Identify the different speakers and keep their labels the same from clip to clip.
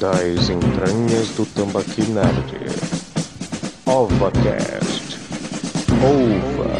Speaker 1: das entranhas do Tambaqui Nerd. OvaCast. Ova.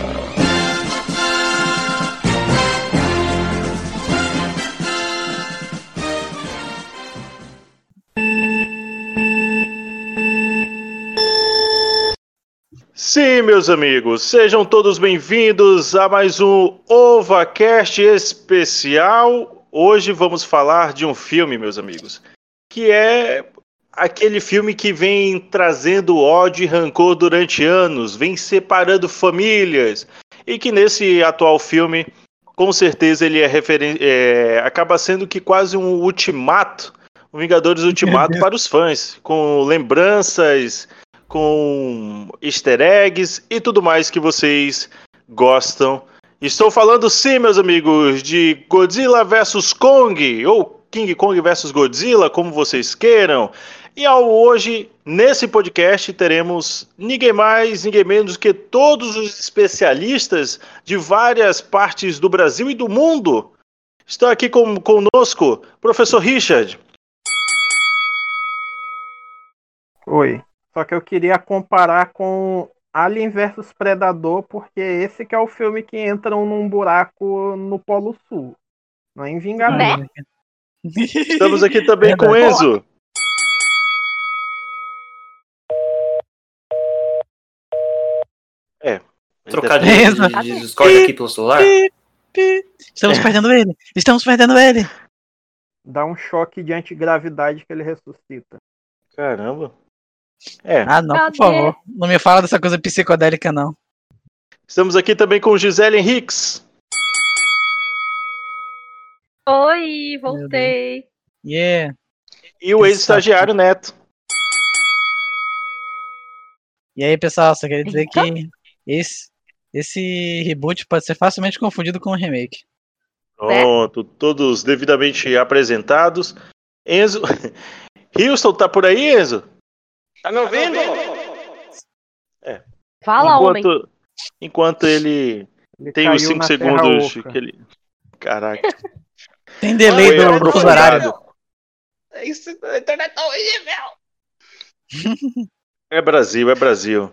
Speaker 2: Sim, meus amigos, sejam todos bem-vindos a mais um OvaCast especial. Hoje vamos falar de um filme, meus amigos, que é aquele filme que vem trazendo ódio e rancor durante anos, vem separando famílias, e que nesse atual filme, com certeza, ele é, referen é acaba sendo que quase um ultimato, um Vingadores Ultimato para os fãs, com lembranças com easter eggs e tudo mais que vocês gostam. Estou falando sim, meus amigos, de Godzilla vs Kong, ou King Kong vs Godzilla, como vocês queiram. E ao hoje, nesse podcast, teremos ninguém mais, ninguém menos que todos os especialistas de várias partes do Brasil e do mundo. Está aqui com, conosco, professor Richard.
Speaker 3: Oi. Só que eu queria comparar com Alien vs Predador, porque esse que é o filme que entram num buraco no Polo Sul. Não é em Vingador.
Speaker 4: Né?
Speaker 2: Estamos aqui também com Enzo. É.
Speaker 5: Trocar de, de, Discord aqui pelo celular?
Speaker 4: Estamos perdendo ele! Estamos perdendo ele!
Speaker 3: Dá um choque de antigravidade que ele ressuscita.
Speaker 2: Caramba. É.
Speaker 4: Ah, não, por favor. Não me fala dessa coisa psicodélica, não.
Speaker 2: Estamos aqui também com Gisele Henriques.
Speaker 6: Oi, voltei.
Speaker 4: Yeah.
Speaker 2: E o ex-estagiário Neto.
Speaker 4: E aí, pessoal, só queria dizer que esse, esse reboot pode ser facilmente confundido com um remake.
Speaker 2: Pronto, todos devidamente apresentados. Enzo. Houston, tá por aí, Enzo?
Speaker 5: Tá me ouvindo?
Speaker 6: Fala, homem.
Speaker 2: enquanto, enquanto ele
Speaker 3: Ele
Speaker 2: tem os 5
Speaker 3: na Terra
Speaker 2: segundos que ele. Caraca.
Speaker 4: Tem delay do, fuso horário.
Speaker 5: Isso, a internet tá horrível.
Speaker 2: É Brasil, é Brasil.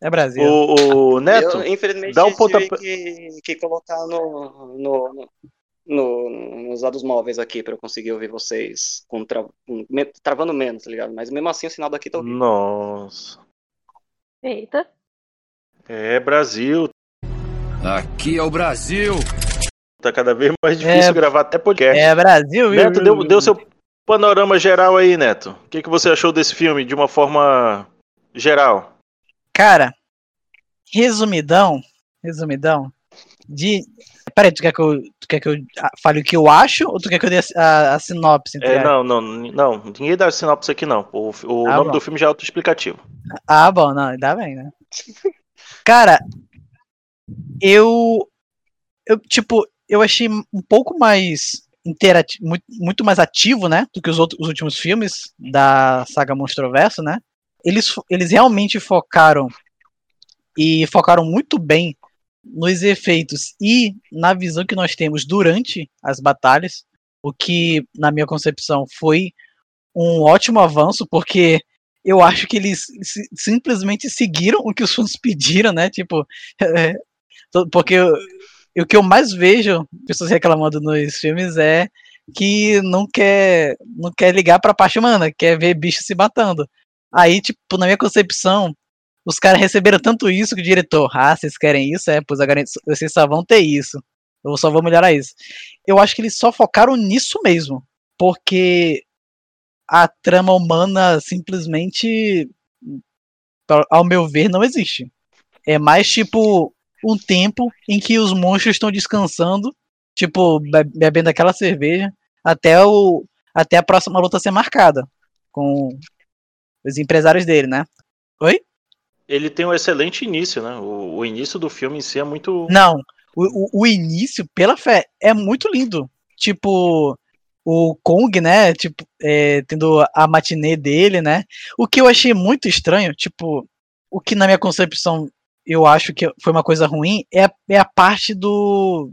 Speaker 4: É Brasil.
Speaker 2: O, o Neto,
Speaker 5: Eu, infelizmente,
Speaker 2: dá um
Speaker 5: tive
Speaker 2: pontapé-
Speaker 5: que, que colocar no, no, no, no- nos dados móveis aqui pra eu conseguir ouvir vocês com tra, travando menos, tá ligado? Mas mesmo assim o sinal daqui tá horrível.
Speaker 2: nossa.
Speaker 6: Eita.
Speaker 2: É Brasil.
Speaker 7: Aqui é o Brasil.
Speaker 2: Tá cada vez mais difícil
Speaker 4: É.
Speaker 2: gravar até podcast.
Speaker 4: É Brasil, viu?
Speaker 2: Neto, deu, deu seu panorama geral aí, Neto. O que, que você achou desse filme de uma forma geral?
Speaker 4: Cara, resumidão, resumidão, de... Peraí, tu quer que eu, tu quer que eu ah, fale o que eu acho ou tu quer que eu dê a, a- a sinopse?
Speaker 2: É, não, não, não. Ninguém dá sinopse aqui, não. O, o
Speaker 4: Ah,
Speaker 2: nome
Speaker 4: bom.
Speaker 2: do filme já é autoexplicativo.
Speaker 4: Ah, bom, não, ainda bem, né? Cara, eu. Eu, tipo, eu achei um pouco mais interativo, muito, mais ativo, né? Do que os, outros, os últimos filmes da saga Monstroverso, né? Eles, eles realmente focaram e focaram muito bem nos efeitos e na visão que nós temos durante as batalhas, o que, na minha concepção, foi um ótimo avanço, porque eu acho que eles si- simplesmente seguiram o que os fãs pediram, né? Tipo, to- porque eu- o que eu mais vejo pessoas reclamando nos filmes é que não quer não quer ligar pra parte humana, quer ver bicho se matando. Aí, tipo, na minha concepção, os caras receberam tanto isso que o diretor, ah, vocês querem isso? É, pois agora vocês só vão ter isso. Eu só vou melhorar isso. Eu acho que eles só focaram nisso mesmo. Porque a trama humana simplesmente, ao meu ver, não existe. É mais tipo um tempo em que os monstros estão descansando, tipo, be- bebendo aquela cerveja, até, o, até a próxima luta ser marcada com os empresários dele, né? Oi?
Speaker 2: Ele tem um excelente início, né? O, o início do filme em si é muito.
Speaker 4: Não, o, o, o início, pela fé, é muito lindo. Tipo, o Kong, né? Tipo, é, tendo a matinê dele, né? O que eu achei muito estranho, tipo, o que na minha concepção eu acho que foi uma coisa ruim é, é a parte do,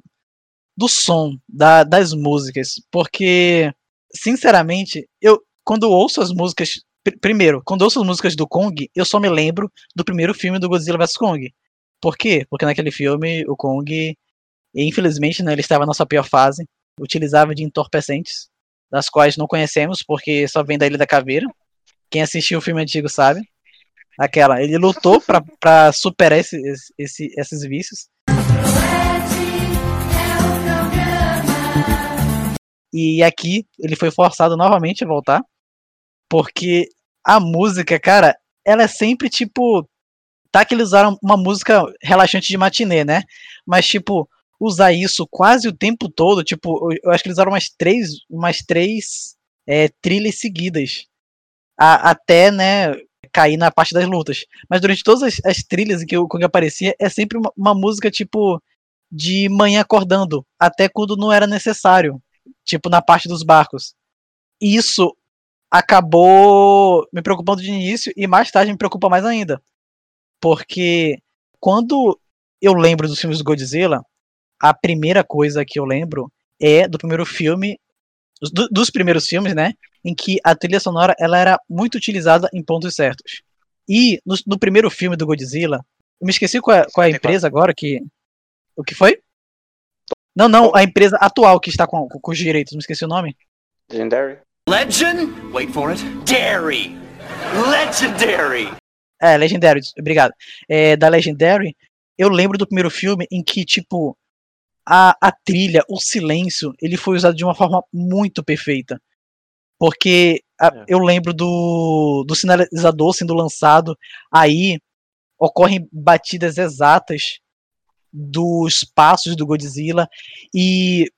Speaker 4: do som, da, das músicas. Porque, sinceramente, eu, quando ouço as músicas. pr- Primeiro, quando ouço as músicas do Kong, eu só me lembro do primeiro filme do Godzilla vs Kong. Por quê? Porque naquele filme o Kong, infelizmente, né, ele estava na sua pior fase, utilizava de entorpecentes, das quais não conhecemos, porque só vem da Ilha da Caveira. Quem assistiu o filme antigo sabe. Aquela, ele lutou pra superar esse- esse- esses vícios. E aqui ele foi forçado novamente a voltar. Porque a música, cara, ela é sempre tipo. Tá que eles usaram uma música relaxante de matinê, né? Mas, tipo, usar isso quase o tempo todo, tipo, eu- eu acho que eles usaram umas três, umas três é, trilhas seguidas. A- até, né, cair na parte das lutas. Mas durante todas as, as trilhas em que o Kong aparecia, é sempre uma, uma música, tipo, de manhã acordando. Até quando não era necessário. Tipo, na parte dos barcos. Isso acabou me preocupando de início e mais tarde me preocupa mais ainda. Porque quando eu lembro dos filmes do Godzilla, a primeira coisa que eu lembro é do primeiro filme, do- dos primeiros filmes, né? Em que a trilha sonora ela era muito utilizada em pontos certos. E no, no primeiro filme do Godzilla, eu me esqueci qual é, qual é a empresa agora que. O que foi? Não, não, a empresa atual que está com, com os direitos, me esqueci o nome.
Speaker 5: Legendary?
Speaker 8: Legend? Wait for it. Dairy. Legendary.
Speaker 4: É, Legendary, obrigado. É, da Legendary, eu lembro do primeiro filme em que, tipo, a, a trilha, o silêncio, ele foi usado de uma forma muito perfeita. Porque a-
Speaker 2: É.
Speaker 4: eu lembro do, do sinalizador sendo lançado, aí ocorrem batidas exatas dos passos do Godzilla e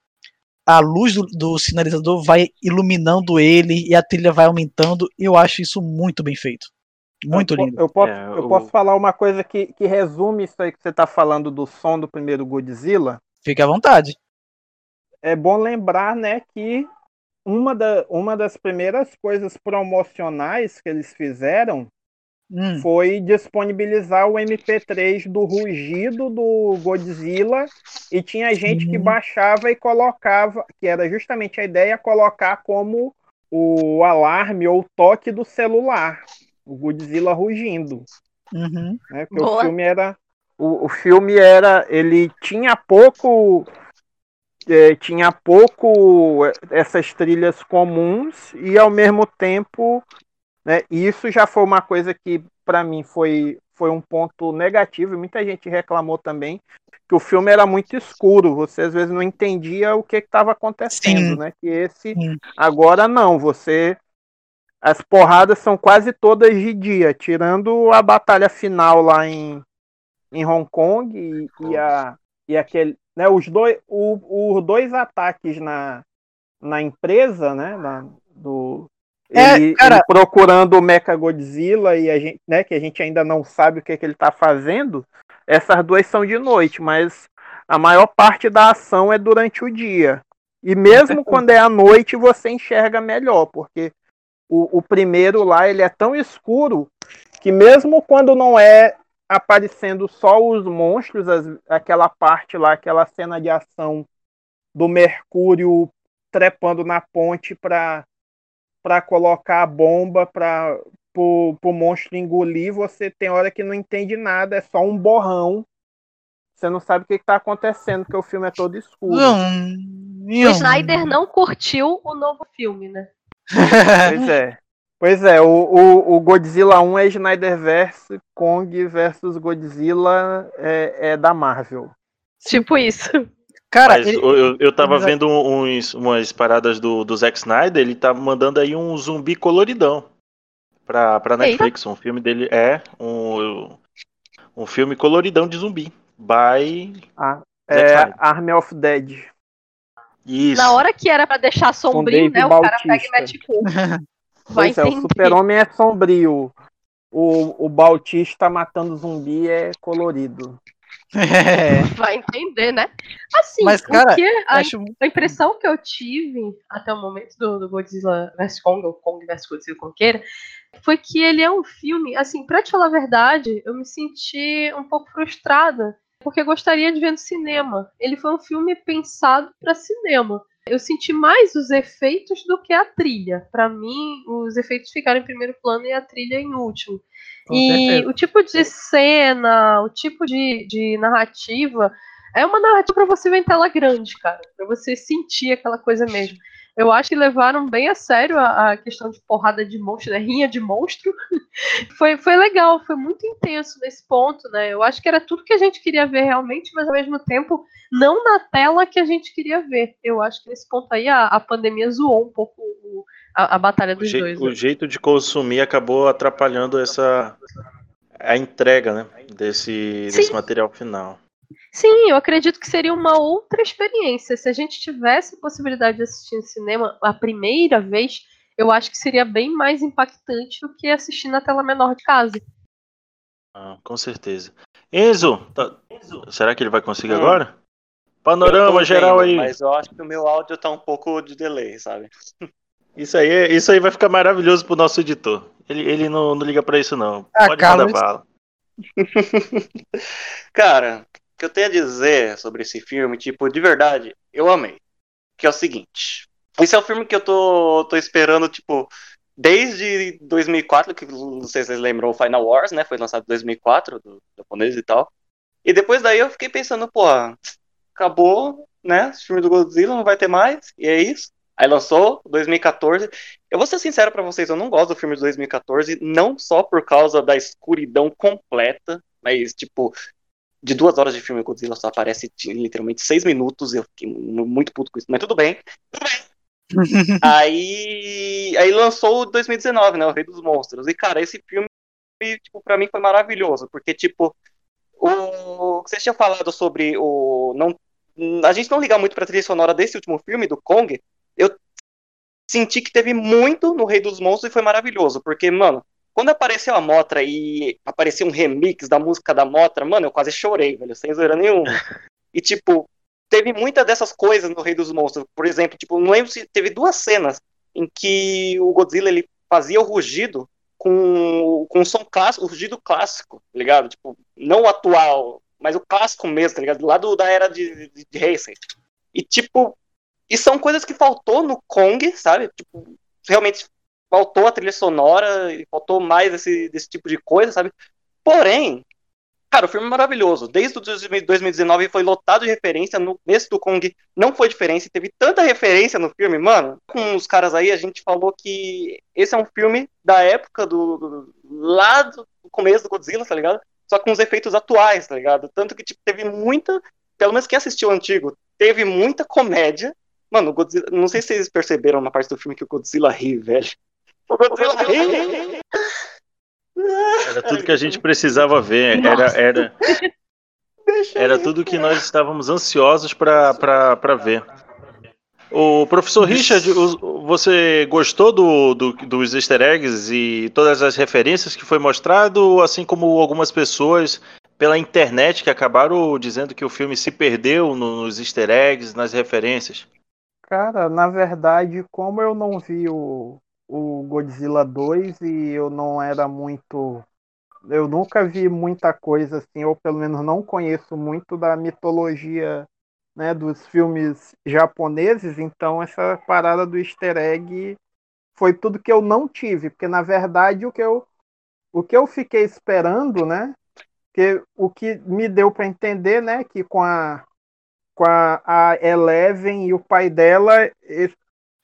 Speaker 4: a luz do, do sinalizador vai iluminando ele e a trilha vai aumentando. Eu acho isso muito bem feito. Muito
Speaker 3: eu, po-
Speaker 4: lindo.
Speaker 3: Eu, posso,
Speaker 2: É,
Speaker 3: eu
Speaker 2: o-
Speaker 3: posso falar uma coisa que, que resume isso aí que você está falando do som do primeiro Godzilla.
Speaker 4: Fique à vontade.
Speaker 3: É bom lembrar, né, que uma, da, uma das primeiras coisas promocionais que eles fizeram
Speaker 4: Hum,
Speaker 3: foi disponibilizar o MP3 do rugido do Godzilla e tinha gente que
Speaker 4: Uhum.
Speaker 3: baixava e colocava, que era justamente a ideia, colocar como o alarme ou toque do celular, o Godzilla rugindo,
Speaker 4: uhum.
Speaker 3: né? Porque o
Speaker 6: Boa.
Speaker 3: filme era o, o filme era ele tinha pouco eh, tinha pouco eh, essas trilhas comuns e ao mesmo tempo né, isso já foi uma coisa que para mim foi foi um ponto negativo e muita gente reclamou também que o filme era muito escuro você às vezes não entendia o que estava acontecendo
Speaker 4: Sim.
Speaker 3: né que esse
Speaker 4: Sim.
Speaker 3: agora não você as porradas são quase todas de dia tirando a batalha final lá em em Hong Kong e, e a e aquele né os dois o, os dois ataques na na empresa né na, do
Speaker 4: É,
Speaker 3: ele,
Speaker 4: cara-
Speaker 3: ele procurando o Mecha Godzilla e a gente né que a gente ainda não sabe o que, que ele está fazendo essas duas são de noite mas a maior parte da ação é durante o dia. E mesmo quando é à noite você enxerga melhor porque o, o primeiro lá ele é tão escuro que mesmo quando não é aparecendo só os monstros, as- aquela parte lá, aquela cena de ação do Mercúrio trepando na ponte para para colocar a bomba para o monstro engolir, você tem hora que não entende nada, é só um borrão. Você não sabe o que está acontecendo, porque o filme é todo escuro.
Speaker 4: Não,
Speaker 6: O
Speaker 4: não.
Speaker 6: Snyder não curtiu o novo filme, né?
Speaker 3: Pois é. Pois é, o, o, o Godzilla 1 é Snyderverse, Kong versus Godzilla é, é da Marvel.
Speaker 6: Tipo isso.
Speaker 4: Cara,
Speaker 2: Mas
Speaker 4: ele-
Speaker 2: eu, eu, tava vendo uns, umas paradas do, do Zack Snyder, ele tá mandando aí um zumbi coloridão pra, pra Netflix. Um filme dele é um, um filme coloridão de zumbi. By.
Speaker 3: Ah, é
Speaker 2: Snyder.
Speaker 3: Army of Dead.
Speaker 2: Isso.
Speaker 6: Na hora que era pra deixar sombrio, né? O cara pega e mete. Vai
Speaker 3: Pois é, o super-homem é sombrio. O, o Bautista matando zumbi é colorido.
Speaker 4: É,
Speaker 6: Vai entender, né? Assim,
Speaker 4: Mas, cara,
Speaker 6: o que
Speaker 4: eu
Speaker 6: a,
Speaker 4: acho
Speaker 6: a impressão que eu tive até o momento do, do Godzilla vs Kong, ou Kong vs Godzilla, como queira, foi que ele é um filme, assim, pra te falar a verdade, eu me senti um pouco frustrada, porque eu gostaria de ver no cinema. Ele foi um filme pensado pra cinema. Eu senti mais os efeitos do que a trilha. Para mim, os efeitos ficaram em primeiro plano e a trilha em último.
Speaker 3: Com
Speaker 6: e
Speaker 3: certeza.
Speaker 6: o tipo de cena, o tipo de, de narrativa, é uma narrativa para você ver em tela grande, cara. Pra você sentir aquela coisa mesmo. Eu acho que levaram bem a sério a, a questão de porrada de monstro, né? Rinha de monstro. foi, foi legal, foi muito intenso nesse ponto, né? Eu acho que era tudo que a gente queria ver realmente, mas ao mesmo tempo, não na tela que a gente queria ver. Eu acho que nesse ponto aí a, a pandemia zoou um pouco o- a, a batalha
Speaker 2: O,
Speaker 6: dos
Speaker 2: jei-
Speaker 6: dois.
Speaker 2: o
Speaker 6: né?
Speaker 2: jeito de consumir acabou atrapalhando essa a entrega, né, desse, desse material final.
Speaker 6: Sim, eu acredito que seria uma outra experiência. Se a gente tivesse a possibilidade de assistir no cinema a primeira vez, eu acho que seria bem mais impactante do que assistir na tela menor de casa.
Speaker 2: Ah, com certeza. Enzo, tá- será que ele vai conseguir
Speaker 5: Hum.
Speaker 2: agora? Panorama geral
Speaker 5: vendo,
Speaker 2: aí.
Speaker 5: Mas eu acho que o meu áudio tá um pouco de delay, sabe?
Speaker 2: Isso aí, é- isso aí vai ficar maravilhoso pro nosso editor. Ele, ele não, não liga pra isso não.
Speaker 4: Ah,
Speaker 2: Pode
Speaker 4: Carlos.
Speaker 2: mandar bala.
Speaker 5: Cara, que eu tenho a dizer sobre esse filme, tipo, de verdade, eu amei. Que é o seguinte. Esse é o filme que eu tô, tô esperando, tipo, desde 2004, que não sei se vocês lembram, Final Wars, né? Foi lançado em 2004, do japonês e tal. E depois daí eu fiquei pensando, pô, acabou, né? Esse filme do Godzilla não vai ter mais, e é isso. Aí lançou 2014. Eu vou ser sincero pra vocês, eu não gosto do filme de 2014, não só por causa da escuridão completa, mas tipo, de duas horas de filme, o Godzilla só aparece literalmente seis minutos. Eu fiquei mu- muito puto com isso, mas tudo bem. Tudo bem. aí, aí lançou o 2019, né? O Rei dos Monstros. E, cara, esse filme, tipo, pra mim foi maravilhoso, porque, tipo, o que vocês tinham falado sobre o. Não, a gente não liga muito pra trilha sonora desse último filme, do Kong. Eu senti que teve muito no Rei dos Monstros e foi maravilhoso, porque, mano, quando apareceu a Motra e apareceu um remix da música da Motra, mano, eu quase chorei, velho, sem zoeira nenhuma. E, tipo, teve muita dessas coisas no Rei dos Monstros. Por exemplo, tipo, não lembro se teve duas cenas em que o Godzilla ele fazia o rugido com, com um som clássico, o rugido clássico, tá ligado? Tipo, não o atual, mas o clássico mesmo, tá ligado? Lá do, da era de, de, de. E, tipo, e são coisas que faltou no Kong, sabe? Tipo, realmente faltou a trilha sonora faltou mais esse, desse tipo de coisa, sabe? Porém, cara, o filme é maravilhoso. Desde o 2019 foi lotado de referência. No nesse do Kong não foi diferença. Teve tanta referência no filme, mano. Com os caras aí, a gente falou que esse é um filme da época do. lá do começo do Godzilla, tá ligado? Só com os efeitos atuais, tá ligado? Tanto que tipo, teve muita. Pelo menos quem assistiu o antigo, teve muita comédia. Mano, Godzilla. Não sei se vocês perceberam na parte do filme que o Godzilla ri, velho. O Godzilla ri.
Speaker 2: Era tudo que a gente precisava ver. Era, era, era tudo que nós estávamos ansiosos pra pra- pra ver. O professor Richard, você gostou do, do- dos easter eggs e todas as referências que foi mostrado, assim como algumas pessoas pela internet que acabaram dizendo que o filme se perdeu nos easter eggs, nas referências?
Speaker 3: Cara, na verdade, como eu não vi o, o Godzilla 2 e eu não era muito. Eu nunca vi muita coisa assim, ou pelo menos não conheço muito da mitologia né, dos filmes japoneses, então essa parada do easter egg foi tudo que eu não tive, porque na verdade o que eu, o que eu fiquei esperando, né? Que o que me deu para entender, né, que com a com a, a Eleven e o pai dela,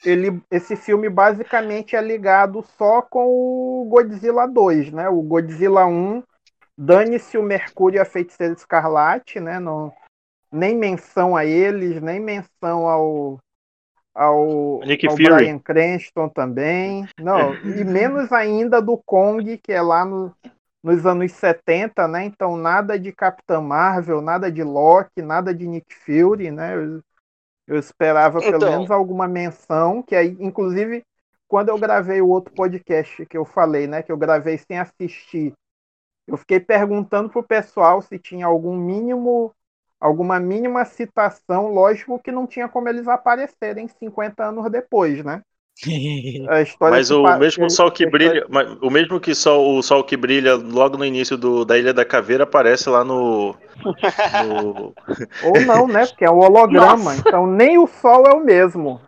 Speaker 3: ele, esse filme basicamente é ligado só com o Godzilla 2, né? O Godzilla 1, dane-se o Mercúrio e a Feiticeira Escarlate, né? Não, nem menção a eles, nem menção ao ao,
Speaker 2: Nick
Speaker 3: ao
Speaker 2: Fury.
Speaker 3: Bryan Cranston também. Não, e menos ainda do Kong, que é lá no, nos anos 70, né? Então nada de Capitã Marvel, nada de Loki, nada de Nick Fury, né? Eu, esperava pelo
Speaker 5: Então.
Speaker 3: menos alguma menção, que aí, inclusive, quando eu gravei o outro podcast que eu falei, né? Que eu gravei sem assistir, eu fiquei perguntando pro pessoal se tinha algum mínimo, alguma mínima citação, lógico que não tinha como eles aparecerem 50 anos depois, né? A história
Speaker 2: Mas o
Speaker 3: pa-
Speaker 2: mesmo sol que brilha, o mesmo que sol, o sol que brilha logo no início do, da Ilha da Caveira aparece lá no, no-
Speaker 3: Ou não, né? Porque é o holograma.
Speaker 6: Nossa.
Speaker 3: Então nem o sol é o mesmo.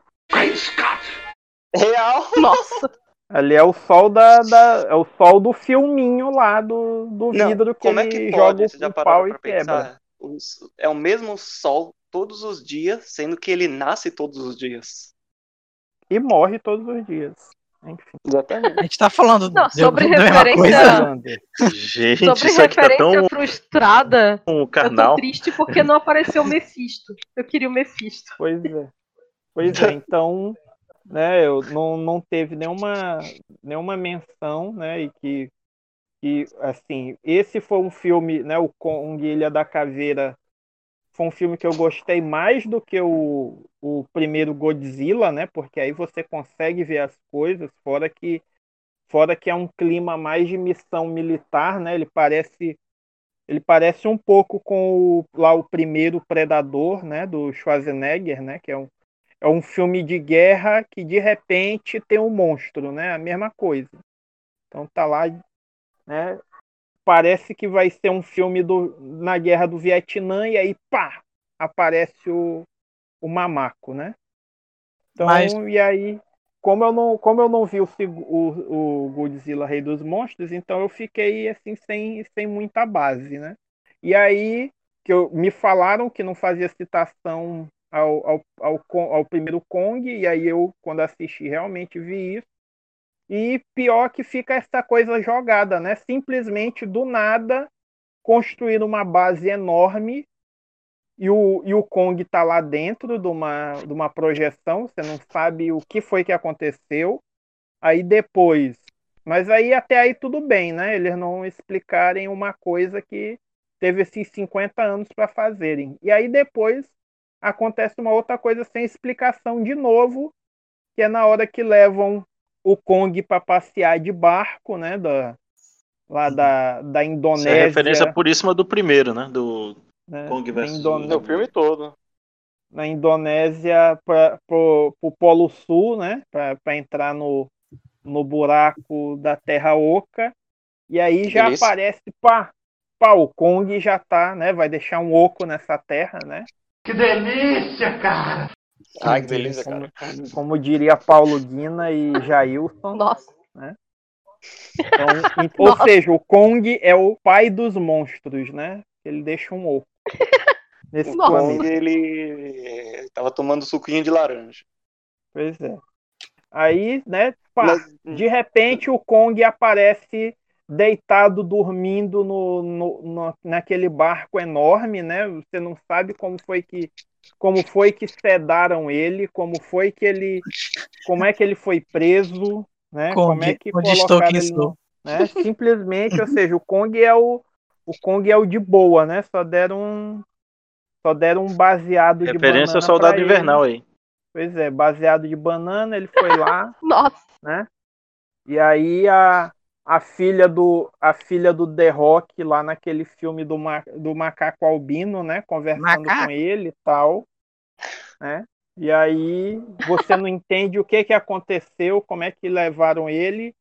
Speaker 5: Real.
Speaker 6: Nossa,
Speaker 3: Ali é o sol da, da- é o sol do filminho lá do, do
Speaker 5: Não,
Speaker 3: vidro que
Speaker 5: como é
Speaker 3: ele
Speaker 5: que
Speaker 3: joga
Speaker 5: pode? Já
Speaker 3: o pau
Speaker 5: pra
Speaker 3: e quebra.
Speaker 5: É o mesmo sol todos os dias, sendo que ele nasce todos os dias.
Speaker 3: E morre todos os dias. Enfim.
Speaker 5: Exatamente.
Speaker 4: A gente tá falando
Speaker 6: Não,
Speaker 4: de-
Speaker 6: sobre
Speaker 4: mesma
Speaker 6: referência-.
Speaker 2: Gente,
Speaker 6: sobre
Speaker 2: isso aqui tá
Speaker 6: referência
Speaker 2: tão
Speaker 6: frustrada, eu tô triste porque não apareceu o Mephisto. Eu queria o Mephisto.
Speaker 3: Pois é. Pois é, então, né, eu não, não teve nenhuma, nenhuma menção, né, e que, que, assim, esse foi um filme, né, o Kong Ilha da Caveira, foi um filme que eu gostei mais do que o, o primeiro Godzilla, né, porque aí você consegue ver as coisas, fora que, fora que é um clima mais de missão militar, né, ele parece ele parece um pouco com o, lá o primeiro Predador, né, do Schwarzenegger, né, que é um, é um filme de guerra que de repente tem um monstro, né, a mesma coisa. Então tá lá, né, parece que vai ser um filme do, na guerra do Vietnã e aí pá, aparece o, o mamaco, né? Então,
Speaker 4: Mas-
Speaker 3: e aí, como eu não, como eu não vi o, o, o Godzilla Rei dos Monstros, então eu fiquei assim sem, sem muita base, né? E aí que eu, me falaram que não fazia citação ao, ao, ao, ao primeiro Kong, e aí eu, quando assisti, realmente vi isso. E pior que fica essa coisa jogada, né? Simplesmente do nada construir uma base enorme e o, e o Kong tá lá dentro de uma, de uma projeção, você não sabe o que foi que aconteceu. Aí depois. Mas aí até aí tudo bem, né? Eles não explicarem uma coisa que teve esses 50 anos para fazerem. E aí depois acontece uma outra coisa sem explicação de novo, que é na hora que levam o Kong para passear de barco, né? Da, lá da, da
Speaker 2: Isso
Speaker 3: Indonésia.
Speaker 2: é referência puríssima do primeiro, né? Do
Speaker 3: né,
Speaker 2: Kong versus
Speaker 3: Indone-
Speaker 5: No filme todo.
Speaker 3: na Indonésia para o Polo Sul, né? Para entrar no, no buraco da Terra Oca. E aí já
Speaker 5: Delícia.
Speaker 3: aparece, pá, pá, o Kong já tá, né? Vai deixar um oco nessa terra, né?
Speaker 5: Ai, que delícia, cara.
Speaker 3: Como, como diria Paulo Guina e Jailson.
Speaker 6: Nossa.
Speaker 3: Então, em- ou
Speaker 6: Nossa.
Speaker 3: seja, o Kong é o pai dos monstros, né? Ele deixa um oco. Nesse
Speaker 5: O
Speaker 6: Nossa.
Speaker 5: ele tava tomando suquinho de laranja.
Speaker 3: Pois é. Aí, né, pá,
Speaker 5: Mas-
Speaker 3: de repente o Kong aparece deitado, dormindo no, no- no- naquele barco enorme, né? Você não sabe como foi que como foi que sedaram ele, como foi que ele como é que ele foi preso, né?
Speaker 4: Kong,
Speaker 3: como é que colocaram ele no, né? Simplesmente, ou seja, o Kong é o o Kong é o de boa, né? Só deram um só deram um baseado de
Speaker 2: referência
Speaker 3: banana
Speaker 2: ao Soldado. Invernal aí.
Speaker 3: Pois é, baseado de banana, ele foi lá,
Speaker 6: Nossa.
Speaker 3: né? E aí a, a filha do a filha do The Rock lá naquele filme do, ma, do macaco albino, né, conversando
Speaker 4: Macaco.
Speaker 3: com ele e tal, né? E aí você não entende o que que aconteceu, como é que levaram ele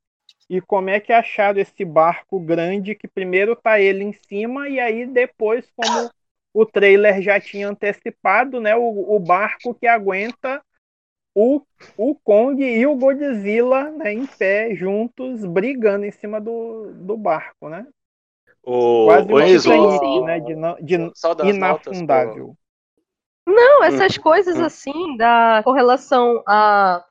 Speaker 3: e como é que acharam esse barco grande que primeiro tá ele em cima e aí depois como o trailer já tinha antecipado, né, o, o barco que aguenta o, o Kong e o Godzilla né, em pé, juntos, brigando em cima do, do barco, né?
Speaker 2: O,
Speaker 3: Quase
Speaker 2: o
Speaker 3: uma
Speaker 2: Enzo,
Speaker 3: Titanic,
Speaker 6: Sim.
Speaker 3: né? De, de
Speaker 5: das notas,
Speaker 3: inafundável.
Speaker 6: Não, essas coisas
Speaker 5: hum.
Speaker 6: assim, da correlação a,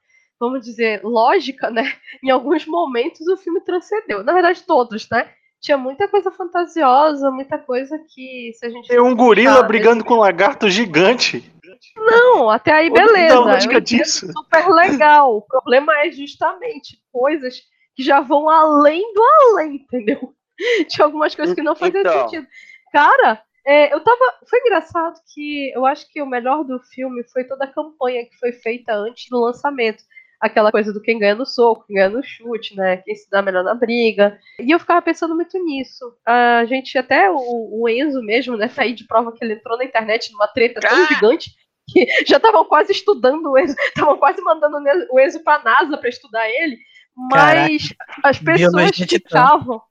Speaker 6: vamos dizer, lógica, né? Em alguns momentos o filme transcendeu. Na verdade, todos, né? Tinha muita coisa fantasiosa, muita coisa que, se a gente.
Speaker 2: tem um gorila
Speaker 6: Ah,
Speaker 2: brigando com um lagarto gigante.
Speaker 6: Não, até aí beleza.
Speaker 2: é
Speaker 6: entendo
Speaker 2: disso?
Speaker 6: super legal. O problema é justamente coisas que já vão além do além, entendeu? Tinha algumas coisas que não faziam
Speaker 5: Então.
Speaker 6: sentido. Cara, é, eu tava. Foi engraçado que eu acho que o melhor do filme foi toda a campanha que foi feita antes do lançamento. Aquela coisa do quem ganha no soco, quem ganha no chute, né? Quem se dá melhor na briga. E eu ficava pensando muito nisso. A gente, até o, o Enzo mesmo, né, tá aí de prova que ele entrou na internet numa treta tão
Speaker 5: Ah!
Speaker 6: gigante que já estavam quase estudando o Enzo, estavam quase mandando o Enzo pra NASA para estudar ele, mas as pessoas ficavam.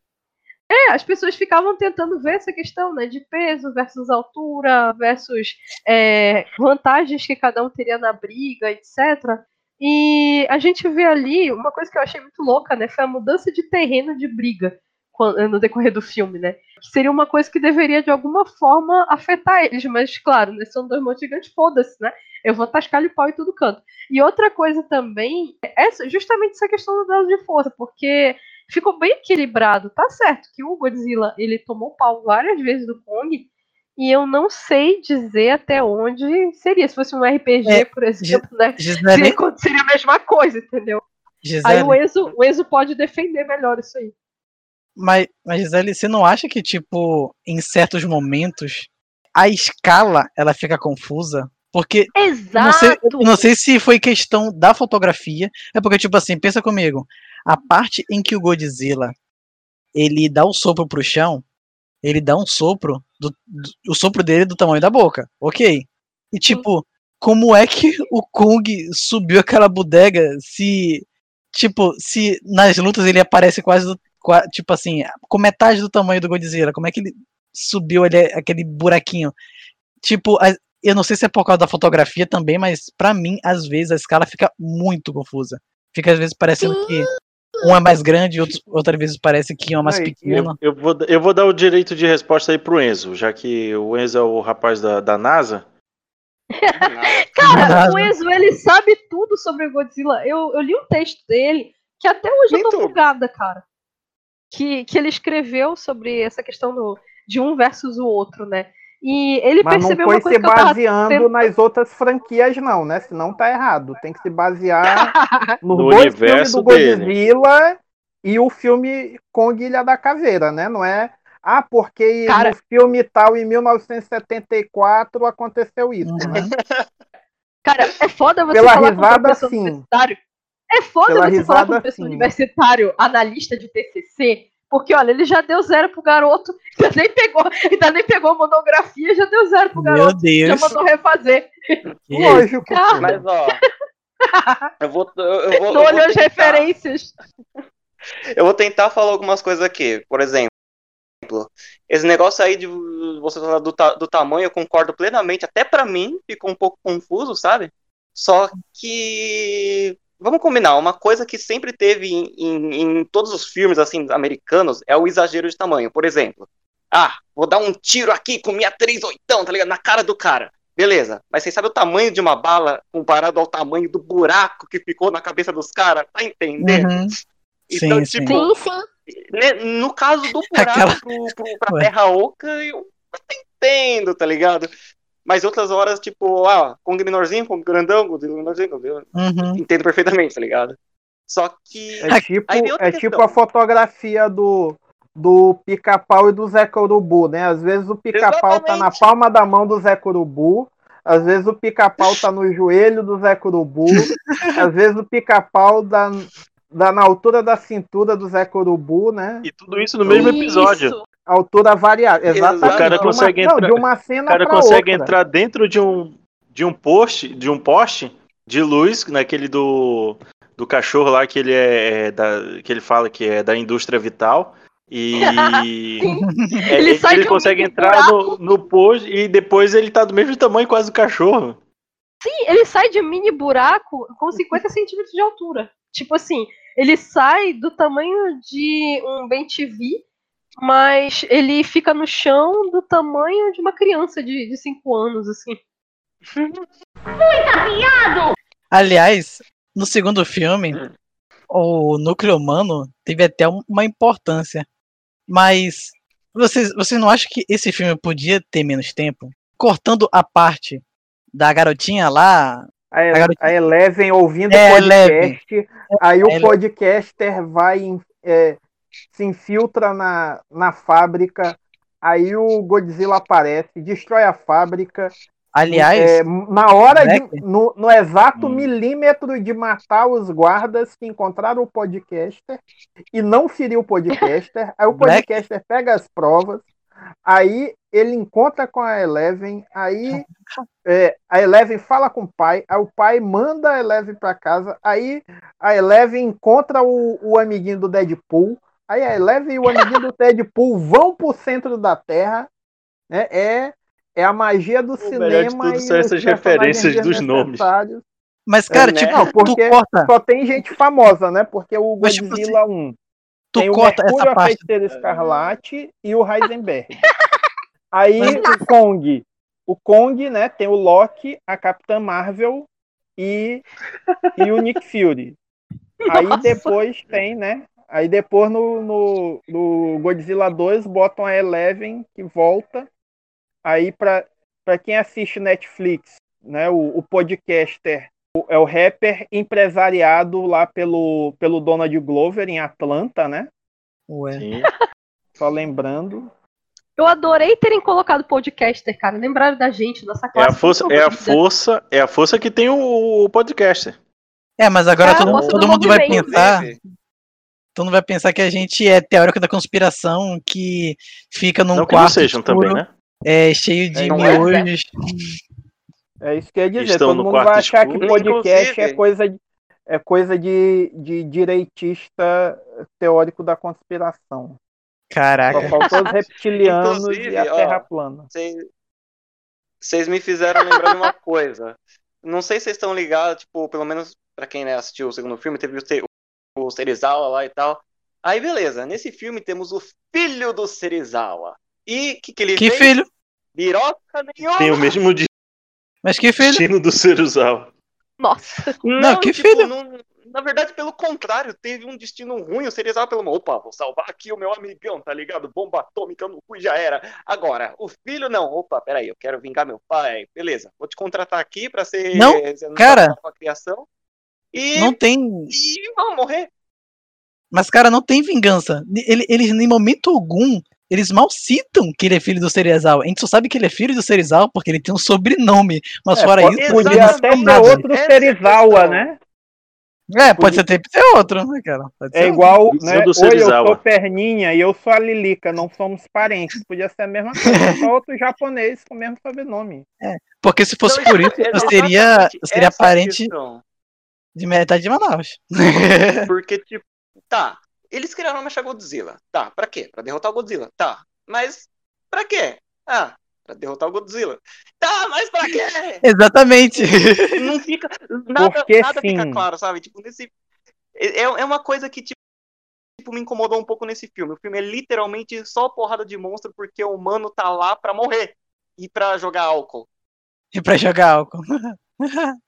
Speaker 6: É, as pessoas ficavam tentando ver essa questão, né, de peso versus altura, versus é, vantagens que cada um teria na briga, etc. E a gente vê ali uma coisa que eu achei muito louca, né, foi a mudança de terreno de briga quan- no decorrer do filme, né? Que seria uma coisa que deveria de alguma forma afetar eles, mas claro, né, são dois montes gigantes, foda-se, né? Eu vou tascar-lhe pau em todo canto. E outra coisa também, é justamente essa questão do dado de força, porque ficou bem equilibrado. Tá certo que o Godzilla ele tomou pau várias vezes do Kong, e eu não sei dizer até onde seria. Se fosse um RPG,
Speaker 4: É,
Speaker 6: por exemplo, né?
Speaker 4: Gisele,
Speaker 6: Seria, seria a mesma coisa, entendeu? Aí
Speaker 4: Gisele,
Speaker 6: o Enzo, o Enzo pode defender melhor isso aí.
Speaker 4: mas, mas Gisele, você não acha que, tipo, em certos momentos, a escala, ela fica confusa? Porque
Speaker 6: Exato!
Speaker 4: não, sei, não sei se foi questão da fotografia, é porque, tipo assim, pensa comigo, a parte em que o Godzilla, ele dá o sopro pro chão, ele dá um sopro, do, do- o sopro dele é do tamanho da boca, ok. E tipo, como é que o Kong subiu aquela bodega se, tipo, se nas lutas ele aparece quase, do, tipo assim, com metade do tamanho do Godzilla, como é que ele subiu ali aquele buraquinho? Tipo, a- eu não sei se é por causa da fotografia também, mas pra mim, às vezes, a escala fica muito confusa. Fica às vezes parecendo que um é mais grande, outro, outras vezes parece que um é mais
Speaker 3: Aí,
Speaker 4: pequeno.
Speaker 2: Eu, eu vou, eu vou dar o direito de resposta aí pro Enzo, já que o Enzo é o rapaz da, da NASA.
Speaker 6: Cara, o Enzo, ele sabe tudo sobre o Godzilla. Eu, eu li um texto dele que até hoje eu tô
Speaker 5: Muito.
Speaker 6: bugada, cara. Que, que ele escreveu sobre essa questão do, de um versus o outro, né? E ele
Speaker 3: Mas não
Speaker 6: percebeu
Speaker 3: foi
Speaker 6: uma coisa
Speaker 3: se
Speaker 6: que eu tava
Speaker 3: baseando
Speaker 6: tentando-
Speaker 3: nas outras franquias, não, né? Senão tá errado. Tem que se basear nos
Speaker 2: No
Speaker 3: dois filmes
Speaker 2: universo
Speaker 3: do
Speaker 2: dele.
Speaker 3: Godzilla e o filme Kong Ilha da Caveira, né? Não é. Ah, porque
Speaker 6: Cara-
Speaker 3: no filme tal, em 1974, aconteceu isso, né?
Speaker 4: Uhum.
Speaker 6: Cara, é foda você
Speaker 3: Pela
Speaker 6: falar com um
Speaker 3: risada,
Speaker 6: professor
Speaker 3: sim.
Speaker 6: universitário. É foda
Speaker 3: Pela
Speaker 6: você falar com um
Speaker 3: risada,
Speaker 6: professor
Speaker 3: sim.
Speaker 6: universitário, analista de TCC, porque, olha, ele já deu zero pro garoto, já nem pegou, ainda nem pegou a monografia, já deu zero pro
Speaker 4: Meu
Speaker 6: garoto, já
Speaker 4: Deus.
Speaker 6: mandou refazer.
Speaker 4: que
Speaker 3: Lógico.
Speaker 6: Cara,
Speaker 5: Mas, ó. Eu vou, eu, eu vou, eu vou
Speaker 6: as
Speaker 5: tentar-
Speaker 6: referências.
Speaker 5: Eu vou tentar falar algumas coisas aqui. Por exemplo, esse negócio aí de você falar do, ta- do tamanho, eu concordo plenamente. Até pra mim ficou um pouco confuso, sabe? Só que. Vamos combinar, uma coisa que sempre teve em, em- em todos os filmes assim americanos é o exagero de tamanho. Por exemplo, ah, vou dar um tiro aqui com minha 38, tá ligado? Na cara do cara. Beleza, mas vocês sabem o tamanho de uma bala comparado ao tamanho do buraco que ficou na cabeça dos caras? Tá entendendo?
Speaker 4: Uhum.
Speaker 5: Então,
Speaker 4: Sim,
Speaker 5: tipo,
Speaker 4: sim.
Speaker 6: sim.
Speaker 5: né, no caso do buraco
Speaker 4: Aquela-
Speaker 5: pro, pro, pra
Speaker 4: Ué.
Speaker 5: Terra Oca, eu até entendo, tá ligado? Mas outras horas, tipo, ah, Kong menorzinho, Kong grandão, Godzilla menorzinho,
Speaker 4: Uhum.
Speaker 5: entendo perfeitamente, tá ligado? Só que.
Speaker 3: É tipo, é
Speaker 5: questão.
Speaker 3: tipo a fotografia do, do pica-pau e do Zé Corubu, né? Às vezes o pica-pau tá na palma da mão do Zé Corubu, às vezes o pica-pau tá no joelho do Zé Corubu, às vezes o pica-pau dá, dá na altura da cintura do Zé Corubu, né?
Speaker 2: E tudo isso no mesmo episódio.
Speaker 3: Altura variável. Exatamente.
Speaker 5: O cara
Speaker 3: uma-
Speaker 2: consegue
Speaker 3: não,
Speaker 2: entrar-
Speaker 3: de uma cena
Speaker 2: cara consegue
Speaker 3: outra.
Speaker 2: entrar dentro de um de um poste, de um poste de luz, naquele do, do cachorro lá que ele é, é da que ele fala que é da indústria vital e é,
Speaker 6: Ele
Speaker 2: ele,
Speaker 6: um
Speaker 2: consegue entrar no, no poste e depois ele tá do mesmo tamanho quase do cachorro.
Speaker 6: Sim, ele sai de um mini buraco com 50 centímetros de altura. Tipo assim, ele sai do tamanho de um bem mas ele fica no chão do tamanho de uma criança de 5 anos, assim.
Speaker 4: Aliás, no segundo filme, o núcleo humano teve até um- uma importância. Mas vocês, vocês não acham que esse filme podia ter menos tempo? Cortando a parte da garotinha lá.
Speaker 3: A,
Speaker 4: A garotinha-
Speaker 3: a Eleven ouvindo
Speaker 4: É,
Speaker 3: o
Speaker 4: Eleven.
Speaker 3: podcast, aí o
Speaker 4: Ele-
Speaker 3: podcaster vai, é, se infiltra na, na fábrica, aí o Godzilla aparece, destrói a fábrica.
Speaker 4: Aliás,
Speaker 3: É, na hora de,
Speaker 4: Black-
Speaker 3: no, no exato
Speaker 2: Hum.
Speaker 3: milímetro de matar os guardas que encontraram o podcaster e não ferir o podcaster, aí o
Speaker 4: Black-
Speaker 3: podcaster pega as provas, aí ele encontra com a Eleven, aí é, a Eleven fala com o pai, aí o pai manda a Eleven para casa, aí a Eleven encontra o, o amiguinho do Deadpool, aí a Eleven e o amiguinho do Deadpool vão pro centro da Terra, né? É, é a magia do
Speaker 2: O
Speaker 3: cinema
Speaker 2: tudo
Speaker 3: e
Speaker 2: são essas referências dos nomes.
Speaker 4: Mas, cara,
Speaker 5: É, né?
Speaker 4: tipo,
Speaker 3: Não, porque
Speaker 4: tu corta,
Speaker 3: só tem gente famosa, né? Porque o
Speaker 4: Mas, tipo
Speaker 3: Godzilla 1
Speaker 4: tu
Speaker 3: tem o
Speaker 4: corta
Speaker 3: Mercúrio,
Speaker 4: essa
Speaker 3: a
Speaker 4: parte.
Speaker 3: Feiticeira Escarlate e o Heisenberg. Aí o Kong. O Kong, né? Tem o Loki, a Capitã Marvel e, e o Nick Fury. Aí
Speaker 6: Nossa.
Speaker 3: depois tem, né? Aí depois no, no, no Godzilla 2 botam a Eleven que volta. Aí pra, pra quem assiste Netflix, né? O, o podcaster o- é o rapper empresariado lá pelo, pelo Donald Glover em Atlanta, né?
Speaker 4: Ué.
Speaker 2: Sim.
Speaker 3: Só lembrando.
Speaker 6: Eu adorei terem colocado podcaster, cara. Lembraram da gente, nossa
Speaker 2: É a
Speaker 6: classe.
Speaker 2: força, é a força, é a força que tem o, o podcast.
Speaker 4: É, mas agora
Speaker 6: É,
Speaker 4: todo, todo
Speaker 6: do
Speaker 4: mundo vai pensar. Todo mundo vai pensar que a gente é teórico da conspiração que fica num
Speaker 2: não que não
Speaker 4: quarto
Speaker 2: sejam
Speaker 4: escuro,
Speaker 2: também, né?
Speaker 4: é, cheio de
Speaker 5: não é,
Speaker 4: miojos.
Speaker 3: É isso que eu ia dizer.
Speaker 2: Estão
Speaker 3: Todo mundo
Speaker 2: quarto
Speaker 3: vai achar que podcast
Speaker 5: Inclusive-
Speaker 3: é coisa, de- é coisa de, de direitista teórico da conspiração. Só
Speaker 4: Caraca.
Speaker 3: faltou os reptilianos
Speaker 5: Inclusive,
Speaker 3: e a
Speaker 5: ó,
Speaker 3: Terra plana.
Speaker 5: Vocês me fizeram lembrar de uma coisa. Não sei se vocês estão ligados, tipo, pelo menos pra quem né, assistiu o segundo filme, teve o, Serizawa lá e tal. Aí, beleza, nesse filme temos o filho do Serizawa. E o que, que ele
Speaker 4: Que
Speaker 5: fez?
Speaker 4: filho?
Speaker 5: Biroca nenhuma.
Speaker 2: Tem o mesmo
Speaker 4: Mas que filho?
Speaker 2: destino do Seruzal.
Speaker 6: Nossa.
Speaker 4: Não, que
Speaker 5: tipo,
Speaker 4: filho?
Speaker 5: não- na verdade, pelo contrário, teve um destino ruim. O Serizawa pelo opa, vou salvar aqui o meu amigão, tá ligado? Bomba atômica no cu já era. Agora, o filho não. Opa, peraí, eu quero vingar meu pai. Beleza, vou te contratar aqui pra ser.
Speaker 4: Não,
Speaker 5: você
Speaker 4: cara.
Speaker 5: a criação. E,
Speaker 4: Não tem.
Speaker 5: e vamos morrer.
Speaker 4: Mas, cara, não tem vingança. Ele- Eles, em momento algum, eles mal citam que ele é filho do Serizawa. A gente só sabe que ele é filho do Serizawa porque ele tem um sobrenome. Mas
Speaker 3: É,
Speaker 4: fora
Speaker 3: pode-
Speaker 4: isso, não
Speaker 3: até ser
Speaker 4: nada.
Speaker 3: outro
Speaker 5: é a
Speaker 3: Serizawa,
Speaker 5: questão.
Speaker 3: né?
Speaker 4: É, pode ser até ser outro, né, cara? Pode
Speaker 3: É igual,
Speaker 2: Visão
Speaker 3: né?
Speaker 2: do
Speaker 3: Oi, eu sou Perninha e eu sou a Lilica, não somos parentes. Podia ser a mesma coisa, só outro japonês com o mesmo sobrenome.
Speaker 4: outro. Porque se fosse
Speaker 5: Não,
Speaker 4: por isso,
Speaker 5: é-
Speaker 4: eu seria, eu seria
Speaker 5: essa é a
Speaker 4: parente
Speaker 5: questão.
Speaker 4: De metade de Manaus.
Speaker 5: Porque, tipo, tá, eles criaram uma Godzilla. Tá, pra quê? Pra derrotar o Godzilla. Tá, mas pra quê? Ah, pra derrotar o Godzilla. Tá, mas pra quê?
Speaker 4: Exatamente.
Speaker 5: Não fica. Nada,
Speaker 3: Porque
Speaker 5: nada fica
Speaker 3: sim.
Speaker 5: claro, sabe? Tipo, nesse. É, é uma coisa que, tipo, tipo, me incomodou um pouco nesse filme. O filme é literalmente só porrada de monstro porque o humano tá lá pra morrer e pra jogar álcool.
Speaker 4: e pra jogar álcool.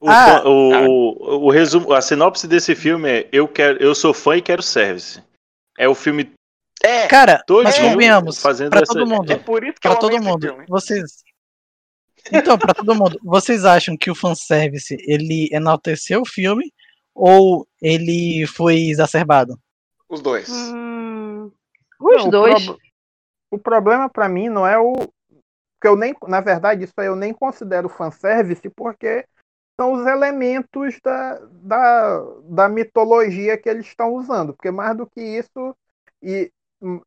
Speaker 2: O,
Speaker 4: Ah,
Speaker 2: o, o, o resumo, a sinopse desse filme é eu quero, eu sou fã e quero service. É o filme
Speaker 5: É,
Speaker 4: Cara,
Speaker 2: todo
Speaker 4: mas convenhamos,
Speaker 2: fazendo
Speaker 4: pra
Speaker 2: essa
Speaker 4: todo mundo.
Speaker 5: é por isso que
Speaker 4: Pra todo mundo.
Speaker 5: filme.
Speaker 4: Vocês. Então, pra todo mundo, vocês acham que o fanservice ele enalteceu o filme ou ele foi exacerbado?
Speaker 5: Os dois.
Speaker 6: Hum, os
Speaker 3: Não, o
Speaker 6: dois.
Speaker 3: prob- O problema pra mim não é o. que eu nem, na verdade, isso aí eu nem considero fanservice, porque são os elementos da, da, da mitologia que eles estão usando. Porque mais do que isso, e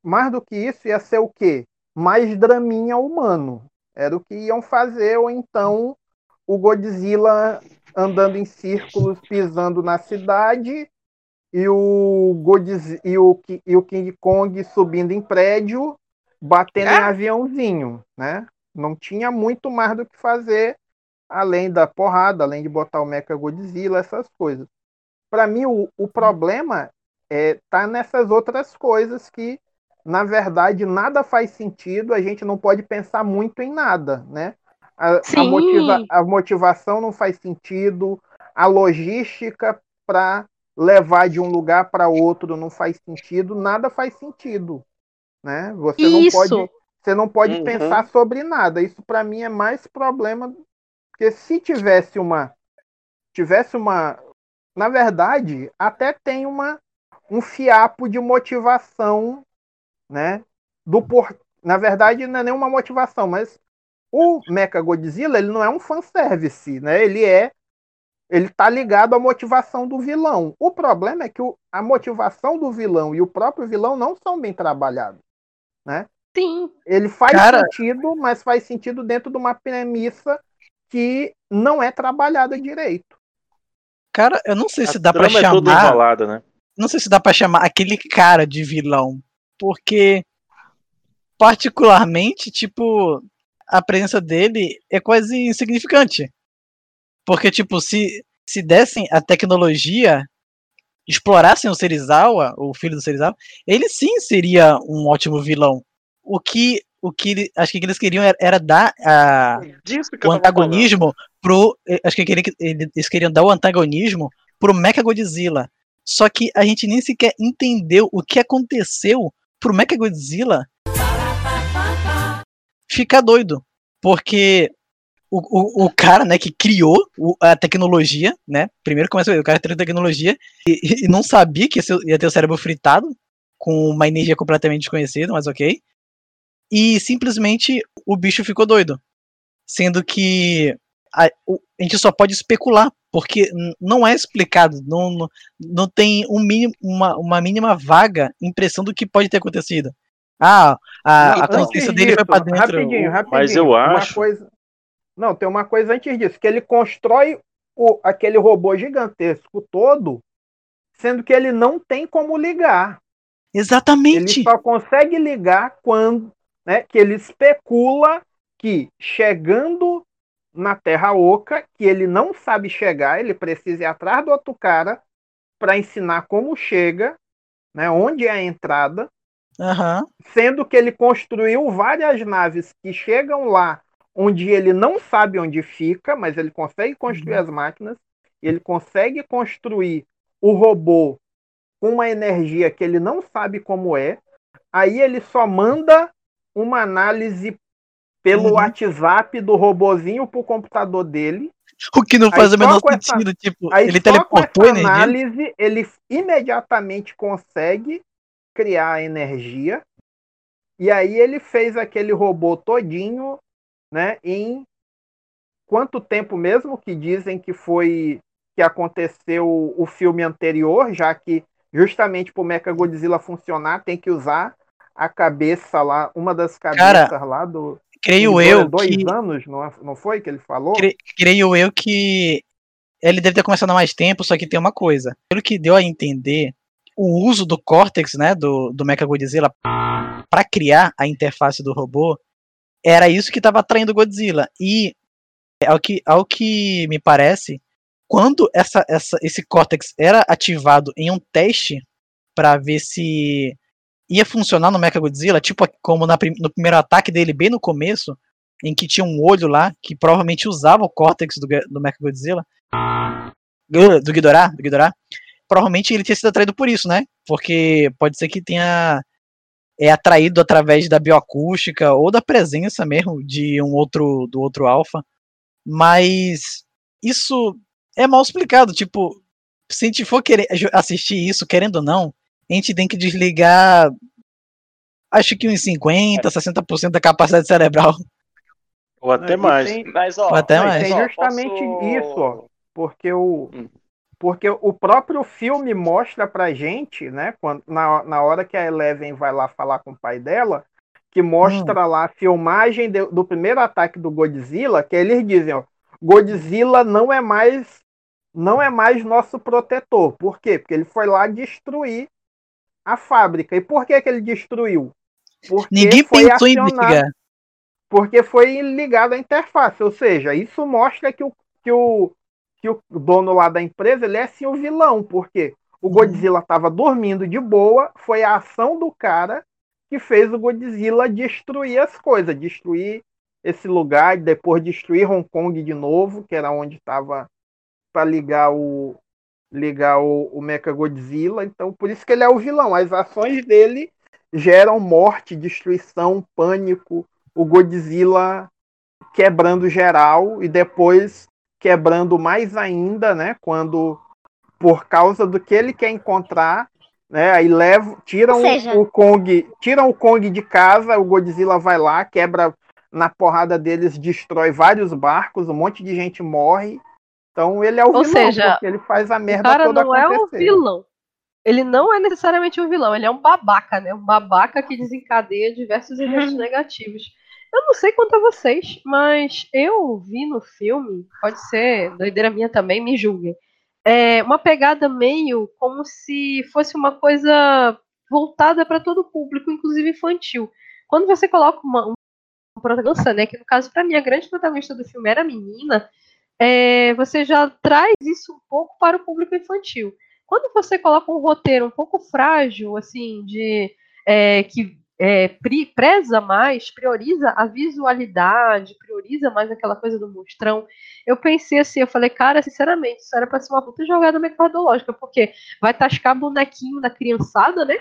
Speaker 3: mais do que isso ia ser o quê? Mais draminha humano. Era o que iam fazer, ou então o Godzilla andando em círculos, pisando na cidade, e o, Godzi- e o, e o King Kong subindo em prédio, batendo em aviãozinho, né? Não tinha muito mais do que fazer além da porrada, além de botar o Mecha Godzilla, essas coisas. Para mim, o, o problema é tá nessas outras coisas que, na verdade, nada faz sentido, a gente não pode pensar muito em nada, né? A, a, motiva- a motivação não faz sentido, a logística para levar de um lugar para outro não faz sentido, nada faz sentido, né? Você não
Speaker 6: Isso.
Speaker 3: pode, você não pode
Speaker 5: Uhum.
Speaker 3: pensar sobre nada. Isso para mim é mais problema porque se tivesse uma tivesse uma na verdade, até tem uma um fiapo de motivação, né? Do por na verdade não é nenhuma motivação, mas o Mecha Godzilla ele não é um fanservice, né? Ele é ele tá ligado à motivação do vilão. O problema é que o- a motivação do vilão e o próprio vilão não são bem trabalhados, né?
Speaker 6: Sim.
Speaker 3: Ele faz
Speaker 4: Cara-
Speaker 3: sentido, mas faz sentido dentro de uma premissa que não é trabalhada direito.
Speaker 4: Cara, eu não sei se
Speaker 2: A
Speaker 4: dá pra
Speaker 2: trama é
Speaker 4: chamar.
Speaker 2: enrolada, né?
Speaker 4: não sei se dá pra chamar aquele cara de vilão, porque particularmente, tipo, a presença dele é quase insignificante. Porque tipo, se se dessem a tecnologia, explorassem o Serizawa, o filho do Serizawa, ele sim seria um ótimo vilão. O que o que acho que eles queriam era, era dar a
Speaker 2: que
Speaker 4: o antagonismo pro. eh, Acho que eles queriam dar o antagonismo pro Mecha Godzilla. Só que a gente nem sequer entendeu o que aconteceu pro Mecha Godzilla ficar doido. Porque o, o, o cara, né, que criou a tecnologia, né? Primeiro começa o cara criou a tecnologia e, e não sabia que ia ter o cérebro fritado com uma energia completamente desconhecida, mas ok. E simplesmente o bicho ficou doido. Sendo que a, o- a gente só pode especular, porque não é explicado, não, não, não tem um mínimo, uma, uma mínima vaga impressão do que pode ter acontecido. Ah, a,
Speaker 3: Não,
Speaker 4: a consciência dele foi
Speaker 3: disso,
Speaker 4: pra dentro.
Speaker 3: Rapidinho, rapidinho.
Speaker 2: Mas eu
Speaker 3: Uma
Speaker 2: acho-
Speaker 3: coisa... Não, tem uma coisa antes disso, que ele constrói o, aquele robô gigantesco todo, sendo que ele não tem como ligar. Ele
Speaker 4: Exatamente.
Speaker 3: só consegue ligar quando, né, que ele especula que chegando na Terra Oca, que ele não sabe chegar, ele precisa ir atrás do outro cara para ensinar como chega, né, onde é a entrada,
Speaker 4: Aham.
Speaker 3: sendo que ele construiu várias naves que chegam lá onde ele não sabe onde fica, mas ele consegue construir as máquinas, ele consegue construir o robô com uma energia que ele não sabe como é. Aí ele só manda uma análise pelo
Speaker 4: Uhum.
Speaker 3: WhatsApp do robozinho pro computador dele.
Speaker 4: O que não
Speaker 3: Aí
Speaker 4: faz o
Speaker 3: só
Speaker 4: menor
Speaker 3: essa-
Speaker 4: sentido, tipo,
Speaker 3: Aí
Speaker 4: ele
Speaker 3: só com
Speaker 4: teleportou
Speaker 3: essa
Speaker 4: energia.
Speaker 3: análise ele imediatamente consegue criar energia. E aí ele fez aquele robô todinho, né, em quanto tempo mesmo que dizem que foi que aconteceu o filme anterior, já que justamente para o Mecha Godzilla funcionar tem que usar a cabeça lá, uma das cabeças lá do
Speaker 4: Creio eu
Speaker 3: dois
Speaker 4: que
Speaker 3: anos, não, é- não foi que ele falou?
Speaker 4: Cre- creio eu que ele deve ter começado há mais tempo, só que tem uma coisa. Pelo que deu a entender, o uso do Cortex, né, do, do Mechagodzilla, para criar a interface do robô, era isso que estava atraindo o Godzilla. E, ao que, ao que me parece, quando essa, essa, esse Cortex era ativado em um teste para ver se ia funcionar no Mechagodzilla, tipo como na no primeiro ataque dele, bem no começo, em que tinha um olho lá, que provavelmente usava o córtex do, do Mechagodzilla, do do Ghidorah, do Ghidorah, provavelmente ele tinha sido atraído por isso, né? Porque pode ser que tenha é atraído através da bioacústica ou da presença mesmo de um outro do outro alfa, mas isso é mal explicado, tipo, se a gente for querer assistir isso, querendo ou não, a gente tem que desligar acho que uns 50, 60% da capacidade cerebral.
Speaker 2: Ou até mais.
Speaker 3: tem-
Speaker 5: Mas, ó,
Speaker 4: Até
Speaker 3: Não, e
Speaker 4: mais.
Speaker 3: tem justamente
Speaker 5: posso-
Speaker 3: isso, ó. Porque o,
Speaker 5: Hum.
Speaker 3: porque o próprio filme mostra pra gente, né, quando, na, na hora que a Eleven vai lá falar com o pai dela, que mostra lá a filmagem de- do primeiro ataque do Godzilla, que eles dizem, ó, Godzilla não é mais não é mais nosso protetor. Por quê? Porque ele foi lá destruir a fábrica. E por que, que ele destruiu? Porque
Speaker 4: Ninguém
Speaker 3: foi
Speaker 4: pensou em brigar.
Speaker 3: porque foi ligado à interface, ou seja, isso mostra que o, que o, que o dono lá da empresa ele é sim o vilão, porque o Godzilla estava dormindo de boa, foi a ação do cara que fez o Godzilla destruir as coisas, destruir esse lugar, depois destruir Hong Kong de novo, que era onde estava para ligar o ligar o, o Mecha Godzilla, então por isso que ele é o vilão. As ações dele geram morte, destruição, pânico, o Godzilla quebrando geral e depois quebrando mais ainda, né? Quando por causa do que ele quer encontrar, né? Aí leva, tiram
Speaker 9: seja-
Speaker 3: o Kong, tiram o Kong de casa, o Godzilla vai lá, quebra na porrada deles, destrói vários barcos, um monte de gente morre. Então ele é o
Speaker 6: Ou
Speaker 3: vilão,
Speaker 6: seja,
Speaker 3: porque ele faz a
Speaker 6: O
Speaker 3: merda
Speaker 6: cara
Speaker 3: toda
Speaker 6: não é o
Speaker 3: acontecer.
Speaker 6: vilão. ele não é necessariamente um vilão, ele é um babaca, né? Um babaca que desencadeia diversos eventos negativos. Eu não sei quanto a vocês, mas eu vi no filme, pode ser doideira minha também, me julguem. É uma pegada meio como se fosse uma coisa voltada para todo o público, inclusive infantil. Quando você coloca uma, um protagonista, né, que no caso para mim a grande protagonista do filme era a menina, é, você já traz isso um pouco para o público infantil. Quando você coloca um roteiro um pouco frágil, assim, de é, que é, preza mais, prioriza a visualidade, prioriza mais aquela coisa do monstrão. Eu pensei assim, eu falei, cara, sinceramente, isso era pra ser uma puta jogada mercadológica, porque vai tascar bonequinho da criançada, né?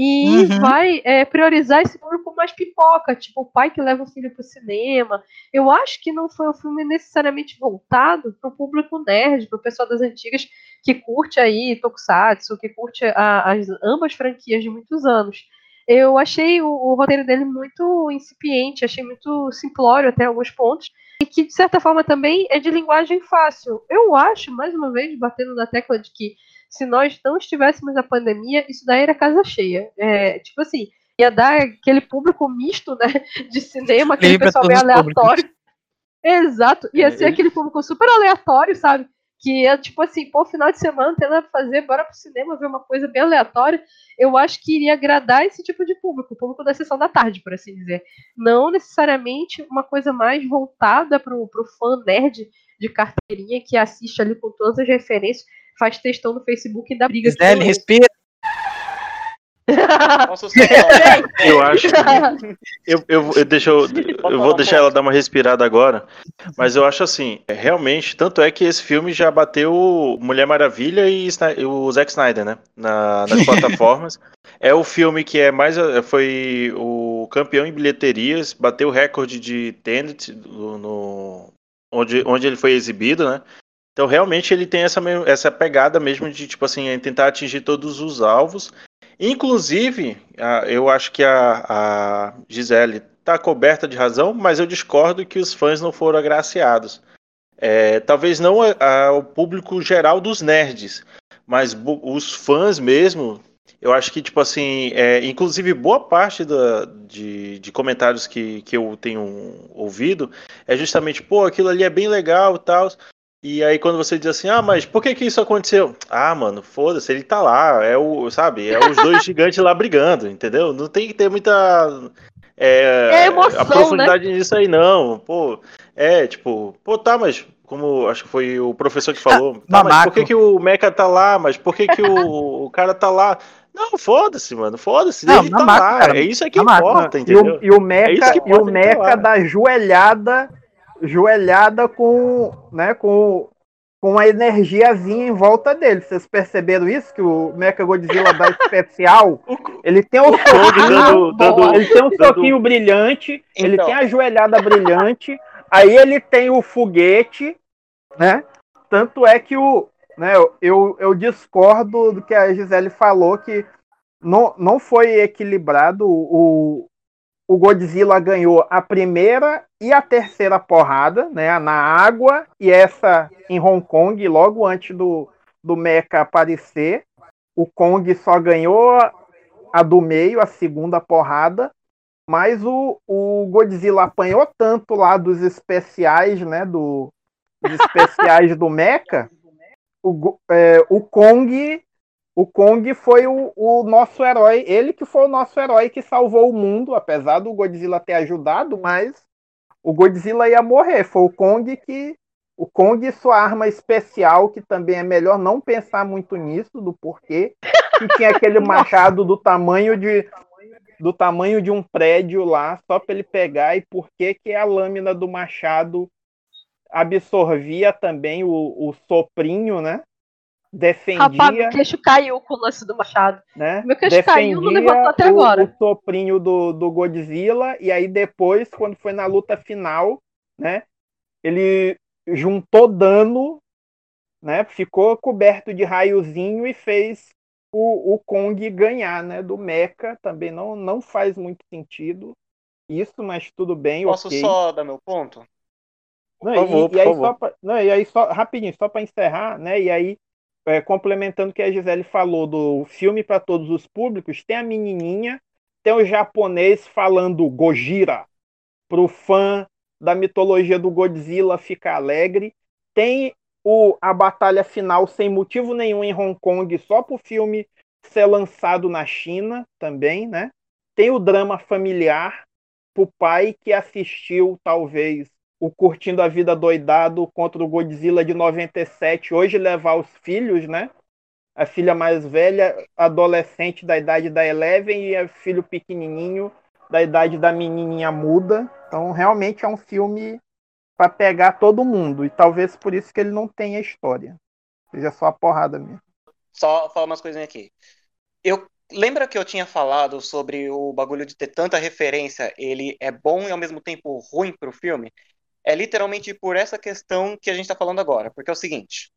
Speaker 6: E uhum. vai é, priorizar esse público mais pipoca, tipo o pai que leva o filho pro cinema. Eu acho que não foi um filme necessariamente voltado pro público nerd, pro pessoal das antigas que curte aí Tokusatsu, que curte a, as ambas franquias de muitos anos eu achei o, o, roteiro dele muito incipiente, achei muito simplório até alguns pontos, e que de certa forma também é de linguagem fácil. Eu acho, mais uma vez, batendo na tecla de que se nós não estivéssemos na pandemia, isso daí era casa cheia. É, tipo assim, ia dar aquele público misto, né, de cinema, aquele pessoal bem aleatório. Públicos. Exato, ia ser aquele público super aleatório, sabe? que é tipo assim, pô, final de semana tem nada pra fazer, bora pro cinema ver uma coisa bem aleatória, eu acho que iria agradar esse tipo de público, o público da sessão da tarde, por assim dizer. Não necessariamente uma coisa mais voltada pro, pro fã nerd de carteirinha que assiste ali com todas as referências, faz textão no Facebook e dá briga.
Speaker 4: Gisele, respira.
Speaker 2: eu acho. Eu, eu, eu, deixa, eu, eu vou deixar ela dar uma respirada agora. Mas eu acho assim, é, realmente, tanto é que esse filme já bateu Mulher Maravilha e o Zack Snyder, né? Na, nas plataformas. É o filme que é mais. É, foi o campeão em bilheterias, bateu o recorde de Tenet no, onde, onde ele foi exibido, né? Então realmente ele tem essa, essa pegada mesmo de tipo assim, tentar atingir todos os alvos. Inclusive, eu acho que a, a Gisele está coberta de razão, mas eu discordo que os fãs não foram agraciados. É, talvez não o público geral dos nerds, mas os fãs mesmo, eu acho que, tipo assim, é, inclusive boa parte da, de, de, comentários que, que eu tenho ouvido é justamente, pô, aquilo ali é bem legal e tal, e aí quando você diz assim, ah, mas por que que isso aconteceu? Ah, mano, foda-se, ele tá lá, é o, sabe, é os dois gigantes lá brigando, entendeu? Não tem que ter muita é,
Speaker 6: é emoção,
Speaker 2: a profundidade né? nisso aí não, pô, é, tipo, pô, tá, mas como acho que foi o professor que falou, tá, mas por que que o Mecha tá lá, mas por que que o, o cara tá lá? Não, foda-se, mano, foda-se, ele tá lá, cara, é isso é que importa, entendeu?
Speaker 3: E o, e o Mecha, é e o Mecha da joelhada joelhada com, né, com, com uma energiazinha em volta dele. Vocês perceberam isso? Que o Mecha Godzilla da especial, ele tem um soquinho, ele tem um soquinho brilhante, então. ele tem a joelhada brilhante, aí ele tem o foguete, né? Tanto é que o, né, eu, eu discordo do que a Gisele falou, que não, não foi equilibrado o, o Godzilla ganhou a primeira e a terceira porrada, né, na água e essa em Hong Kong, logo antes do, do Mecha aparecer. O Kong só ganhou a do meio, a segunda porrada, mas o, o Godzilla apanhou tanto lá dos especiais, né, do, dos especiais do Mecha, o, é, o Kong o Kong foi o, o, nosso herói, ele que foi o nosso herói que salvou o mundo, apesar do Godzilla ter ajudado, mas o Godzilla ia morrer. Foi o Kong que. O Kong e sua arma especial, que também é melhor não pensar muito nisso, do porquê. Que tinha aquele machado do tamanho de. Do tamanho de um prédio lá, só para ele pegar, e por que, que a lâmina do machado absorvia também o, o soprinho, né? Defendia. Rapaz,
Speaker 6: meu queixo caiu com o lance do Machado.
Speaker 3: Né?
Speaker 6: Meu queixo defendia caiu, não levantou até o, agora.
Speaker 3: O soprinho do, do Godzilla, e aí depois, quando foi na luta final, né? Ele juntou dano, né? Ficou coberto de raiozinho e fez o, o Kong ganhar, né? Do Mecha. Também não, não faz muito sentido isso, mas tudo bem.
Speaker 5: Posso
Speaker 3: okay.
Speaker 5: só dar meu ponto?
Speaker 3: Não, por favor, e, e, aí Só pra, não, e aí só rapidinho, só para encerrar, né? E aí é, complementando o que a Gisele falou do filme para todos os públicos, tem a menininha, tem o japonês falando Gojira para o fã da mitologia do Godzilla ficar alegre, tem o, a batalha final sem motivo nenhum em Hong Kong só para o filme ser lançado na China também, né? Tem o drama familiar para o pai que assistiu talvez o Curtindo a Vida Doidado contra o Godzilla de 97, hoje levar os filhos, né? A filha mais velha, adolescente da idade da Eleven e o filho pequenininho da idade da menininha muda. Então, realmente é um filme para pegar todo mundo e talvez por isso que ele não tenha história. Seja só a porrada mesmo.
Speaker 5: Só falar umas coisinhas aqui. Eu lembra que eu tinha falado sobre o bagulho de ter tanta referência, ele é bom e ao mesmo tempo ruim pro filme? É literalmente por essa questão que a gente está falando agora. Porque é o seguinte,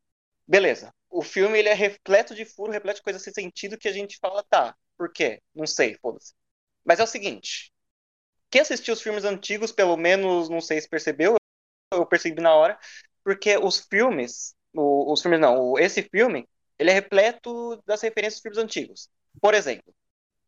Speaker 5: beleza, o filme ele é repleto de furo, repleto de coisas sem sentido que a gente fala, tá, por quê? Não sei, foda-se. Mas é o seguinte, quem assistiu os filmes antigos, pelo menos, não sei se percebeu, eu percebi na hora, porque os filmes, o, os filmes não, esse filme, ele é repleto das referências dos filmes antigos. Por exemplo,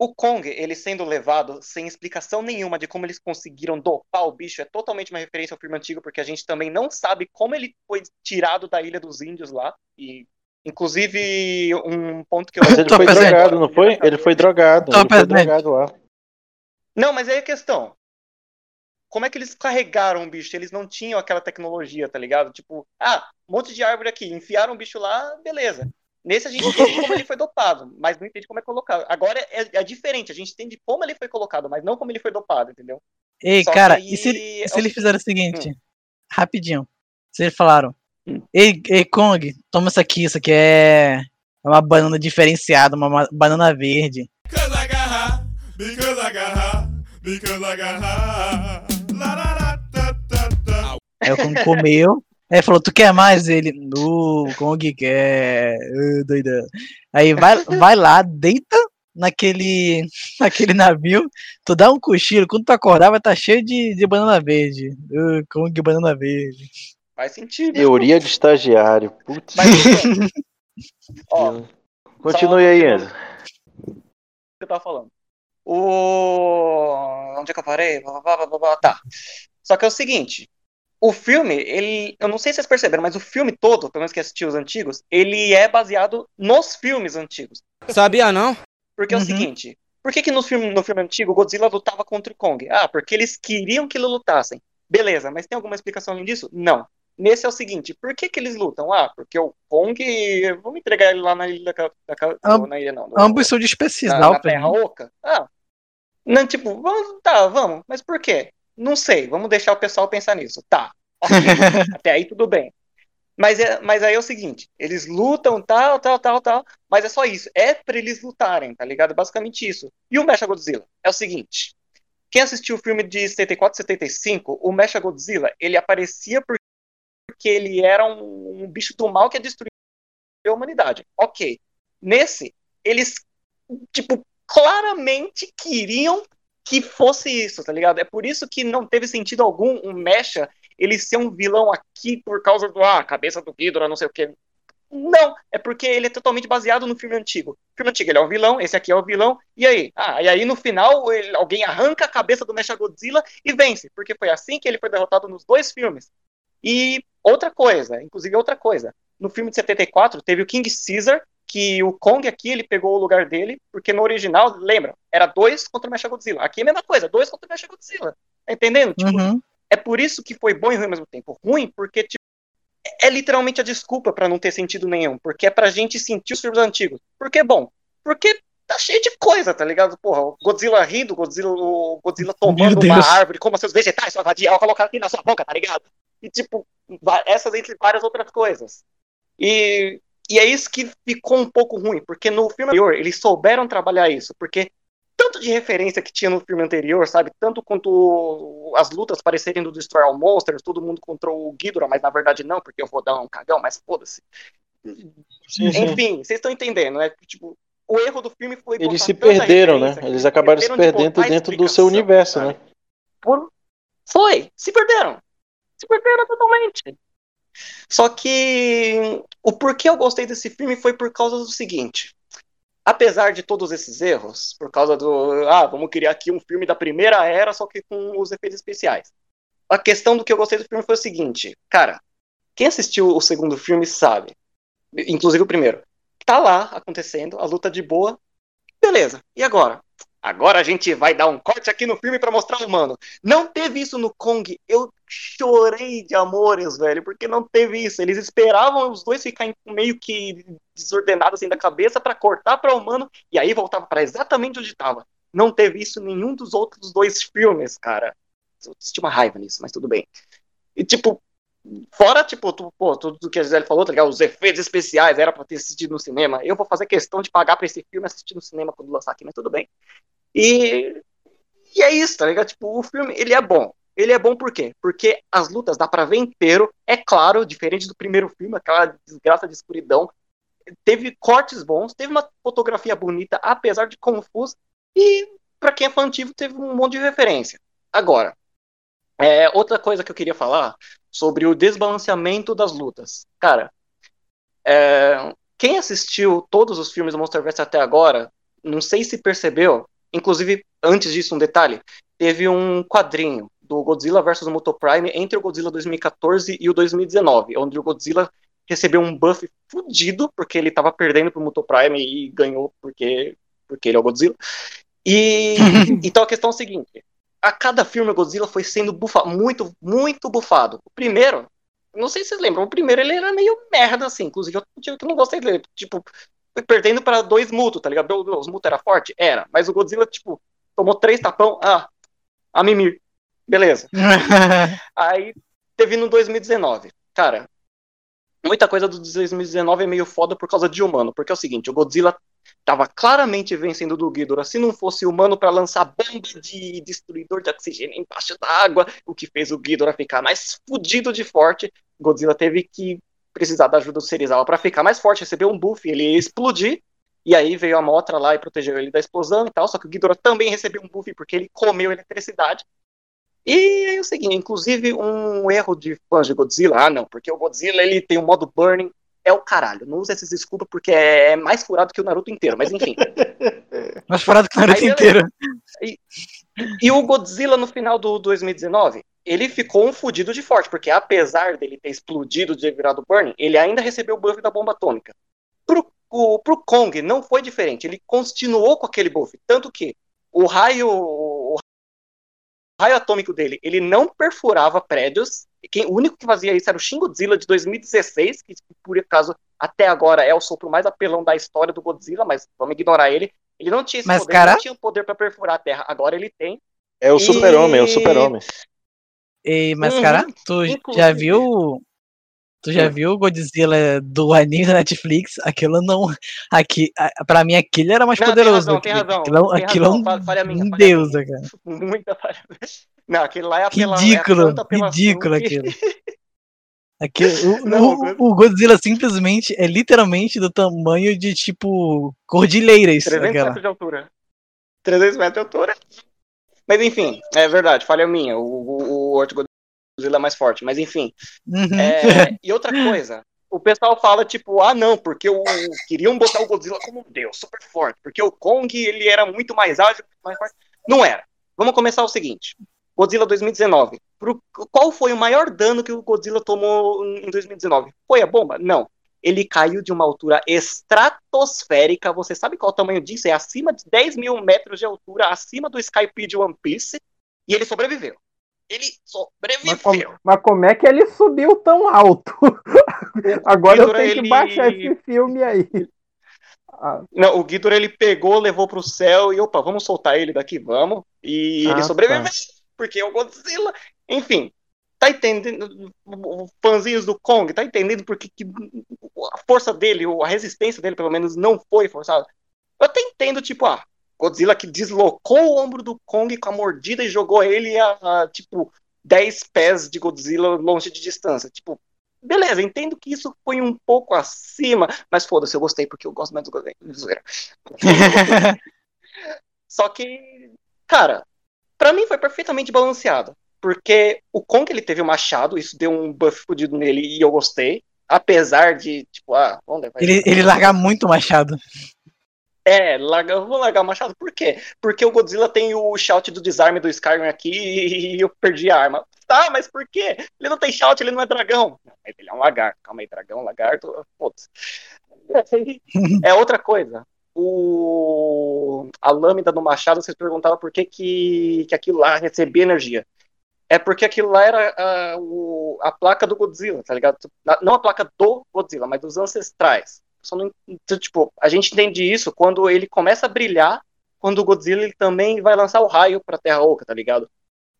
Speaker 5: o Kong, ele sendo levado sem explicação nenhuma de como eles conseguiram dopar o bicho, é totalmente uma referência ao filme antigo, porque a gente também não sabe como ele foi tirado da Ilha dos Índios lá. E, inclusive, um ponto que eu.
Speaker 2: Mas ele foi drogado, não foi? Ele foi drogado. Ele foi drogado lá.
Speaker 5: Não, mas aí é a questão. Como é que eles carregaram o bicho? Eles não tinham aquela tecnologia, tá ligado? Tipo, ah, um monte de árvore aqui, enfiaram o bicho lá, beleza. Nesse a gente entende como ele foi dopado, mas não entende como é colocado. Agora é, é, diferente, a gente entende como ele foi colocado, mas não como ele foi dopado, entendeu?
Speaker 4: Ei, Só cara, aí... e se, se eles fizeram o seguinte? Hum. Rapidinho. Se eles falaram, hum. ei, ei, Kong, toma isso aqui, isso aqui é uma banana diferenciada, uma banana verde. Aí o Kong comeu, Aí falou, tu quer mais? Ele, no, Kong quer, uh, doidão. Aí vai, vai lá, deita naquele, naquele navio, tu dá um cochilo, quando tu acordar vai estar tá cheio de, de banana verde. Uh, Kong banana verde.
Speaker 5: Faz sentido.
Speaker 2: Teoria de estagiário. Putz. Mas, ó, Continue aí, Enzo.
Speaker 5: eu tava falando. O. Onde é que eu parei? Tá. Só que é o seguinte: o filme, ele, eu não sei se vocês perceberam, mas o filme todo, pelo menos que assistiu os antigos, ele é baseado nos filmes antigos.
Speaker 4: Sabia não?
Speaker 5: Porque uhum. é o uhum. seguinte, por que, que no, filme, no filme antigo Godzilla lutava contra o Kong? Ah, porque eles queriam que ele lutassem. Beleza, mas tem alguma explicação além disso? Não. Nesse é o seguinte, por que que eles lutam? Ah, porque o Kong, vamos entregar ele lá na ilha da, da,
Speaker 4: Am,
Speaker 5: na ilha não. No,
Speaker 4: ambos são de especial.
Speaker 5: Na, na Terra Oca? Ah, não, tipo, vamos, tá, vamos, mas por quê? Não sei, vamos deixar o pessoal pensar nisso. Tá, okay. até aí tudo bem. Mas, é, mas aí é o seguinte, eles lutam, tal, tal, tal, tal, mas é só isso. É pra eles lutarem, tá ligado? Basicamente isso. E o Mecha Godzilla? É o seguinte, quem assistiu o filme de 74 75, o Mecha Godzilla, ele aparecia porque ele era um, um bicho do mal que ia destruir a humanidade. Ok. Nesse, eles, tipo, claramente queriam que fosse isso, tá ligado? É por isso que não teve sentido algum um Mecha ele ser um vilão aqui por causa do, ah, cabeça do Ghidorah, não sei o que. Não, é porque ele é totalmente baseado no filme antigo. O filme antigo ele é um vilão, esse aqui é o vilão, e aí? Ah, e aí no final ele, alguém arranca a cabeça do Mecha Godzilla e vence, porque foi assim que ele foi derrotado nos dois filmes. E outra coisa, inclusive outra coisa, no filme de 74 teve o King Caesar, que o Kong aqui ele pegou o lugar dele, porque no original, lembra, era dois contra o Mechagodzilla. Aqui é a mesma coisa, dois contra o Mechagodzilla. Tá entendendo? Tipo,
Speaker 4: uhum.
Speaker 5: É por isso que foi bom e ruim ao mesmo tempo. Ruim porque tipo, é literalmente a desculpa para não ter sentido nenhum, porque é pra gente sentir os filmes antigos. Por que bom? Porque tá cheio de coisa, tá ligado? Porra, o Godzilla rindo, Godzilla, o Godzilla tomando uma árvore, como seus vegetais, sua vadia, colocar aqui na sua boca, tá ligado? E tipo, essas entre várias outras coisas. E e é isso que ficou um pouco ruim, porque no filme anterior eles souberam trabalhar isso, porque tanto de referência que tinha no filme anterior, sabe? Tanto quanto as lutas parecerem do Destroy All Monsters, todo mundo contra o Ghidorah, mas na verdade não, porque o Rodão é um cagão, mas foda-se. Enfim, vocês estão entendendo, né? Tipo, o erro do filme foi.
Speaker 2: Eles se perderam, né? Eles acabaram se perdendo de dentro do seu universo, sabe? né?
Speaker 5: Por... Foi, se perderam. Se perderam totalmente. Só que o porquê eu gostei desse filme foi por causa do seguinte. Apesar de todos esses erros, por causa do. Ah, vamos criar aqui um filme da primeira era, só que com os efeitos especiais. A questão do que eu gostei do filme foi o seguinte. Cara, quem assistiu o segundo filme sabe. Inclusive o primeiro. Tá lá acontecendo, a luta de boa. Beleza. E agora? Agora a gente vai dar um corte aqui no filme para mostrar o humano. Não teve isso no Kong. Eu chorei de amores, velho, porque não teve isso. Eles esperavam os dois ficarem meio que desordenados assim da cabeça para cortar para humano e aí voltava para exatamente onde estava. Não teve isso em nenhum dos outros dois filmes, cara. Eu senti uma raiva nisso, mas tudo bem. E tipo, fora tipo, tu, pô, tudo que a Gisele falou, tá ligado? Os efeitos especiais era para ter assistido no cinema. Eu vou fazer questão de pagar para esse filme assistir no cinema quando lançar aqui, mas tudo bem. E, e é isso, tá ligado? Tipo, o filme, ele é bom. Ele é bom por quê? Porque as lutas dá pra ver inteiro. É claro, diferente do primeiro filme, aquela desgraça de escuridão. Teve cortes bons, teve uma fotografia bonita, apesar de confuso. E para quem é fã antigo, teve um monte de referência. Agora, é, outra coisa que eu queria falar sobre o desbalanceamento das lutas. Cara, é, quem assistiu todos os filmes do Monsterverse até agora, não sei se percebeu, Inclusive, antes disso, um detalhe: teve um quadrinho do Godzilla vs Motoprime entre o Godzilla 2014 e o 2019, onde o Godzilla recebeu um buff fudido, porque ele estava perdendo pro Motoprime e ganhou porque, porque ele é o Godzilla. E então a questão é a seguinte: a cada filme o Godzilla foi sendo bufado, muito, muito bufado. O primeiro, não sei se vocês lembram, o primeiro ele era meio merda, assim, inclusive eu tive que não gostei dele. Tipo, perdendo para dois mutos, tá ligado? Os mutos era forte? Era. Mas o Godzilla, tipo, tomou três tapão. Ah, a mimir. Beleza. Aí teve no 2019. Cara, muita coisa do 2019 é meio foda por causa de humano. Porque é o seguinte, o Godzilla tava claramente vencendo do Ghidorah. Se não fosse humano para lançar bomba de destruidor de oxigênio embaixo da água, o que fez o Ghidorah ficar mais fudido de forte, Godzilla teve que precisar da ajuda do Serizawa para ficar mais forte, receber um buff, ele ia explodir, e aí veio a Motra lá e protegeu ele da explosão e tal, só que o Ghidorah também recebeu um buff porque ele comeu eletricidade. E é o seguinte, inclusive um erro de fãs de Godzilla, ah não, porque o Godzilla ele tem um modo burning, é o caralho, não usa esses desculpas porque é mais furado que o Naruto inteiro, mas enfim.
Speaker 4: mais furado que o Naruto aí, inteiro.
Speaker 5: E, e o Godzilla no final do 2019, ele ficou um fudido de forte, porque apesar dele ter explodido de virado Burning, ele ainda recebeu o buff da bomba atômica. Pro, o, pro Kong não foi diferente, ele continuou com aquele buff, tanto que o raio, raio atômico dele, ele não perfurava prédios, quem, o único que fazia isso era o Shin Godzilla de 2016, que por acaso até agora é o sopro mais apelão da história do Godzilla, mas vamos ignorar ele. Ele não tinha esse
Speaker 4: mas,
Speaker 5: poder,
Speaker 4: cara...
Speaker 5: não tinha poder para perfurar a Terra, agora ele tem.
Speaker 2: É o super-homem, é o super-homem.
Speaker 4: E, mas, uhum, cara, tu inclusive. já viu. Tu já viu o Godzilla do anime da Netflix? Aquilo não. Aqui, pra mim, aquilo era mais
Speaker 5: não,
Speaker 4: poderoso.
Speaker 5: Tem razão,
Speaker 4: aquilo,
Speaker 5: tem razão,
Speaker 4: aquilo
Speaker 5: tem razão. é um,
Speaker 4: um deus, cara.
Speaker 5: Muita falha. Não, aquilo lá é apela,
Speaker 4: Ridículo,
Speaker 5: é
Speaker 4: ridículo aquilo. aquilo o, não, o, o, Godzilla simplesmente é literalmente do tamanho de tipo cordilheiras.
Speaker 5: 300
Speaker 4: aquela.
Speaker 5: metros de altura. 300 metros de altura. Mas enfim, é verdade, falha minha. O, o, o Godzilla é mais forte. Mas enfim.
Speaker 4: Uhum.
Speaker 5: É, e outra coisa, o pessoal fala, tipo, ah, não, porque o, queriam botar o Godzilla como um deus, super forte. Porque o Kong, ele era muito mais ágil, mais forte. Não era. Vamos começar o seguinte. Godzilla 2019. Pro, qual foi o maior dano que o Godzilla tomou em 2019? Foi a bomba? Não ele caiu de uma altura estratosférica. Você sabe qual é o tamanho disso? É acima de 10 mil metros de altura, acima do Skype de One Piece. E ele sobreviveu. Ele sobreviveu.
Speaker 3: Mas como, mas como é que ele subiu tão alto? Agora eu tenho
Speaker 5: ele...
Speaker 3: que baixar esse filme aí.
Speaker 5: Ah. Não, o Ghidorah ele pegou, levou pro céu e opa, vamos soltar ele daqui, vamos. E ah, ele sobreviveu, tá. porque é o Godzilla. Enfim, Tá entendendo? Fãzinhos do Kong, tá entendendo porque que a força dele, a resistência dele, pelo menos, não foi forçada? Eu até entendo, tipo, ah, Godzilla que deslocou o ombro do Kong com a mordida e jogou ele a, a tipo, 10 pés de Godzilla longe de distância. Tipo, beleza, entendo que isso foi um pouco acima, mas foda-se, eu gostei porque eu gosto mais do Godzilla. Só que, cara, para mim foi perfeitamente balanceado. Porque o Kong ele teve o machado, isso deu um buff fudido nele e eu gostei. Apesar de, tipo, ah, vamos levar
Speaker 4: Ele, ele larga muito o machado.
Speaker 5: É, larga, vou largar o machado. Por quê? Porque o Godzilla tem o shout do desarme do Skyrim aqui e eu perdi a arma. Tá, mas por quê? Ele não tem shout, ele não é dragão. Não, ele é um lagarto. Calma aí, dragão, lagarto. Foda-se. É outra coisa. O... A lâmina do machado, vocês perguntavam por que, que, que aquilo lá recebia energia. É porque aquilo lá era a, o- a placa do Godzilla, tá ligado? Não a placa do Godzilla, mas dos ancestrais. Não, então, tipo, a gente entende isso quando ele começa a brilhar, quando o Godzilla ele também vai lançar o raio pra Terra Oca, tá ligado?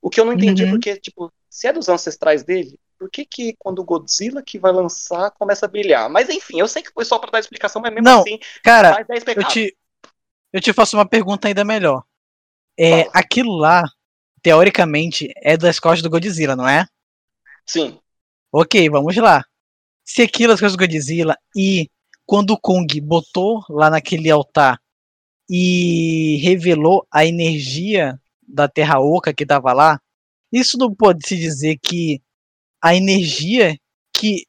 Speaker 5: O que eu não entendi,
Speaker 4: Uhum.
Speaker 5: porque, tipo, se é dos ancestrais dele, por que que quando o Godzilla que vai lançar começa a brilhar? Mas enfim, eu sei que foi só pra dar explicação, mas mesmo
Speaker 4: Não,
Speaker 5: assim,
Speaker 4: Cara,
Speaker 5: faz 10
Speaker 4: eu te, eu te faço uma pergunta ainda melhor. É,
Speaker 5: Fala.
Speaker 4: aquilo lá, teoricamente, é das costas do Godzilla, não é?
Speaker 5: Sim.
Speaker 4: Ok, vamos lá. Se aquilo é das costas do Godzilla e quando o Kong botou lá naquele altar e revelou a energia da Terra Oca que tava lá, isso não pode se dizer que a energia que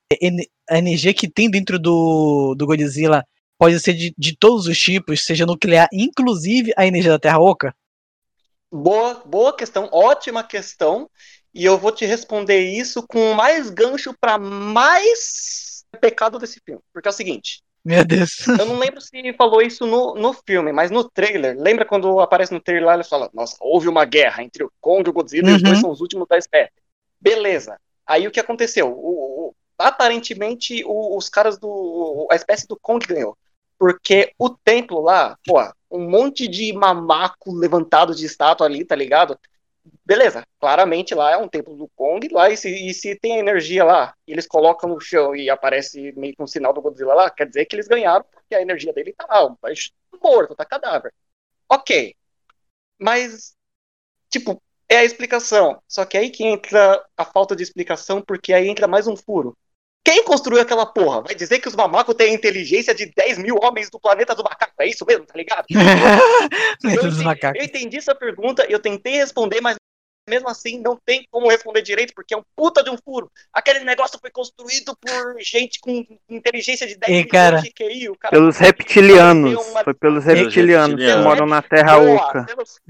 Speaker 4: a energia que tem dentro do, do Godzilla pode ser de, de todos os tipos, seja nuclear, inclusive a energia da Terra Oca?
Speaker 5: Boa, boa questão, ótima questão. E eu vou te responder isso com mais gancho pra mais pecado desse filme. Porque é o seguinte,
Speaker 4: Meu Deus.
Speaker 5: eu não lembro se falou isso no, no filme, mas no trailer, lembra quando aparece no trailer lá, ele fala, nossa, houve uma guerra entre o Kong e o Godzilla e os
Speaker 4: Uhum.
Speaker 5: dois são os últimos da espécie. Beleza. Aí o que aconteceu? O, o- aparentemente, o- os caras do. A espécie do Kong ganhou. Porque o templo lá, pô, um monte de mamaco levantado de estátua ali, tá ligado? Beleza, claramente lá é um templo do Kong lá, e se, e se tem energia lá, eles colocam no chão e aparece meio que um sinal do Godzilla lá, quer dizer que eles ganharam, porque a energia dele tá lá, bicho morto, tá cadáver. Ok. Mas, tipo, é a explicação. Só que aí que entra a falta de explicação, porque aí entra mais um furo. Quem construiu aquela porra? Vai dizer que os mamacos têm a inteligência de 10 mil homens do planeta do macaco. É isso mesmo, tá ligado? Eu entendi, eu entendi essa pergunta, eu tentei responder, mas mesmo assim não tem como responder direito, porque é um puta de um furo. Aquele negócio foi construído por gente com inteligência de 10
Speaker 4: E,
Speaker 5: milhões
Speaker 4: cara,
Speaker 5: de QI. O cara
Speaker 3: Pelos reptilianos.
Speaker 5: uma-
Speaker 3: Foi pelos reptilianos que moram na Terra Oca.
Speaker 5: Pelos,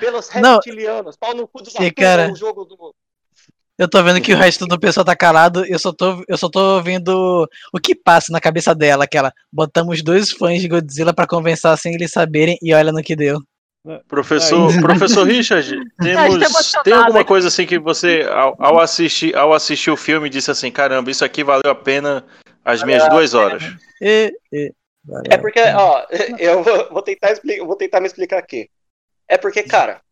Speaker 5: pelos
Speaker 4: Não.
Speaker 5: reptilianos. Pau no cu dos atores,
Speaker 4: cara,
Speaker 5: o jogo do...
Speaker 4: Eu tô vendo que o resto do pessoal tá calado, eu só tô, eu só tô vendo o que passa na cabeça dela, aquela botamos dois fãs de Godzilla pra conversar sem eles saberem e olha no que deu.
Speaker 2: Professor, professor Richard, temos,
Speaker 6: emocionada
Speaker 2: tem alguma coisa assim que você, ao, ao assistir, ao assistir o filme, disse assim, caramba, isso aqui valeu a pena as minhas
Speaker 5: Valeu a
Speaker 2: duas horas.
Speaker 4: E, e,
Speaker 5: É porque, ó, eu vou tentar explicar, vou tentar me explicar aqui. É porque, cara,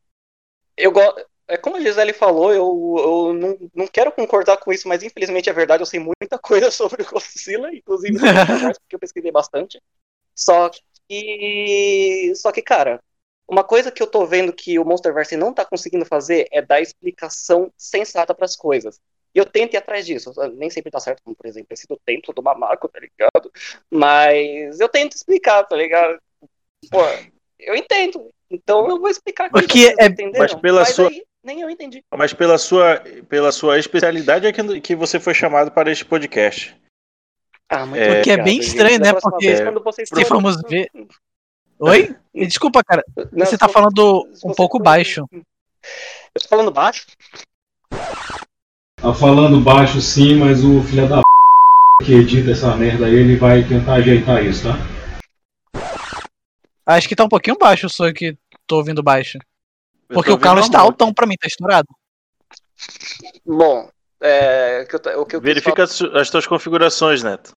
Speaker 5: eu gosto. É como a Gisele falou, eu, eu não, não quero concordar com isso, mas infelizmente é verdade, eu sei muita coisa sobre o Godzilla, inclusive porque eu pesquisei bastante. Só que. Só que, cara, uma coisa que eu tô vendo que o Monsterverse não tá conseguindo fazer é dar explicação sensata pras coisas. E eu tento ir atrás disso. Nem sempre tá certo, como por exemplo esse do templo do mamaco, tá ligado? Mas eu tento explicar, tá ligado? Pô, eu entendo. Então eu vou explicar aqui.
Speaker 4: Porque é-?
Speaker 2: Mas pela sua-
Speaker 5: aí, nem eu entendi.
Speaker 2: Mas pela sua, pela sua especialidade é que, que você foi chamado para este podcast.
Speaker 5: Ah, muito
Speaker 2: É,
Speaker 4: Porque é bem estranho, né? Porque
Speaker 5: vez, quando vocês
Speaker 4: se formos ver- Oi? Desculpa, cara.
Speaker 5: Não,
Speaker 4: Você tá falando um pouco baixo.
Speaker 5: Eu tô falando baixo?
Speaker 9: Tá falando baixo sim, mas o filho da p... que edita essa merda aí, ele vai tentar ajeitar isso, tá?
Speaker 4: Acho que tá um pouquinho baixo o som que tô ouvindo baixo. Porque o Carlos tá
Speaker 2: normal.
Speaker 4: altão pra mim, tá estourado.
Speaker 5: Bom, é, o que eu, o que eu
Speaker 2: Verifica as, as tuas configurações, Neto.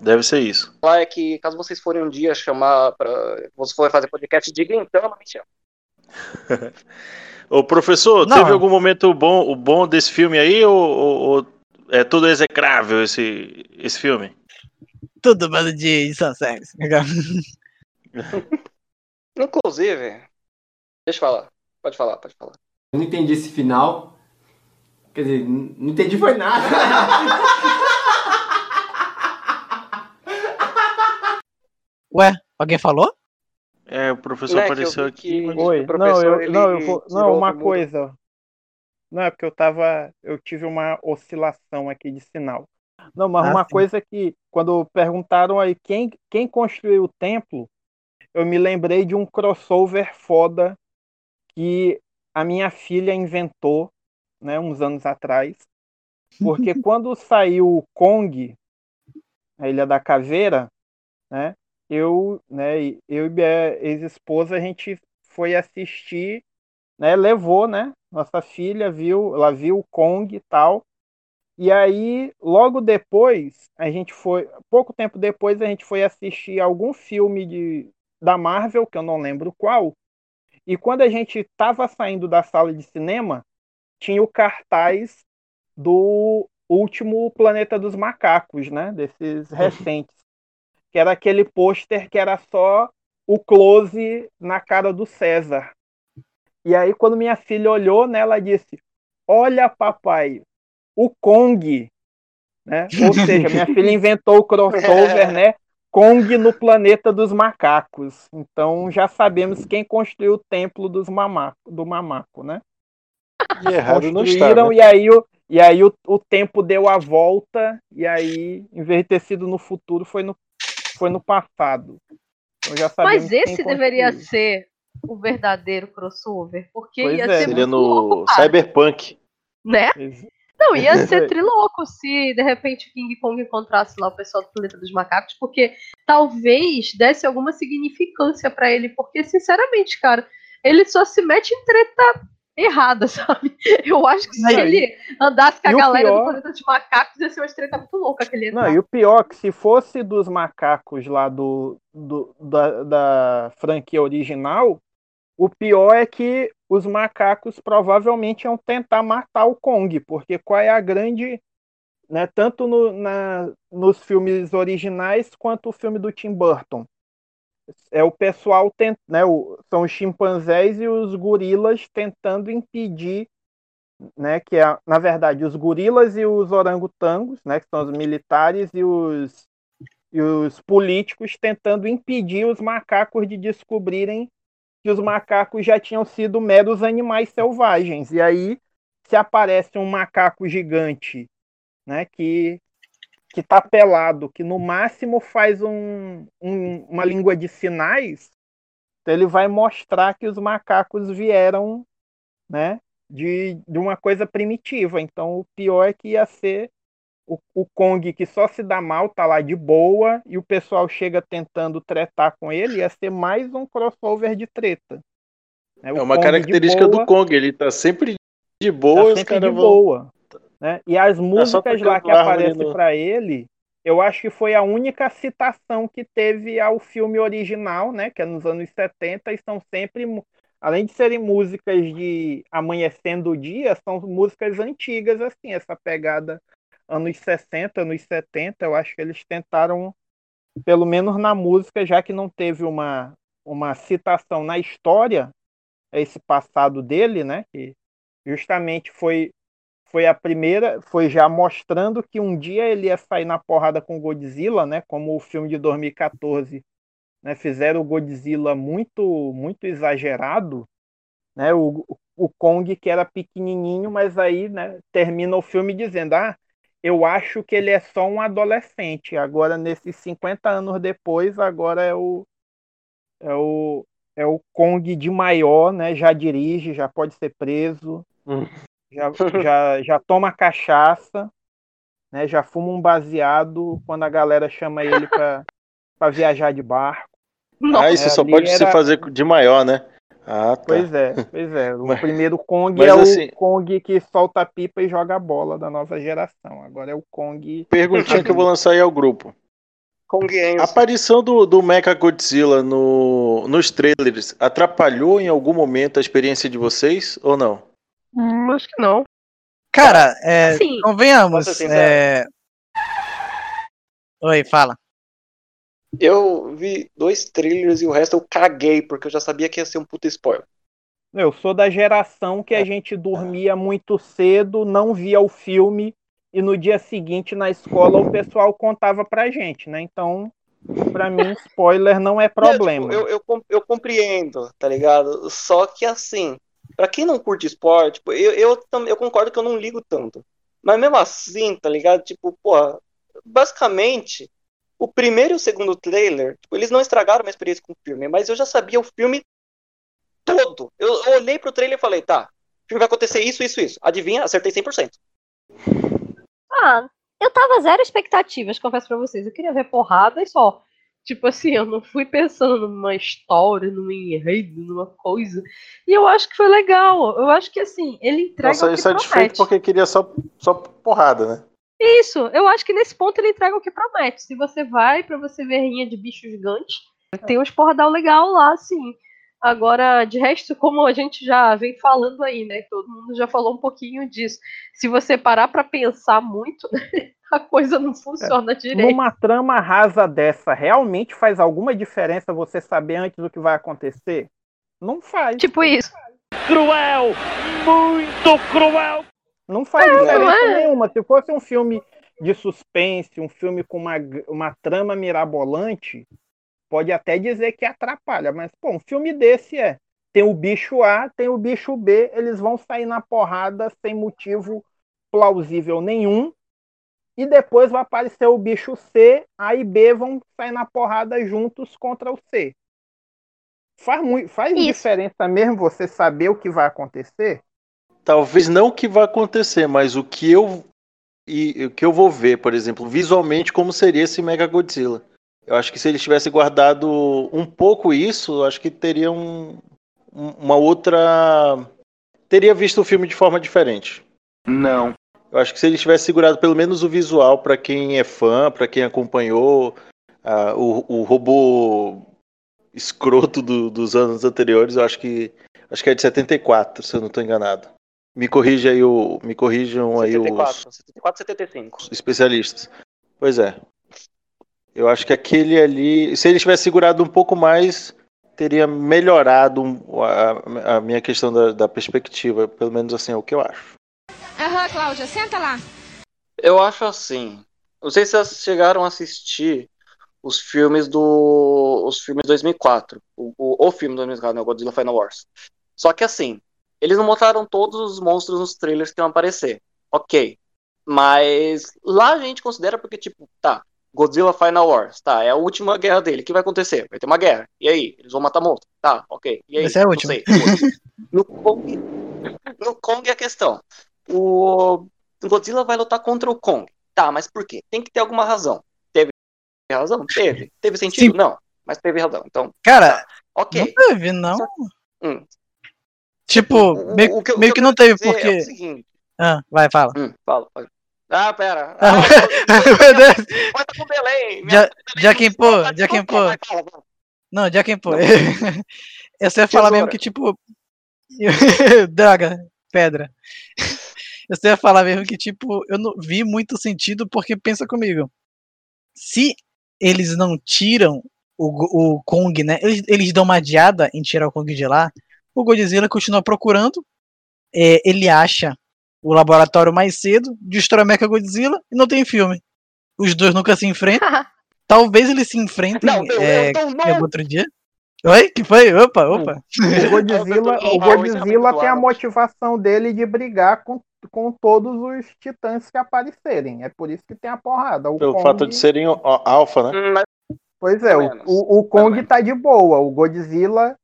Speaker 2: Deve ser isso.
Speaker 5: falar é que caso vocês forem um dia chamar pra. Você for fazer podcast, diga então, não me chama.
Speaker 2: Ô, professor,
Speaker 4: Não.
Speaker 2: teve algum momento bom, o bom desse filme aí ou, ou- ou é tudo execrável esse, esse filme?
Speaker 4: Tudo bando de, de sunset.
Speaker 5: Inclusive. Deixa eu falar. Pode falar, pode falar.
Speaker 10: Eu não entendi esse final. Quer dizer, não entendi foi nada.
Speaker 4: Ué, alguém falou?
Speaker 2: É, o professor
Speaker 5: Não que eu
Speaker 2: apareceu aqui.
Speaker 5: que-
Speaker 3: Oi, não,
Speaker 5: professor,
Speaker 3: eu, não, eu não, uma coisa. Não, é porque eu tava. Eu tive uma oscilação aqui de sinal. Não, mas
Speaker 4: Ah,
Speaker 3: uma
Speaker 4: sim.
Speaker 3: coisa que, quando perguntaram aí quem, quem construiu o templo, eu me lembrei de um crossover foda que a minha filha inventou, né, uns anos atrás. Porque quando saiu o Kong, a Ilha da Caveira, né, eu, né, e- eu e minha ex-esposa, a gente foi assistir, né, levou, né, nossa filha viu, ela viu o Kong e tal. E aí, logo depois, a gente foi, pouco tempo depois, a gente foi assistir algum filme de, da Marvel, que eu não lembro qual. E quando a gente estava saindo da sala de cinema, tinha o cartaz do último Planeta dos Macacos, né? Desses recentes. Que era aquele pôster que era só o close na cara do César. E aí, quando minha filha olhou, né, ela disse: Olha, papai, o Kong. Né? Ou seja, minha filha inventou o crossover, né? Kong no planeta dos macacos. Então já sabemos quem construiu o templo dos mamaco, do mamaco, né?
Speaker 2: E errado não está.
Speaker 3: Construíram
Speaker 2: né?
Speaker 3: e aí, o, e aí o, o tempo deu a volta e aí, em vez de ter sido no futuro, foi no, foi no passado. Então já sabemos
Speaker 6: Mas
Speaker 3: quem
Speaker 6: esse deveria ser o verdadeiro crossover, porque
Speaker 3: Pois
Speaker 6: ia
Speaker 3: é.
Speaker 6: ser
Speaker 2: Seria
Speaker 6: muito louco,
Speaker 2: no
Speaker 6: cara,
Speaker 2: Cyberpunk.
Speaker 6: né?
Speaker 3: Ex-
Speaker 6: Não, ia ser trilouco se de repente King Kong encontrasse lá o pessoal do Planeta dos Macacos, porque talvez desse alguma significância pra ele, porque sinceramente, cara, ele só se mete em treta errada, sabe? Eu acho que se
Speaker 3: Não,
Speaker 6: ele andasse com a galera do
Speaker 3: pior-
Speaker 6: Planeta dos Macacos, ia ser uma treta muito louca que ele ia
Speaker 3: Não, e o pior é que se fosse dos macacos lá do, do- da, da franquia original, o pior é que os macacos provavelmente iam tentar matar o Kong, porque qual é a grande. Né, tanto no, na, nos filmes originais quanto o filme do Tim Burton. É o pessoal tent, né, o- são os chimpanzés e os gorilas tentando impedir né, que é, na verdade, os gorilas e os orangotangos, né, que são os militares e os, e os políticos tentando impedir os macacos de descobrirem que os macacos já tinham sido meros animais selvagens. E aí, se aparece um macaco gigante, né, que que tá pelado, que no máximo faz um, um- uma língua de sinais, então ele vai mostrar que os macacos vieram, né, de, de uma coisa primitiva. Então o pior é que ia ser o, o Kong que só se dá mal, tá lá de boa, e o pessoal chega tentando tretar com ele, ia ser mais um crossover de treta. né?
Speaker 2: É uma
Speaker 3: Kong
Speaker 2: característica
Speaker 3: boa,
Speaker 2: do Kong, ele tá sempre de
Speaker 3: tá
Speaker 2: boa, os
Speaker 3: sempre de
Speaker 2: vão.
Speaker 3: boa. Né? E as
Speaker 2: só
Speaker 3: músicas lá que aparecem pra ele, eu acho que foi a única citação que teve ao filme original, né? Que é nos anos 70, e são sempre, além de serem músicas de Amanhecendo o Dia, são músicas antigas, assim, essa pegada anos 60, anos 70, eu acho que eles tentaram, pelo menos na música, já que não teve uma, uma citação na história, a esse passado dele, né? Que justamente foi foi a primeira, foi já mostrando que um dia ele ia sair na porrada com Godzilla, né? Como o filme de 2014, né? Fizeram o Godzilla muito muito exagerado, né? O, o Kong que era pequenininho, mas aí, né? Termina o filme dizendo, ah, eu acho que ele é só um adolescente. Agora nesses 50 anos depois, agora é o é o é o Kong de maior, né? Já dirige, já pode ser preso
Speaker 2: Hum.
Speaker 3: já, já, já toma cachaça, né? Já fuma um baseado quando a galera chama ele pra, pra viajar de barco.
Speaker 2: Ah, isso
Speaker 3: É,
Speaker 2: só pode se
Speaker 3: era-
Speaker 2: fazer de maior, né? Ah, tá.
Speaker 3: Pois é, pois é. O
Speaker 2: Mas-
Speaker 3: primeiro Kong é
Speaker 2: assim-
Speaker 3: o Kong que solta a pipa e joga a bola da nova geração. Agora é o Kong.
Speaker 2: Perguntinha que eu vou lançar aí ao grupo.
Speaker 5: Kong
Speaker 2: A
Speaker 5: Enzo.
Speaker 2: aparição do, do Mecha Godzilla no, nos trailers atrapalhou em algum momento a experiência de vocês ou não?
Speaker 6: Hum, acho que não.
Speaker 4: Cara, é,
Speaker 6: Assim,
Speaker 4: convenhamos.
Speaker 5: Sincero?
Speaker 4: é... Oi, fala.
Speaker 5: Eu vi dois trailers e o resto eu caguei, porque eu já sabia que ia ser um puta spoiler.
Speaker 3: Eu sou da geração que a gente dormia muito cedo, não via o filme e no dia seguinte na escola o pessoal contava pra gente, né? Então, pra mim, spoiler não é problema.
Speaker 5: Não, tipo, eu, eu, eu compreendo, tá ligado? Só que assim, Pra quem não curte esporte, tipo, eu, eu, eu concordo que eu não ligo tanto. Mas mesmo assim, tá ligado? Tipo, porra, basicamente, o primeiro e o segundo trailer, tipo, eles não estragaram a minha experiência com o filme, mas eu já sabia o filme todo. Eu, eu olhei pro trailer e falei, tá, o filme vai acontecer isso, isso, isso. Adivinha? Acertei 100%.
Speaker 6: Ah, eu tava zero expectativas, confesso pra vocês. Eu queria ver porrada e só. Tipo assim, eu não fui pensando numa história, num enredo, numa coisa. E eu acho que foi legal. Eu acho que assim, ele entrega
Speaker 2: Nossa,
Speaker 6: o que
Speaker 2: satisfeito
Speaker 6: promete.
Speaker 2: porque queria só, só porrada, né?
Speaker 6: Isso, eu acho que nesse ponto ele entrega o que promete. Se você vai pra você ver rinha de bicho gigante, tem uns porradal legal lá, sim. Agora, de resto, como a gente já vem falando aí, né? Todo mundo já falou um pouquinho disso. Se você parar pra pensar muito, a coisa não funciona direito.
Speaker 3: Numa trama rasa dessa, realmente faz alguma diferença você saber antes do que vai acontecer? Não faz.
Speaker 6: Tipo isso.
Speaker 11: Cruel! Muito cruel!
Speaker 3: Não faz
Speaker 6: É,
Speaker 3: diferença
Speaker 6: é?
Speaker 3: nenhuma. Se fosse um filme de suspense, um filme com uma, uma trama mirabolante, pode até dizer que atrapalha. Mas, pô, um filme desse é. Tem o bicho A, tem o bicho B, eles vão sair na porrada sem motivo plausível nenhum. E depois vai aparecer o bicho C, A e B vão sair na porrada juntos contra o C. Faz, muito, faz
Speaker 6: Isso.
Speaker 3: diferença mesmo você saber o que vai acontecer?
Speaker 2: Talvez não o que vai acontecer, mas o que eu e o que eu vou ver, por exemplo, visualmente como seria esse Mega Godzilla. Eu acho que se eles tivessem guardado um pouco isso, eu acho que teria um, um- uma outra teria visto o filme de forma diferente.
Speaker 8: Não.
Speaker 2: Eu acho que se eles tivessem segurado pelo menos o visual para quem é fã, para quem acompanhou ah, o, o robô escroto do- dos anos anteriores, eu acho que acho que é de 74, se eu não estou enganado. Me corrija aí o, me corrijam aí os
Speaker 5: 74, 74, 75.
Speaker 2: especialistas. Pois é. Eu acho que aquele ali, se ele tivesse segurado um pouco mais, teria melhorado a, a minha questão da, da perspectiva, pelo menos assim é o que eu acho.
Speaker 12: Aham, Cláudia, senta lá.
Speaker 5: Eu acho assim. Não sei se vocês chegaram a assistir os filmes do. Os filmes de 2004. O, o, o filme de 2004, né? O Godzilla Final Wars. Só que assim, eles não mostraram todos os monstros nos trailers que iam aparecer. Ok. Mas lá a gente considera porque, tipo, tá. Godzilla Final Wars, tá, é a última guerra dele. O que vai acontecer? Vai ter uma guerra. E aí? Eles vão matar monstro. Tá, ok. E aí?
Speaker 4: Essa é a última.
Speaker 5: No Kong, no Kong é a questão. O Godzilla vai lutar contra o Kong. Tá, mas por quê? Tem que ter alguma razão. Teve razão? Teve. Teve sentido?
Speaker 4: Sim.
Speaker 5: Não. Mas teve razão. Então,
Speaker 4: Cara,
Speaker 5: ok.
Speaker 4: não teve, não.
Speaker 5: Hum.
Speaker 4: Tipo, meio,
Speaker 5: o que
Speaker 4: meio que
Speaker 5: eu
Speaker 4: não teve, porque.
Speaker 5: É o seguinte.
Speaker 4: Ah, vai, fala.
Speaker 5: Hum, fala. Ah, pera.
Speaker 4: Ah,
Speaker 5: tá com delay. Minha
Speaker 4: Já, já quem pô, já quem pô. Não, já quem pô. Eu só ia falar mesmo que, tipo. Droga, pedra. Eu só ia falar mesmo que, tipo, eu não vi muito sentido, porque pensa comigo. Se eles não tiram o, o Kong, né? Eles, eles dão uma adiada em tirar o Kong de lá. O Godzilla continua procurando. é, ele acha o laboratório mais cedo, destrói o Mecha Godzilla e não tem filme. Os dois nunca se enfrentam. Talvez eles se enfrentem
Speaker 5: Não, eu-
Speaker 4: é,
Speaker 5: eu
Speaker 4: outro dia. Oi? Que foi? Opa, opa.
Speaker 3: O Godzilla, o
Speaker 5: o
Speaker 3: Godzilla tem a motivação dele de brigar com, com todos os titãs que aparecerem. É por isso que tem a porrada. O
Speaker 2: Pelo
Speaker 3: Kong-
Speaker 2: fato de serem alfa, né?
Speaker 5: Hum,
Speaker 3: Pois é, o, o, o Kong tá de boa. O Godzilla.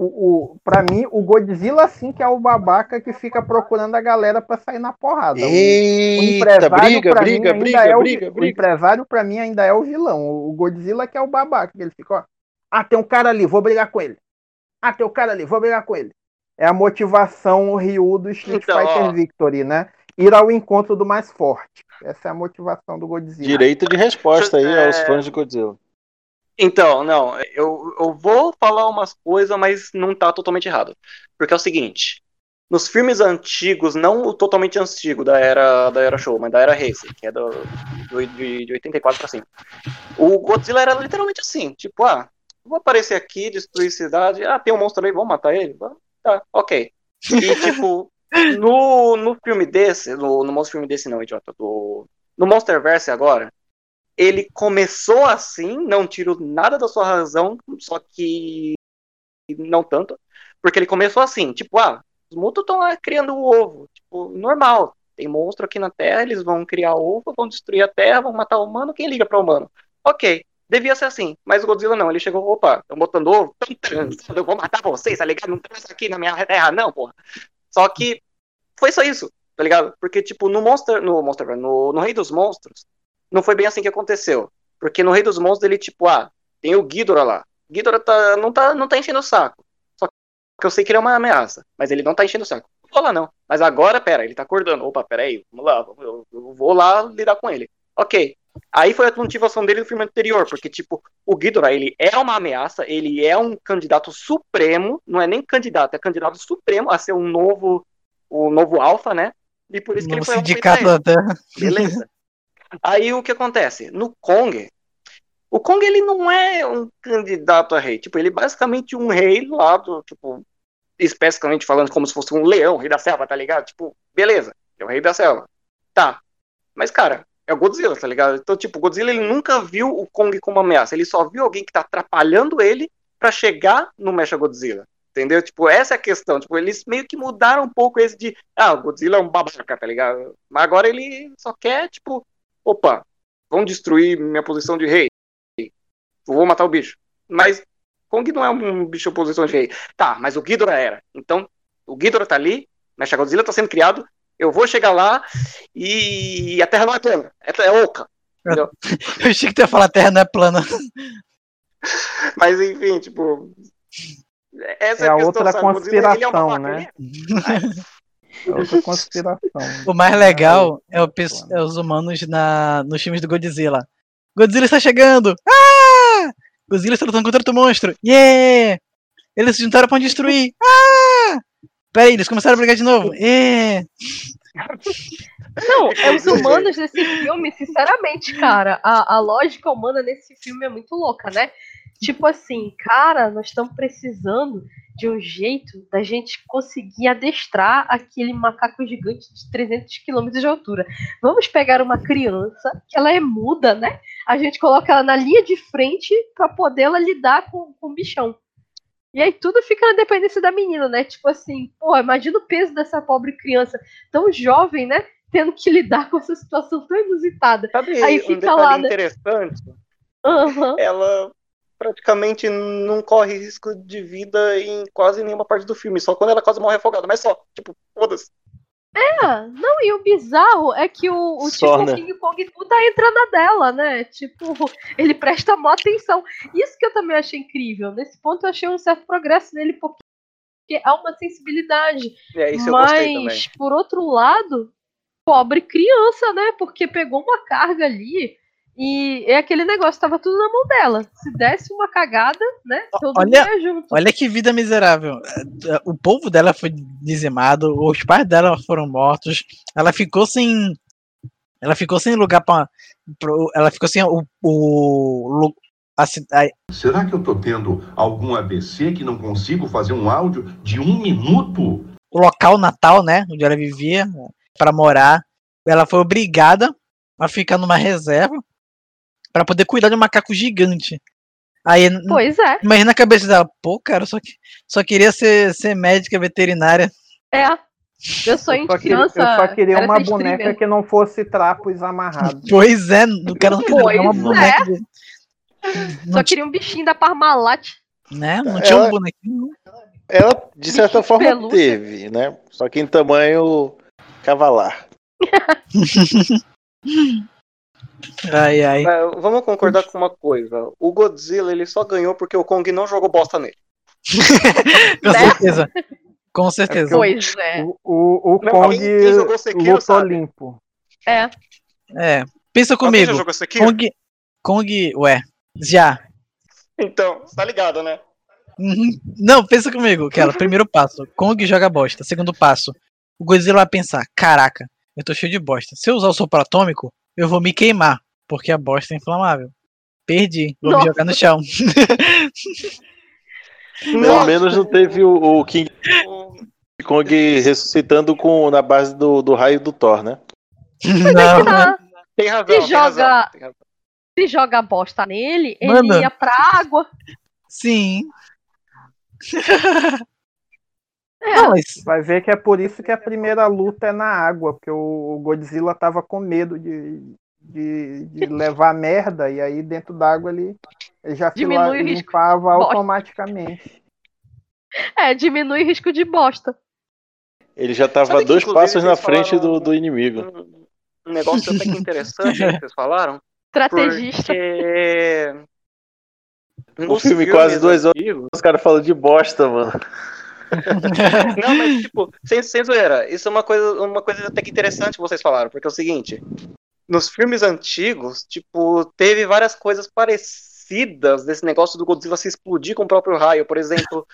Speaker 3: O, o, pra mim, o Godzilla sim que é o babaca que fica procurando a galera pra sair na porrada. O- o
Speaker 2: Eita, briga,
Speaker 3: pra mim,
Speaker 2: briga,
Speaker 3: ainda
Speaker 2: briga,
Speaker 3: é o,
Speaker 2: briga,
Speaker 3: o
Speaker 2: briga.
Speaker 3: empresário pra mim ainda é o vilão. O, Godzilla que é o babaca, que ele fica, ó. Ah, tem um cara ali, vou brigar com ele. Ah, tem um cara ali, vou brigar com ele. É a motivação Ryu do Street
Speaker 5: Então,
Speaker 3: Fighter
Speaker 5: ó.
Speaker 3: Victory, né? Ir ao encontro do mais forte. Essa é a motivação do Godzilla.
Speaker 2: Direito de resposta aí
Speaker 5: É.
Speaker 2: aos fãs de Godzilla.
Speaker 5: Então, não, eu, eu vou falar umas coisas, mas não tá totalmente errado. Porque é o seguinte, nos filmes antigos, não o totalmente antigo da era, da era show, mas da era Heisei, que é do, do- de, de 84 pra cima, o Godzilla era literalmente assim, tipo, ah, vou aparecer aqui, destruir cidade, ah, tem um monstro aí, vamos matar ele? Tá, ok. E, tipo, no, no filme desse, no, no monstro filme desse não, idiota, do, no Monsterverse agora, ele começou assim, não tiro nada da sua razão, só que não tanto, porque ele começou assim, tipo, ah, Os mutos estão lá criando o ovo. Tipo, normal. Tem monstro aqui na Terra, eles vão criar ovo, vão destruir a Terra, vão matar o humano. Quem liga pra humano? Ok. Devia ser assim. Mas o Godzilla não. Ele chegou, opa, estão botando ovo, estão transando, eu vou matar vocês, tá ligado? Não transa aqui na minha terra, não, porra. Só que foi só isso, tá ligado? Porque, tipo, no Monster, no Monster, no, no Rei dos Monstros, não foi bem assim que aconteceu. Porque no Rei dos Monstros, ele, tipo, ah, tem o Ghidorah lá. Ghidorah tá, não, tá, não tá enchendo o saco. Só que eu sei que ele é uma ameaça, mas ele não tá enchendo o saco. Não vou lá, não. Mas agora, pera, ele tá acordando. Opa, pera aí, vamos lá, eu, eu vou lá lidar com ele. Ok. Aí foi a motivação dele no filme anterior, porque, tipo, o Ghidorah, ele é uma ameaça, ele é um candidato supremo, não é nem candidato, é candidato supremo a ser um novo, o novo alfa, né? E por isso que ele foi
Speaker 4: sindicato da. Terra.
Speaker 5: Beleza. Aí o que acontece? No Kong, o Kong ele não é um candidato a rei. Tipo, ele é basicamente um rei lá do, tipo, especificamente falando como se fosse um leão, rei da selva, tá ligado? Tipo, beleza, é o rei da selva. Tá. Mas, cara, é o Godzilla, tá ligado? Então, tipo, o Godzilla ele nunca viu o Kong como ameaça. Ele só viu alguém que tá atrapalhando ele pra chegar no Mecha Godzilla. Entendeu? Tipo, essa é a questão. Tipo, eles meio que mudaram um pouco esse de, ah, o Godzilla é um babaca, tá ligado? Mas agora ele só quer, tipo, opa, vão destruir minha posição de rei. Vou matar o bicho. Mas Kong não é um bicho posição de rei. Tá, mas o Ghidorah era. Então, o Ghidorah tá ali, Mecha Godzilla tá sendo criado, eu vou chegar lá e a Terra não é plana, é, é oca. Entendeu?
Speaker 4: Eu achei que tu ia falar a Terra não é plana.
Speaker 5: Mas enfim, tipo. Essa
Speaker 3: É
Speaker 5: é
Speaker 3: a
Speaker 5: questão,
Speaker 3: outra
Speaker 5: sabe? Godzilla, ele é
Speaker 3: É outra conspiração.
Speaker 4: O mais legal é, o é os humanos na, nos filmes do Godzilla. Godzilla está chegando! Ah! Godzilla está lutando contra outro monstro! Yeah! Eles se juntaram para destruir! Ah! Peraí, eles começaram a brigar de novo! Yeah!
Speaker 6: Não, é os humanos nesse filme, sinceramente, cara, a, a lógica humana nesse filme é muito louca, né? Tipo assim, cara, nós estamos precisando de um jeito da gente conseguir adestrar aquele macaco gigante de 300 km de altura. Vamos pegar uma criança, que ela é muda, né? A gente coloca ela na linha de frente para poder ela lidar com, com o bichão. E aí tudo fica na dependência da menina, né? Tipo assim, pô, imagina o peso dessa pobre criança tão jovem, né? Tendo que lidar com essa situação tão inusitada.
Speaker 5: Sabe
Speaker 6: aí
Speaker 5: um
Speaker 6: fica lá, né?
Speaker 5: interessante?
Speaker 6: Aham.
Speaker 5: Ela praticamente não corre risco de vida em quase nenhuma parte do filme, só quando ela quase morre afogada, mas só, tipo, foda-se.
Speaker 6: É, não, e o bizarro é que o, o
Speaker 5: Só,
Speaker 6: tipo
Speaker 5: né?
Speaker 6: King Kong tu tá entrando na dela, né? Tipo, ele presta mó atenção. Isso que eu também achei incrível. Nesse ponto eu achei um certo progresso nele, porque há uma sensibilidade.
Speaker 5: É, isso eu
Speaker 6: Mas,
Speaker 5: gostei também.
Speaker 6: por outro lado, pobre criança, né? Porque pegou uma carga ali e é aquele negócio, tava tudo na mão dela. Se desse uma cagada, né? Todo mundo
Speaker 4: Olha,
Speaker 6: ia junto.
Speaker 4: olha que vida miserável. O povo dela foi dizimado, os pais dela foram mortos, ela ficou sem. Ela ficou sem lugar para. Ela ficou sem o. o a a-
Speaker 13: Será que eu tô tendo algum AVC que não consigo fazer um áudio de um minuto?
Speaker 4: o local natal, né? Onde ela vivia, para morar. Ela foi obrigada a ficar numa reserva para poder cuidar de um macaco gigante. Aí,
Speaker 6: Pois é.
Speaker 4: imagina a cabeça dela, pô, cara, eu só, que- só queria ser, ser médica veterinária.
Speaker 6: É. Eu sou
Speaker 3: Eu só queria, eu
Speaker 6: criança.
Speaker 3: só queria uma
Speaker 6: ser streamer.
Speaker 3: boneca que não fosse trapos amarrados.
Speaker 4: Pois é, o cara não queria
Speaker 6: Pois
Speaker 4: uma
Speaker 6: é.
Speaker 4: boneca. de-
Speaker 6: Só queria um bichinho da Parmalat.
Speaker 4: Né? Não tinha um
Speaker 2: Ela-
Speaker 4: bonequinho.
Speaker 2: Ela, de certa forma,
Speaker 6: pelúcia.
Speaker 2: teve, né? Só que em tamanho cavalar.
Speaker 4: Ai, ai.
Speaker 5: Mas vamos concordar com uma coisa. O Godzilla ele só ganhou porque o Kong não jogou bosta nele.
Speaker 4: Com certeza. Com certeza.
Speaker 6: Pois é.
Speaker 3: O, o, o
Speaker 5: Não,
Speaker 3: Kong
Speaker 5: Sekiro
Speaker 3: lutou
Speaker 5: sabe.
Speaker 3: limpo.
Speaker 6: É.
Speaker 4: É. Pensa comigo.
Speaker 5: já jogou Sekiro?
Speaker 4: Kong. Kong. Ué. Já.
Speaker 5: Então, você tá ligado, né?
Speaker 4: Uhum. Não, pensa comigo, aquela. Primeiro passo, Kong joga bosta. Segundo passo, o Godzilla vai pensar: caraca, eu tô cheio de bosta. Se eu usar o sopro atômico, eu vou me queimar, porque a bosta é inflamável. Perdi, vou
Speaker 6: Nossa.
Speaker 4: me jogar no chão.
Speaker 2: Pelo menos não teve o, o King Kong ressuscitando com, na base do, do raio do Thor, né?
Speaker 4: Não,
Speaker 6: Tá.
Speaker 5: Tem razão,
Speaker 6: Se
Speaker 5: tem
Speaker 6: joga-
Speaker 5: razão, tem razão.
Speaker 6: Se joga bosta nele,
Speaker 4: Mano.
Speaker 6: ele ia pra água.
Speaker 4: sim.
Speaker 6: É,
Speaker 3: Não,
Speaker 4: mas
Speaker 3: Vai ver que é por isso que a primeira luta é na água, porque o Godzilla tava com medo de, de, de levar merda, e aí dentro d'água ele, ele já
Speaker 6: Diminui o risco
Speaker 3: limpava
Speaker 6: de bosta.
Speaker 3: automaticamente.
Speaker 6: É, diminui risco de bosta.
Speaker 2: Ele já tava dois passos na frente do, do inimigo.
Speaker 5: Um negócio até que interessante que vocês falaram.
Speaker 6: Estrategista.
Speaker 5: Porque.
Speaker 2: O filme
Speaker 5: filmes
Speaker 2: quase duas horas, os caras falando de bosta, mano.
Speaker 5: Não, mas tipo, sem, sem zoeira, isso é uma coisa, uma coisa até que interessante que vocês falaram, porque é o seguinte, nos filmes antigos, tipo, teve várias coisas parecidas desse negócio do Godzilla se explodir com o próprio raio. Por exemplo,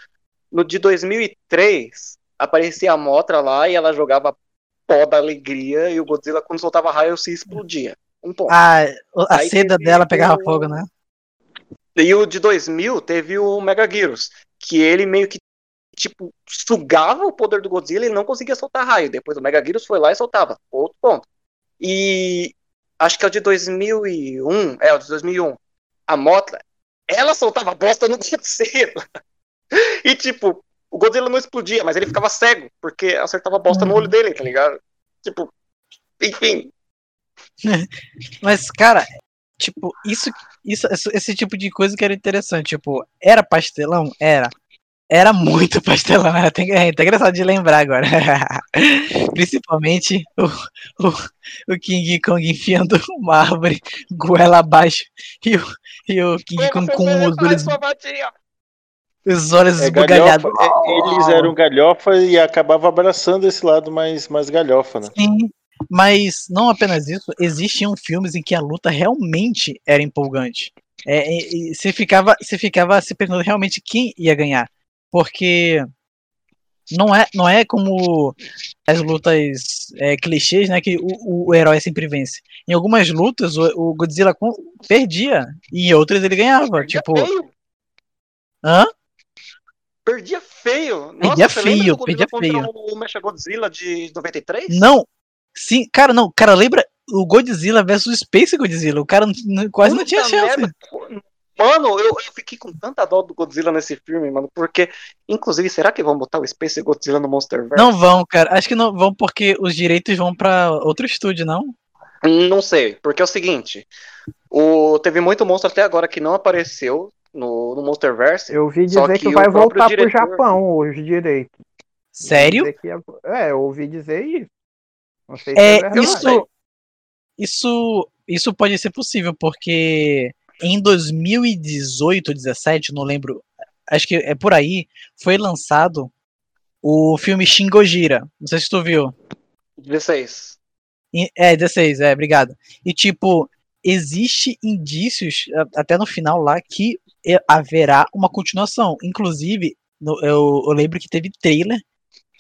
Speaker 5: no de 2003, aparecia a Motra lá e ela jogava pó da alegria e o Godzilla, quando soltava raio, se explodia. Um ponto.
Speaker 4: a, a
Speaker 5: Aí
Speaker 4: seda
Speaker 5: teve
Speaker 4: dela pegava fogo, né?
Speaker 5: E o de 2000 teve o Mega Gyros, que ele meio que, tipo, sugava o poder do Godzilla e não conseguia soltar raio. Depois o Mega Gyros foi lá e soltava. Outro ponto. E acho que é o de 2001, é o de 2001. A Mothra, ela soltava bosta no Godzilla. E, tipo, o Godzilla não explodia, mas ele ficava cego, porque acertava bosta no olho dele, tá ligado? Tipo, enfim.
Speaker 4: Mas, cara, tipo, isso, isso, esse tipo de coisa que era interessante. Tipo, era pastelão? Era. Era muito pastelão, era até, é até engraçado de lembrar agora. Principalmente o, o, o King Kong enfiando uma árvore goela abaixo e o, e o King Kong com os olhos, os olhos
Speaker 2: É
Speaker 4: esbugalhados.
Speaker 2: é, eles eram galhofa e acabavam abraçando esse lado mais, mais galhofa, né?
Speaker 4: Sim, mas não apenas isso, existiam filmes em que a luta realmente era empolgante. É, e- e você ficava, você ficava se perguntando realmente quem ia ganhar. Porque não é, não é como as lutas é, clichês, né? Que o, o herói sempre vence. Em algumas lutas, o, o Godzilla perdia, e em outras ele ganhava. tipo,
Speaker 5: feio.
Speaker 4: hã?
Speaker 5: Perdia feio. Nossa,
Speaker 4: Perdia feio,
Speaker 5: Godzilla
Speaker 4: perdia feio.
Speaker 5: o Mechagodzilla de 93?
Speaker 4: Não, sim, cara, não, cara, lembra o Godzilla versus Space Godzilla? O cara não- quase não tinha
Speaker 5: Puta
Speaker 4: chance.
Speaker 5: merda. Mano, eu, eu fiquei com tanta dó do Godzilla nesse filme, mano, porque, inclusive, será que vão botar o Space Godzilla no Monsterverse?
Speaker 4: Não vão, cara. Acho que não vão porque os direitos vão pra outro estúdio, não?
Speaker 5: Não sei, porque é o seguinte, o, teve muito monstro até agora que não apareceu no, no Monsterverse.
Speaker 3: Eu ouvi dizer que,
Speaker 5: o
Speaker 3: vai voltar pro
Speaker 5: diretor-
Speaker 3: Japão os direitos.
Speaker 4: Sério?
Speaker 3: Que ia- É, eu ouvi dizer isso. Não sei se
Speaker 4: É,
Speaker 3: é
Speaker 4: isso, isso, isso pode ser possível, porque em 2018 ou 17, não lembro, acho que é por aí, foi lançado o filme Shin Gojira. Não sei se tu viu.
Speaker 5: 16.
Speaker 4: E- É, 16, é, obrigado. E tipo, existe indícios, até no final lá, que haverá uma continuação. Inclusive, eu, eu lembro que teve trailer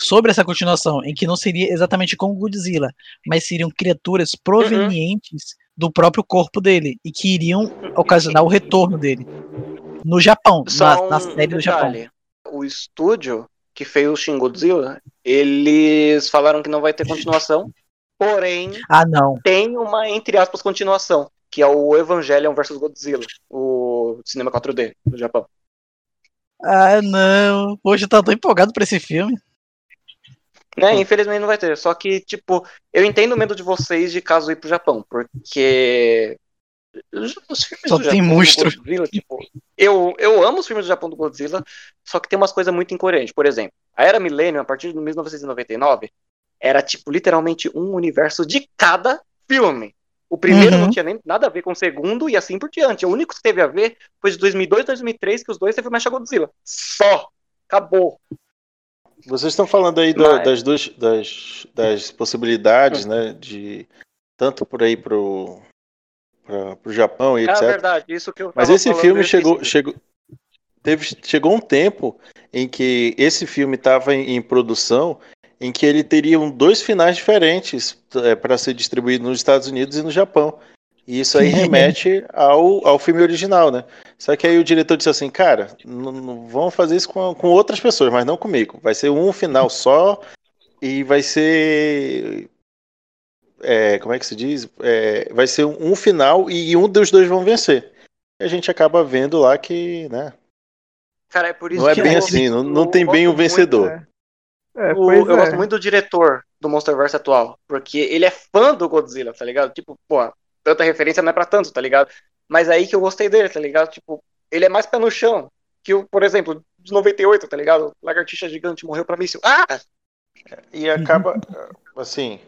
Speaker 4: sobre essa continuação, em que não seria exatamente como Godzilla, mas seriam criaturas provenientes do próprio corpo dele e que iriam ocasionar o retorno dele no Japão,
Speaker 5: Só
Speaker 4: na,
Speaker 5: um
Speaker 4: na série do Japão.
Speaker 5: detalhe. O estúdio que fez o Shin Godzilla, eles falaram que não vai ter continuação, porém
Speaker 4: Ah, não.
Speaker 5: tem uma, entre aspas, continuação, que é o Evangelion vs Godzilla, o cinema 4D do Japão.
Speaker 4: Ah, não. Poxa, eu tava tão empolgado pra esse filme.
Speaker 5: Né, infelizmente não vai ter. Só que, tipo, eu entendo o medo de vocês de caso ir pro Japão, porque. Os filmes
Speaker 4: Só
Speaker 5: do
Speaker 4: tem
Speaker 5: Japão, do
Speaker 4: monstro.
Speaker 5: Godzilla, tipo, eu, eu amo os filmes do Japão do Godzilla, só que tem umas coisas muito incoerentes. Por exemplo, a Era Millennium, a partir de 1999, era, tipo, literalmente um universo de cada filme. O primeiro
Speaker 4: Uhum.
Speaker 5: não tinha nem nada a ver com o segundo e assim por diante. O único que teve a ver foi de 2002 e 2003, que os dois teve o Mecha Godzilla. Só. Acabou.
Speaker 2: Vocês estão falando aí do-
Speaker 5: Mas-
Speaker 2: das duas das, das possibilidades, né? De tanto por aí pro, pra, pro Japão e
Speaker 5: É
Speaker 2: etc.
Speaker 5: verdade, isso que eu
Speaker 2: Mas esse filme chegou, chegou, teve, chegou um tempo em que esse filme estava em, em produção, em que ele teria um- dois finais diferentes para ser distribuído nos Estados Unidos e no Japão. E isso aí remete ao, ao filme original, né? Só que aí o diretor disse assim, cara, não, não vamos fazer isso com, com outras pessoas, mas não comigo. Vai ser um final só e vai ser é, como é que se diz? É, vai ser um, um final e um dos dois vão vencer. E a gente acaba vendo lá que, né?
Speaker 5: Cara, é por isso
Speaker 2: Não é
Speaker 5: que
Speaker 2: bem
Speaker 5: eu-
Speaker 2: assim, não, não tem bem o vencedor.
Speaker 5: muito, né?
Speaker 3: É,
Speaker 5: O- eu
Speaker 3: é.
Speaker 5: gosto muito do diretor do Monsterverse atual, porque ele é fã do Godzilla, tá ligado? Tipo, pô, tanta referência não é pra tanto, tá ligado? Mas aí que eu gostei dele, tá ligado? Tipo, ele é mais pé no chão que o, por exemplo, de 98, tá ligado? Lagartixa gigante morreu pra míssil. Ah!
Speaker 2: E acaba, assim,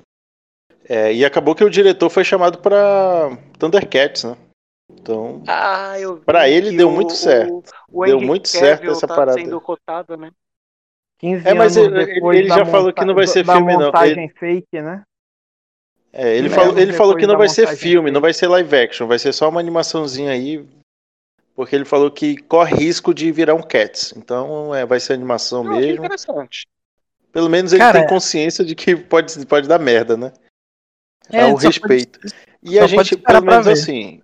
Speaker 2: é, e acabou que o diretor foi chamado pra Thundercats, né? Então,
Speaker 5: Ah, eu vi
Speaker 2: Pra ele deu
Speaker 5: o-
Speaker 2: muito certo.
Speaker 5: O, o
Speaker 2: Deu muito certo
Speaker 5: Cavill
Speaker 2: essa
Speaker 5: tá
Speaker 2: parada.
Speaker 5: sendo cotado, né?
Speaker 3: 15
Speaker 2: É, mas
Speaker 3: anos
Speaker 2: ele-
Speaker 3: depois
Speaker 2: ele já falou que não vai ser
Speaker 3: da
Speaker 2: filme, não.
Speaker 3: montagem fake, né?
Speaker 2: É, ele
Speaker 3: Né,
Speaker 2: falou, ele falou que não vai ser filme, não vai ser live action, vai ser só uma animaçãozinha aí, porque ele falou que corre risco de virar um Cats. Então, é, vai ser animação
Speaker 5: achei
Speaker 2: mesmo.
Speaker 5: interessante.
Speaker 2: Pelo menos ele
Speaker 4: Cara,
Speaker 2: tem consciência de que pode, pode dar merda, né?
Speaker 4: É,
Speaker 2: É o respeito.
Speaker 4: pode-
Speaker 2: E a gente, pelo menos assim,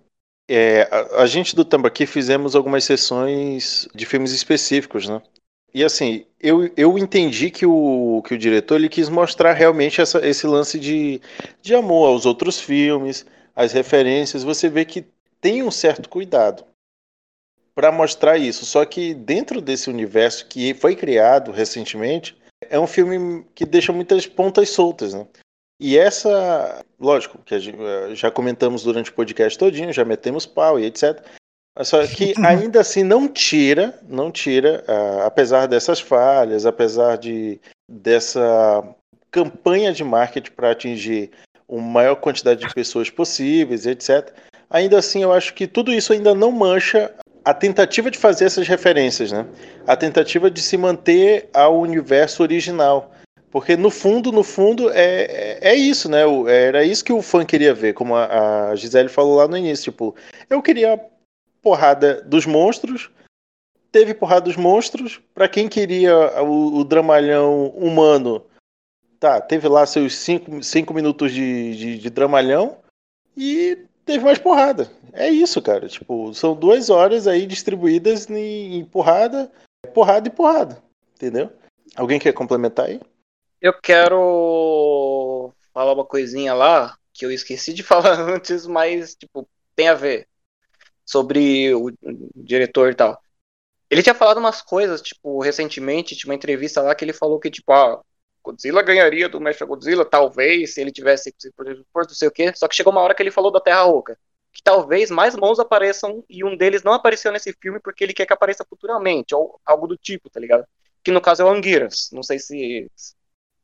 Speaker 2: é, a, a gente do Tambaqui fizemos algumas sessões de filmes específicos, né? E assim, eu, eu entendi que o, que o diretor ele quis mostrar realmente essa, esse lance de, de amor aos outros filmes, as referências. Você vê que tem um certo cuidado para mostrar isso. Só que dentro desse universo que foi criado recentemente, é um filme que deixa muitas pontas soltas, né? E essa, lógico, que gente, eh, já comentamos durante o podcast todinho, já metemos pau e etc. Só que ainda assim não tira, não tira, ah, apesar dessas falhas, apesar de dessa campanha de marketing para atingir a maior quantidade de pessoas possíveis, etc. Ainda assim, eu acho que tudo isso ainda não mancha a tentativa de fazer essas referências, né? A tentativa de se manter ao universo original. Porque no fundo, no fundo, é, é, é isso, né? O- Era isso que o fã queria ver, como a, a Gisele falou lá no início. Tipo, eu queria porrada dos monstros, teve porrada dos monstros. Pra quem queria o, o dramalhão humano, tá, teve lá seus cinco, cinco minutos de, de, de dramalhão e teve mais porrada. É isso, cara. Tipo, são duas horas aí distribuídas em, em porrada, porrada e porrada. Entendeu? Alguém quer complementar aí?
Speaker 5: Eu quero falar uma coisinha lá que eu esqueci de falar antes, mas tipo, tem a ver sobre o diretor e tal. Ele tinha falado umas coisas, tipo, recentemente, tinha uma entrevista lá que ele falou que, tipo, ah, Godzilla ganharia do Mecha Godzilla, talvez, se ele tivesse por não sei o quê. Só que chegou uma hora que ele falou da Terra Oca. Que talvez mais mãos apareçam e um deles não apareceu nesse filme porque ele quer que apareça futuramente, ou algo do tipo, tá ligado? Que no caso é o Anguirus. Não sei se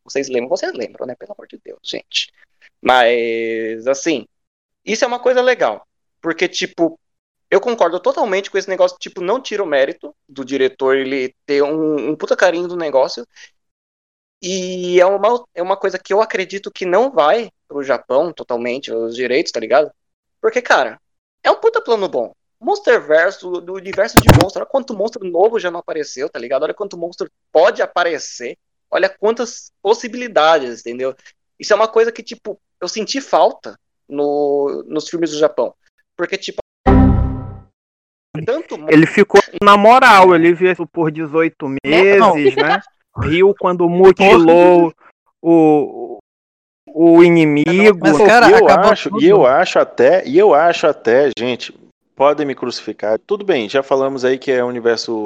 Speaker 5: vocês lembram. Vocês lembram, né? Pelo amor de Deus, gente. Mas, assim, isso é uma coisa legal. Porque, tipo, eu concordo totalmente com esse negócio, tipo, não tira o mérito do diretor ele ter um, um puta carinho do negócio. E é uma, é uma coisa que eu acredito que não vai pro Japão totalmente, os direitos, tá ligado? Porque, cara, é um puta plano bom. Monsterverso, do universo de monstros, olha quanto monstro novo já não apareceu, tá ligado? Olha quanto monstro pode aparecer. Olha quantas possibilidades, entendeu? Isso é uma coisa que, tipo, eu senti falta no, nos filmes do Japão. Porque, tipo, tanto
Speaker 3: Ele ficou na moral, ele viu isso por 18 meses, né? Riu quando mutilou o, o inimigo.
Speaker 2: Mas, cara, e eu acho, e eu acho até, e eu acho até, gente, podem me crucificar. Tudo bem, já falamos aí que é um universo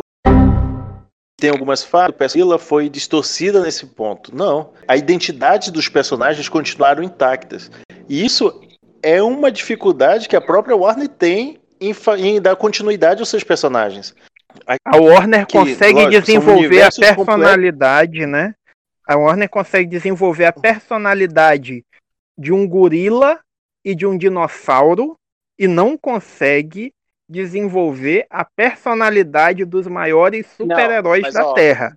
Speaker 2: tem algumas falhas, o Godzilla foi distorcida nesse ponto. Não, a identidade dos personagens continuaram intactas. E isso é uma dificuldade que a própria Warner tem em, em dar continuidade aos seus personagens.
Speaker 3: A Warner
Speaker 2: Que,
Speaker 3: consegue
Speaker 2: lógico,
Speaker 3: desenvolver a personalidade, né? A Warner consegue desenvolver a personalidade de um gorila e de um dinossauro e não consegue desenvolver a personalidade dos maiores super-heróis da
Speaker 5: ó,
Speaker 3: Terra.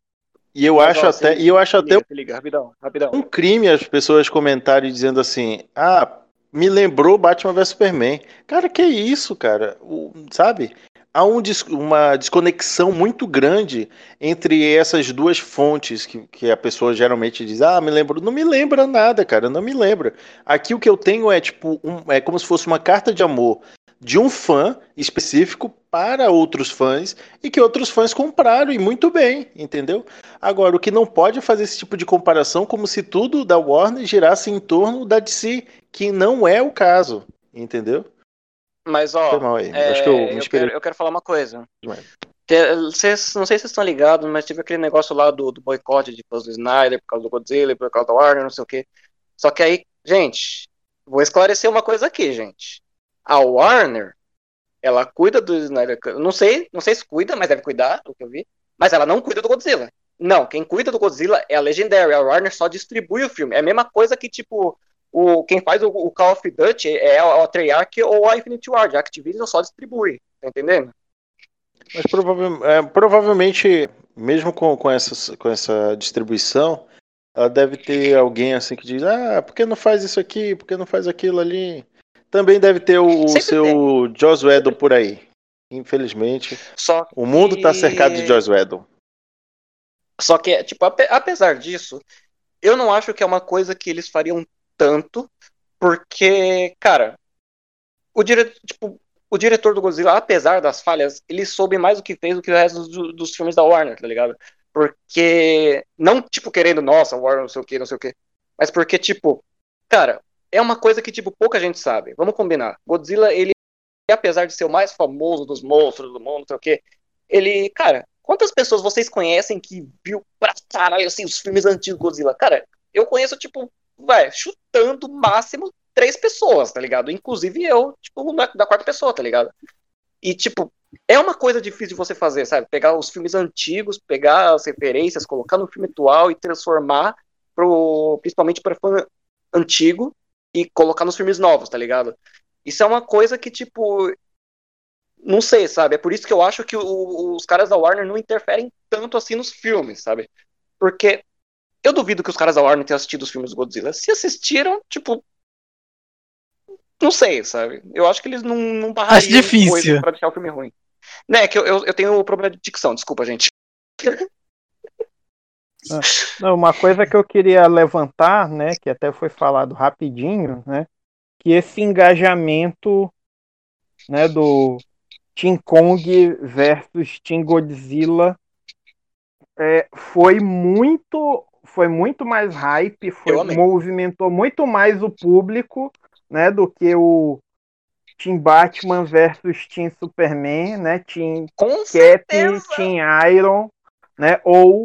Speaker 2: E eu
Speaker 5: Mas,
Speaker 2: acho
Speaker 5: ó,
Speaker 2: até, e eu acho até
Speaker 5: liga, se liga, rapidão, rapidão.
Speaker 2: um crime as pessoas comentarem dizendo assim: "Ah, me lembrou Batman vs Superman". Cara, que isso, cara? O- sabe? Há um uma desconexão muito grande entre essas duas fontes que, que a pessoa geralmente diz: "Ah, me lembro". Não me lembra nada, cara, não me lembra. Aqui o que eu tenho é tipo um- é como se fosse uma carta de amor de um fã específico para outros fãs e que outros fãs compraram e muito bem, entendeu? Agora, o que não pode é fazer esse tipo de comparação como se tudo da Warner girasse em torno da DC, que não é o caso, entendeu?
Speaker 5: Mas, ó, é,
Speaker 2: Acho que eu me
Speaker 5: eu, quero, eu quero falar uma coisa. Vocês, não sei se vocês estão ligados, mas teve aquele negócio lá do, do boicote de fãs do Snyder por causa do Godzilla, por causa da Warner, não sei o quê. Só que aí, gente, vou esclarecer uma coisa aqui, gente. A Warner, ela cuida do Snyder. Não sei, não sei se cuida, mas deve cuidar, o que eu vi. Mas ela não cuida do Godzilla. Não, quem cuida do Godzilla é a Legendary. A Warner só distribui o filme. É a mesma coisa que, tipo, o, quem faz o, o Call of Duty é a, a Treyarch ou a Infinity Ward. A Activision só distribui. Tá entendendo?
Speaker 2: Mas provavelmente, é, provavelmente mesmo com, com, essa, com essa distribuição, ela deve ter alguém assim que diz: Ah, por que não faz isso aqui? Por que não faz aquilo ali? Também deve ter o, o seu Joss Whedon por aí. Infelizmente,
Speaker 5: Só
Speaker 2: o mundo tá cercado de Joss Whedon.
Speaker 5: Só que, tipo, ape- apesar disso, eu não acho que é uma coisa que eles fariam tanto, porque, cara, o, dire... tipo, o diretor do Godzilla, apesar das falhas, ele soube mais do que fez do que o resto do- dos filmes da Warner, tá ligado? Porque, não, tipo, querendo, nossa, Warner não sei o que, não sei o que, mas porque, tipo, cara, é uma coisa que, tipo, pouca gente sabe. Vamos combinar. Godzilla, ele, apesar de ser o mais famoso dos monstros do mundo, não sei o que, ele, cara, quantas pessoas vocês conhecem que viu pra caralho, assim, os filmes antigos Godzilla? Cara, eu conheço, tipo, vai, chutando máximo três pessoas, tá ligado? Inclusive eu, tipo, da, da quarta pessoa, tá ligado? E, tipo, é uma coisa difícil de você fazer, sabe? Pegar os filmes antigos, pegar as referências, colocar no filme atual e transformar pro, principalmente para fã antigo e colocar nos filmes novos, tá ligado? Isso é uma coisa que, tipo, não sei, sabe? É por isso que eu acho que o- os caras da Warner não interferem tanto assim nos filmes, sabe? Porque eu duvido que os caras da Warner tenham assistido os filmes do Godzilla. Se assistiram, tipo. Não sei, sabe? Eu acho que eles não, não barrariam
Speaker 4: Acho difícil.
Speaker 5: coisa pra deixar o filme ruim. Né, que eu, eu, eu tenho problema de dicção, desculpa, gente.
Speaker 3: Ah, Não, uma coisa que eu queria levantar, né, que até foi falado rapidinho, né, que esse engajamento, né, do Team Kong versus Team Godzilla é, foi muito, foi muito mais hype, foi movimentou muito mais o público, né, do que o Team Batman versus Team Superman, né, Team
Speaker 5: Com
Speaker 3: Cap,
Speaker 5: certeza.
Speaker 3: Team Iron, né, ou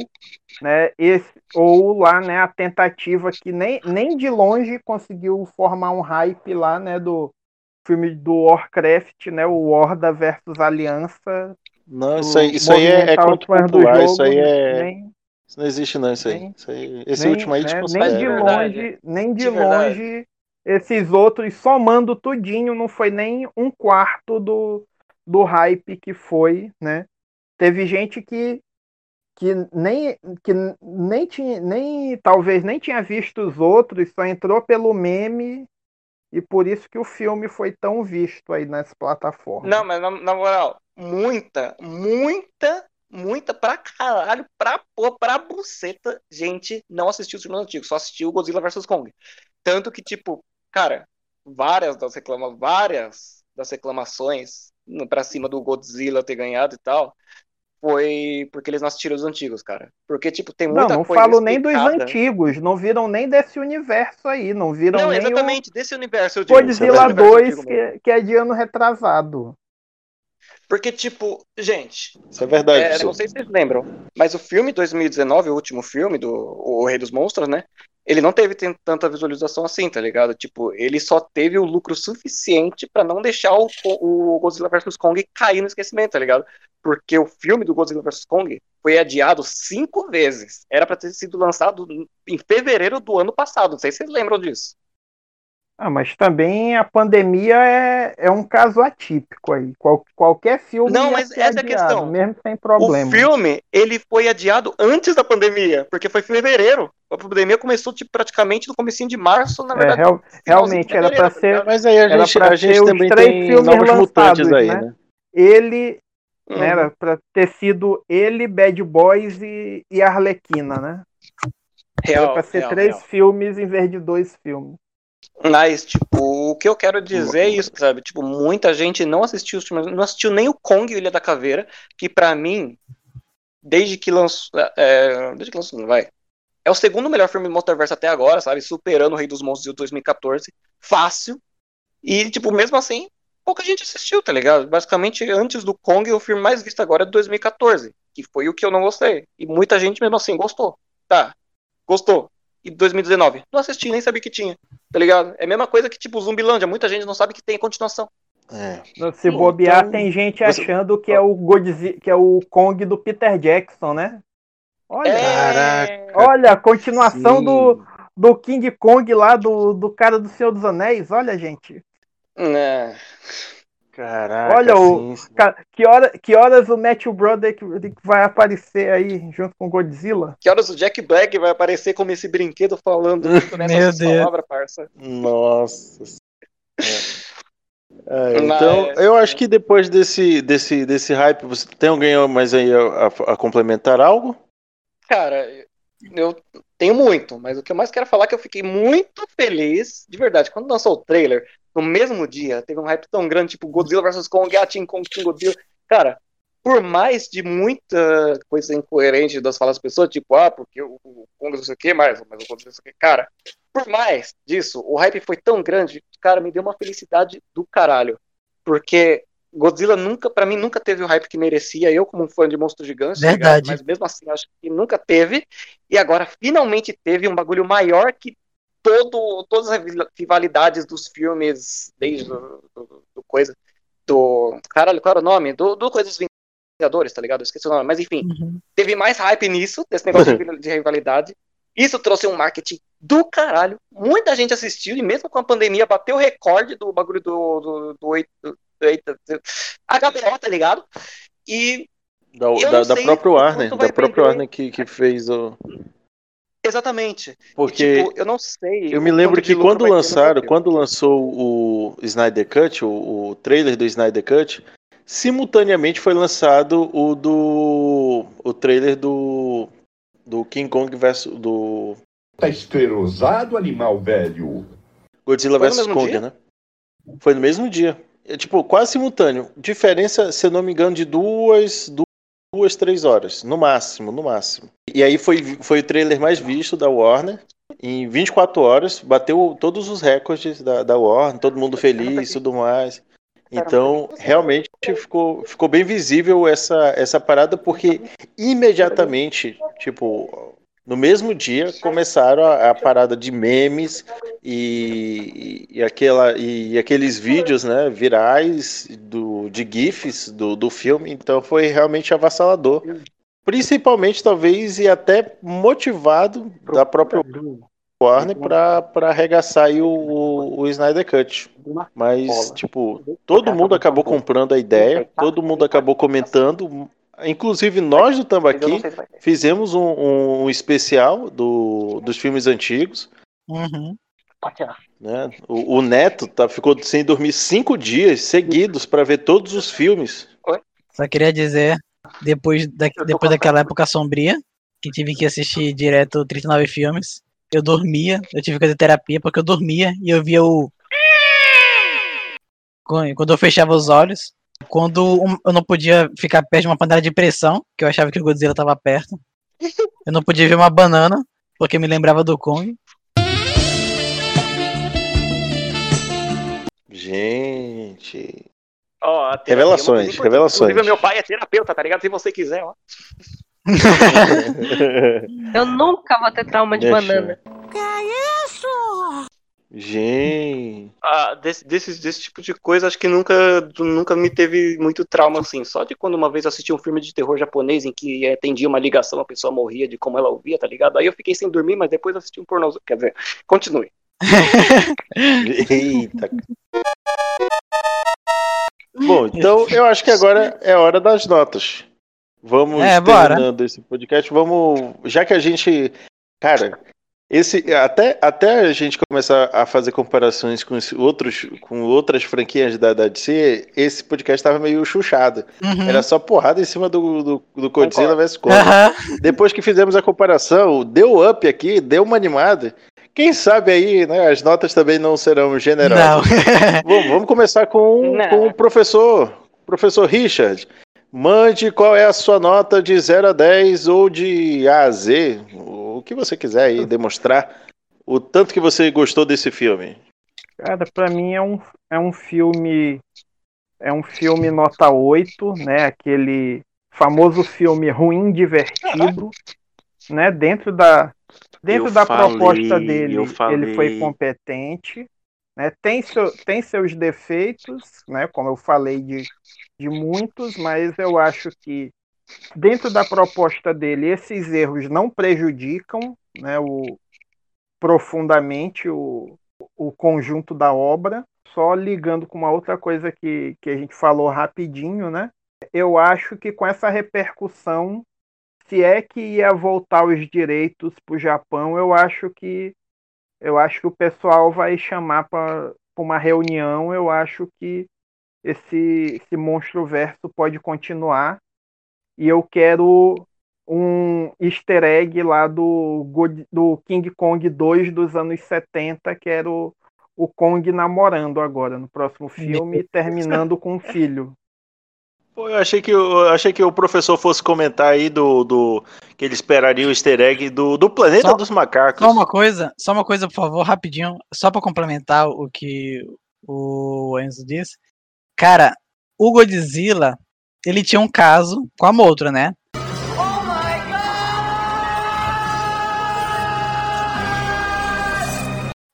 Speaker 3: né, esse, ou lá, né, a tentativa que nem, nem de longe conseguiu formar um hype lá, né, do filme do Warcraft, né, o Horda versus Aliança.
Speaker 2: Não, isso aí, isso aí é, é popular,
Speaker 3: jogo,
Speaker 2: isso aí é.
Speaker 3: nem-
Speaker 2: Isso não existe, não, isso aí.
Speaker 3: nem-
Speaker 2: Isso aí- esse
Speaker 3: nem,
Speaker 2: último aí
Speaker 3: né, nem
Speaker 2: desconsidera.
Speaker 3: de
Speaker 5: verdade.
Speaker 3: longe, nem de,
Speaker 5: De verdade.
Speaker 3: longe, esses outros somando tudinho, não foi nem um quarto do, do hype que foi, né? Teve gente que que nem que nem tinha nem talvez nem tinha visto os outros, só entrou pelo meme e por isso que o filme foi tão visto aí nas plataformas.
Speaker 5: Não, mas na, na moral, muita, muita, muita pra caralho, pra pôr, pra buceta, gente não assistiu os filmes antigos, só assistiu Godzilla vs Kong. Tanto que, tipo, cara, várias das reclama, várias das reclamações pra cima do Godzilla ter ganhado e tal, foi porque eles não assistiram os antigos, cara. Porque, tipo, tem
Speaker 3: Não,
Speaker 5: muita
Speaker 3: não
Speaker 5: coisa
Speaker 3: falo nem dos
Speaker 5: explicada.
Speaker 3: antigos, não viram nem desse universo aí, não viram
Speaker 5: Não,
Speaker 3: nem
Speaker 5: exatamente, desse universo eu
Speaker 3: o
Speaker 5: digo.
Speaker 3: Godzilla
Speaker 5: desse universo
Speaker 3: 2
Speaker 5: antigo mesmo.
Speaker 3: que, que é de ano retrasado.
Speaker 5: Porque, tipo, gente,
Speaker 2: Isso é verdade,
Speaker 5: É, não sei se vocês lembram, mas o filme 2019, o último filme do O Rei dos Monstros, né? Ele não teve tanta visualização assim, tá ligado? Tipo, ele só teve o lucro suficiente pra não deixar o, o Godzilla vs Kong cair no esquecimento, tá ligado? Porque o filme do Godzilla vs Kong foi adiado cinco vezes. Era pra ter sido lançado em fevereiro do ano passado. Não sei se vocês lembram disso.
Speaker 3: Ah, mas também a pandemia é, é um caso atípico aí. Qual, qualquer filme
Speaker 5: Não, mas
Speaker 3: ser
Speaker 5: essa é a
Speaker 3: adiado,
Speaker 5: questão.
Speaker 3: mesmo sem problema.
Speaker 5: O filme, ele foi adiado antes da pandemia, porque foi fevereiro. A pandemia começou tipo, praticamente no comecinho de março, na
Speaker 3: É,
Speaker 5: verdade.
Speaker 3: real-
Speaker 5: finalzinho
Speaker 3: realmente era para ser?
Speaker 2: Mas aí a
Speaker 3: era
Speaker 2: gente,
Speaker 3: pra
Speaker 2: a gente
Speaker 3: os
Speaker 2: também
Speaker 3: três
Speaker 2: tem
Speaker 3: filmes
Speaker 2: novos mutantes aí,
Speaker 3: né?
Speaker 2: né?
Speaker 3: Ele,
Speaker 5: Uhum.
Speaker 3: né, era para ter sido ele, Bad Boys e, e Arlequina, né? Era
Speaker 5: Real,
Speaker 3: para ser
Speaker 5: real,
Speaker 3: três
Speaker 5: real.
Speaker 3: filmes em vez de dois filmes.
Speaker 5: Mas, tipo, o que eu quero dizer é isso, sabe? Tipo, muita gente não assistiu os filmes, não assistiu nem o Kong e o Ilha da Caveira, que pra mim, desde que lançou. É, desde que lançou, não vai. É o segundo melhor filme do Motorverse até agora, sabe? Superando o Rei dos Monstros de 2014. Fácil. E, tipo, mesmo assim, pouca gente assistiu, tá ligado? Basicamente, antes do Kong, o filme mais visto agora é de 2014, que foi o que eu não gostei. E muita gente mesmo assim gostou. Tá, gostou. E 2019, não assisti, nem sabia que tinha, tá ligado? É a mesma coisa que tipo Zumbilândia, muita gente não sabe que tem continuação.
Speaker 2: É.
Speaker 3: Se bobear,
Speaker 2: Então,
Speaker 3: tem gente
Speaker 2: você-
Speaker 3: achando que é o Godzilla, que é o Kong do Peter Jackson, né? Olha,
Speaker 5: É,
Speaker 3: olha a continuação
Speaker 2: Sim.
Speaker 3: do, do King Kong lá, do, do cara do Senhor dos Anéis. Olha, gente.
Speaker 5: né.
Speaker 2: Caraca,
Speaker 3: Olha o-
Speaker 2: sim, sim.
Speaker 3: Ca- Que, hora, que horas o Matthew que vai aparecer aí junto com o Godzilla?
Speaker 5: Que horas o Jack Black vai aparecer como esse brinquedo falando nessas
Speaker 4: Deus.
Speaker 5: palavras, parça?
Speaker 2: Nossa. É. É,
Speaker 5: Mas-
Speaker 2: então, eu acho que depois desse, desse, desse hype, você tem alguém mais aí a, a- a complementar algo?
Speaker 5: Cara, eu tenho muito, mas o que eu mais quero falar é que eu fiquei muito feliz, de verdade, quando lançou o trailer, no mesmo dia, teve um hype tão grande, tipo Godzilla vs Kong, ah, Team Kong, Team Godzilla. Cara, por mais de muita coisa incoerente das falas das pessoas, tipo, ah, porque o, o Kong não sei o que mais, mas o Godzilla não sei o que, cara, por mais disso, o hype foi tão grande, cara, me deu uma felicidade do caralho. Porque Godzilla nunca, pra mim, nunca teve o hype que merecia, eu como um fã de monstro gigante, tá ligado?
Speaker 4: Verdade.
Speaker 5: mas mesmo assim, acho que nunca teve, e agora finalmente teve um bagulho maior que todo, todas as rivalidades dos filmes, desde do, do- do coisa, do, caralho, qual era o nome? Do, do Coisa dos Vingadores, tá ligado? Eu esqueci o nome, mas enfim,
Speaker 4: Uhum.
Speaker 5: teve mais hype nisso, desse negócio de, de rivalidade. Isso trouxe um marketing do caralho. Muita gente assistiu, e mesmo com a pandemia, bateu o recorde do bagulho do, do, do, oito- do, do, oito- do HBO, tá ligado? E
Speaker 2: Da, da, da
Speaker 5: sei
Speaker 2: própria
Speaker 5: o
Speaker 2: Warner,
Speaker 5: quanto
Speaker 2: da
Speaker 5: prender.
Speaker 2: Warner que, que fez o.
Speaker 5: exatamente.
Speaker 2: Porque
Speaker 5: E, tipo, eu não sei.
Speaker 2: eu me lembro que quando lançaram, quando lançou o Snyder Cut, o, o trailer do Snyder Cut, simultaneamente foi lançado o do. o trailer do. do King Kong versus. do
Speaker 13: Tá esterosado, animal velho.
Speaker 2: Godzilla
Speaker 5: Foi no
Speaker 2: vs
Speaker 5: mesmo
Speaker 2: Kong,
Speaker 5: dia?
Speaker 2: né? Foi no mesmo dia. É, tipo, quase simultâneo. Diferença, se eu não me engano, de duas, duas, três horas. No máximo, no máximo. E aí foi, foi o trailer mais visto da Warner. Em 24 horas, bateu todos os recordes da, da Warner, todo mundo feliz e tudo mais. Então, realmente ficou, ficou bem visível essa, essa parada, porque imediatamente, tipo, no mesmo dia, começaram a, a parada de memes e, e, aquela, e aqueles vídeos né, virais do, de GIFs do, do filme. Então, foi realmente avassalador. Principalmente, talvez, e até motivado da própria Warner para arregaçar aí o, o, o Snyder Cut. Mas, tipo, todo mundo acabou comprando a ideia, todo mundo acabou comentando. Inclusive, nós do Tambaqui fizemos um, um- um especial do, dos filmes antigos.
Speaker 4: Uhum.
Speaker 2: Né? O, o Neto tá, ficou sem dormir cinco dias seguidos para ver todos os filmes.
Speaker 4: Só queria dizer, depois, da, depois daquela época sombria, que tive que assistir direto 39 filmes, eu dormia, eu tive que fazer terapia porque eu dormia e eu via o. Quando eu fechava os olhos, quando eu não podia ficar perto de uma panela de pressão, que eu achava que o Godzilla tava perto, eu não podia ver uma banana, porque me lembrava do Kong.
Speaker 2: Gente.
Speaker 5: Ó, a terapia,
Speaker 2: Revelações, revelações.
Speaker 5: Inclusive, meu pai é terapeuta, tá ligado? Se você quiser, ó.
Speaker 6: Eu nunca vou ter trauma de
Speaker 2: Deixa.
Speaker 6: banana.
Speaker 2: Gente.
Speaker 5: Ah, desse, desse, desse tipo de coisa, acho que nunca, nunca me teve muito trauma assim. Só de quando uma vez eu assisti um filme de terror japonês em que atendia uma ligação, a pessoa morria de como ela ouvia, tá ligado? Aí eu fiquei sem dormir, mas depois assisti um pornô. Quer dizer, continue.
Speaker 2: Eita. Bom, então eu acho que agora é hora das notas. Vamos
Speaker 4: É, bora.
Speaker 2: terminando esse podcast. Vamos, já que a gente, cara, esse até até a gente começar a fazer comparações com outros com outras franquias da, da DC, esse podcast estava meio chuchado.
Speaker 4: Uhum.
Speaker 2: Era só porrada em cima do, do, do Godzilla vs Kong.
Speaker 4: Aham.
Speaker 2: Depois que fizemos a comparação, deu up aqui, deu uma animada. Quem sabe aí, né, as notas também não serão generosas.
Speaker 4: Não.
Speaker 2: Vamos, vamos começar com,
Speaker 5: Não.
Speaker 2: com o professor, professor Richard. Mande qual é a sua nota de 0 a 10 ou de A a Z, o que você quiser aí demonstrar, o tanto que você gostou desse filme.
Speaker 3: Cara, pra mim é um, é um filme é um filme nota 8, né? Aquele famoso filme ruim divertido, né? Dentro da dentro
Speaker 2: Eu
Speaker 3: da
Speaker 2: falei,
Speaker 3: proposta dele, ele foi competente, né? Tem seu, tem seus defeitos, né? Como eu falei de de muitos, mas eu acho que dentro da proposta dele esses erros não prejudicam, né? O profundamente o, o conjunto da obra. Só ligando com uma outra coisa que, que a gente falou rapidinho, né? Eu acho que com essa repercussão, se é que ia voltar os direitos para o Japão, eu acho que eu acho que o pessoal vai chamar para uma reunião. Eu acho que esse, esse monstro verso pode continuar. E eu quero um easter egg lá do, God- do King Kong 2 dos anos 70, que era o, o Kong namorando agora no próximo filme, terminando com um filho.
Speaker 2: Pô, eu achei que, eu achei que o professor fosse comentar aí do, do que ele esperaria o easter egg do, do planeta
Speaker 4: Só-
Speaker 2: dos macacos.
Speaker 4: Só uma coisa, só uma coisa, por favor, rapidinho, só pra complementar o que o Enzo disse. Cara, o Godzilla, ele tinha um caso com a Motra, né?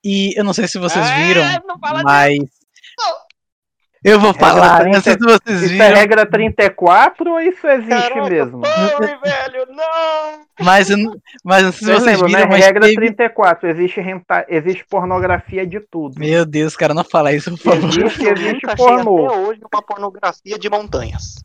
Speaker 4: E eu não sei se vocês viram, mas eu vou falar, eu não sei se vocês
Speaker 3: Isso é
Speaker 4: viram,
Speaker 3: regra 34 ou isso existe mesmo?
Speaker 5: velho, não!
Speaker 4: mas, mas não sei se
Speaker 3: Eu
Speaker 4: vocês
Speaker 3: lembro, né?
Speaker 4: viram, mas
Speaker 3: Regra
Speaker 4: teve...
Speaker 3: 34, existe, renta... existe pornografia de tudo.
Speaker 4: Meu Deus, cara, não fala isso, por favor.
Speaker 3: Existe, existe pornô.
Speaker 5: até hoje uma pornografia de montanhas.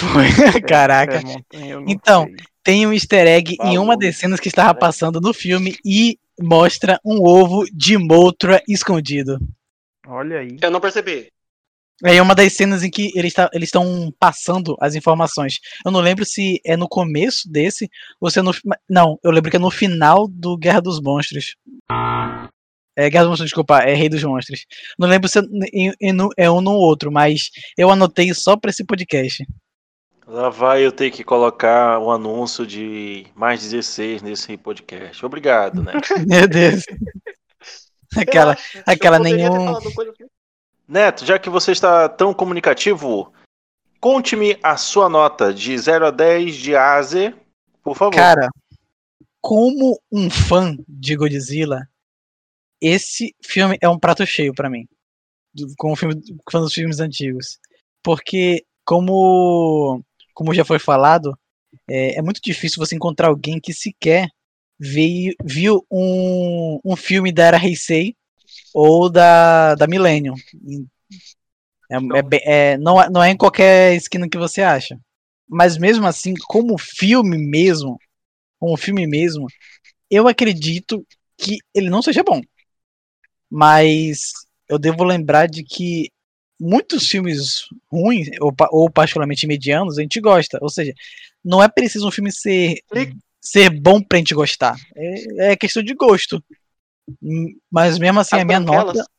Speaker 4: Foi, caraca.
Speaker 3: É,
Speaker 4: Então,
Speaker 3: sei.
Speaker 4: tem um easter egg em uma das cenas que estava passando no filme e mostra um ovo de Mothra escondido.
Speaker 3: Olha aí.
Speaker 5: Eu não percebi.
Speaker 4: É uma das cenas em que eles tá- eles estão passando as informações. Eu não lembro se é no começo desse ou se é no. Não, eu lembro que é no final do Guerra dos Monstros. É Guerra dos Monstros, desculpa, é Rei dos Monstros. Não lembro se é, no- é um no outro, mas eu anotei só pra esse podcast.
Speaker 2: Lá vai eu ter que colocar um anúncio de mais 16 nesse podcast. Obrigado, né?
Speaker 4: Meu Deus. Aquela, aquela nenhum.
Speaker 2: Neto, já que você está tão comunicativo, conte-me a sua nota de 0 a 10 de A a Z, por favor.
Speaker 4: Cara, como um fã de Godzilla, esse filme é um prato cheio pra mim. Como filme, fã dos filmes antigos. Porque, como, como já foi falado, é, é muito difícil você encontrar alguém que sequer veio, viu um, um filme da era Heisei ou da, da Millennium. É, é bem- é- não, é- não é em qualquer esquina que você acha. Mas mesmo assim, como filme mesmo, como filme mesmo, eu acredito que ele não seja bom. Mas eu devo lembrar de que muitos filmes ruins, ou, ou particularmente medianos, a gente gosta. Ou seja, não é preciso um filme ser, ser bom pra gente gostar. É, é questão de gosto. Hum, Mas mesmo assim,
Speaker 5: As
Speaker 4: a minha
Speaker 5: branquelas?
Speaker 4: nota.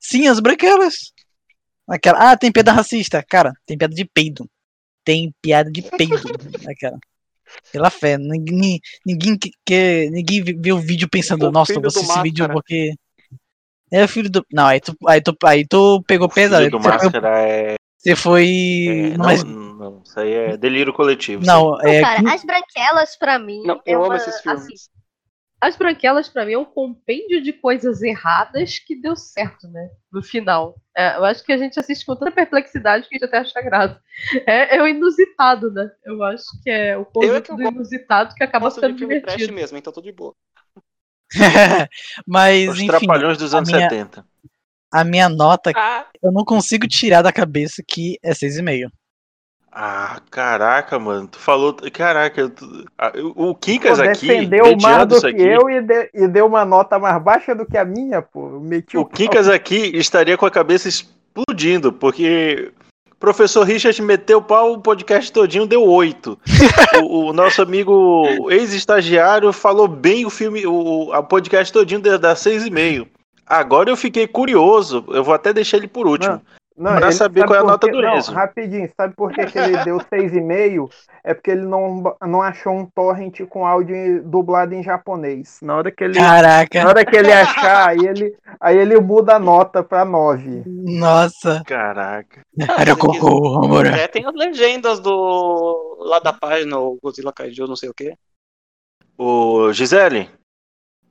Speaker 4: Sim, as branquelas. Aquela, ah, tem piada racista. Cara, tem piada de peido. Tem piada de peido. Aquela. Pela fé. Ninguém, ninguém, que, ninguém vi- vê o vídeo pensando, nossa, vou assistir esse vídeo porque. É o filho do. Não, aí tu, aí tu, aí tu pegou pesado.
Speaker 2: Filho do
Speaker 4: Você foi,
Speaker 2: Máscara é.
Speaker 4: você foi.
Speaker 2: é,
Speaker 4: não,
Speaker 2: não,
Speaker 4: mas-
Speaker 2: não, isso aí é delírio coletivo.
Speaker 4: não,
Speaker 14: Não,
Speaker 4: é.
Speaker 14: cara, as branquelas pra mim.
Speaker 5: Não,
Speaker 14: é
Speaker 5: eu amo
Speaker 14: uma,
Speaker 5: esses filmes.
Speaker 6: assim, As Branquelas, pra mim, é um compêndio de coisas erradas que deu certo, né? No final. É, eu acho que a gente assiste com tanta perplexidade que a gente até acha graça. É, é o inusitado, né? Eu acho que é o conjunto do inusitado que acaba
Speaker 5: trash
Speaker 6: divertido.
Speaker 5: mesmo, então tô de boa.
Speaker 4: mas,
Speaker 2: Os
Speaker 4: enfim.
Speaker 2: trapalhões dos
Speaker 4: a
Speaker 2: anos
Speaker 4: minha-
Speaker 2: 70.
Speaker 4: A minha nota,
Speaker 5: Ah,
Speaker 4: eu não consigo tirar da cabeça que é 6,5.
Speaker 2: Ah, caraca, mano. Tu falou. Caraca, tu- ah, o
Speaker 3: Pô,
Speaker 2: aqui.
Speaker 3: defendeu mais do que
Speaker 2: aqui.
Speaker 3: eu e, de- e deu uma nota mais baixa do que a minha, pô. Meti o,
Speaker 2: O Kikas aqui estaria com a cabeça explodindo, porque professor Richard meteu o pau, o podcast todinho deu oito. o, o nosso amigo ex-estagiário falou bem o filme, o, o podcast todinho deu- dá seis e meio. Agora eu fiquei curioso, eu vou até deixar ele por último.
Speaker 3: Não,
Speaker 2: pra
Speaker 3: ele
Speaker 2: saber
Speaker 3: sabe
Speaker 2: qual é a nota
Speaker 3: quê?
Speaker 2: do
Speaker 3: Não,
Speaker 2: Enzo.
Speaker 3: rapidinho, sabe por que, que ele deu 6,5? É porque ele não, não achou um torrent com áudio dublado em japonês. Na hora que ele,
Speaker 4: Caraca.
Speaker 3: na hora que ele achar, aí ele, Aí ele muda a nota pra 9.
Speaker 4: Nossa.
Speaker 2: Caraca.
Speaker 4: Era cocô, amor.
Speaker 5: É, tem as legendas do. lá da página, o Godzilla Kaiju, não sei o quê.
Speaker 2: Ô, Gisele,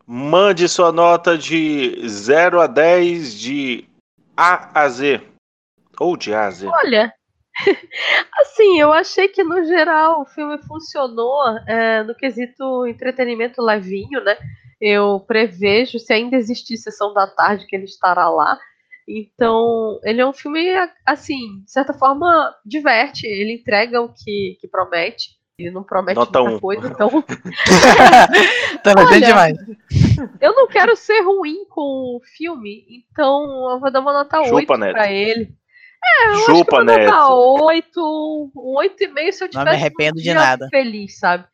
Speaker 2: mande sua nota de 0 a 10 de A a Z. Ou de A a Z.
Speaker 6: Olha, assim, eu achei que no geral o filme funcionou é, no quesito entretenimento levinho, né? Eu prevejo, se ainda existir sessão da tarde, que ele estará lá. Então, ele é um filme, assim, de certa forma, diverte. Ele entrega o que, que promete. Ele não promete
Speaker 2: Nota
Speaker 6: muita
Speaker 2: um.
Speaker 6: coisa, então.
Speaker 4: Tá
Speaker 6: Olha,
Speaker 4: demais.
Speaker 6: Eu não quero ser ruim com o filme, então eu vou dar uma nota
Speaker 2: Chupa,
Speaker 6: 8
Speaker 2: Neto.
Speaker 6: pra ele. É, eu acho que
Speaker 2: Chupa,
Speaker 6: eu vou dar
Speaker 2: Neto.
Speaker 6: 8, um 8,5 se eu
Speaker 4: Não
Speaker 6: tivesse
Speaker 4: me arrependo
Speaker 6: um
Speaker 4: de nada.
Speaker 6: feliz, sabe?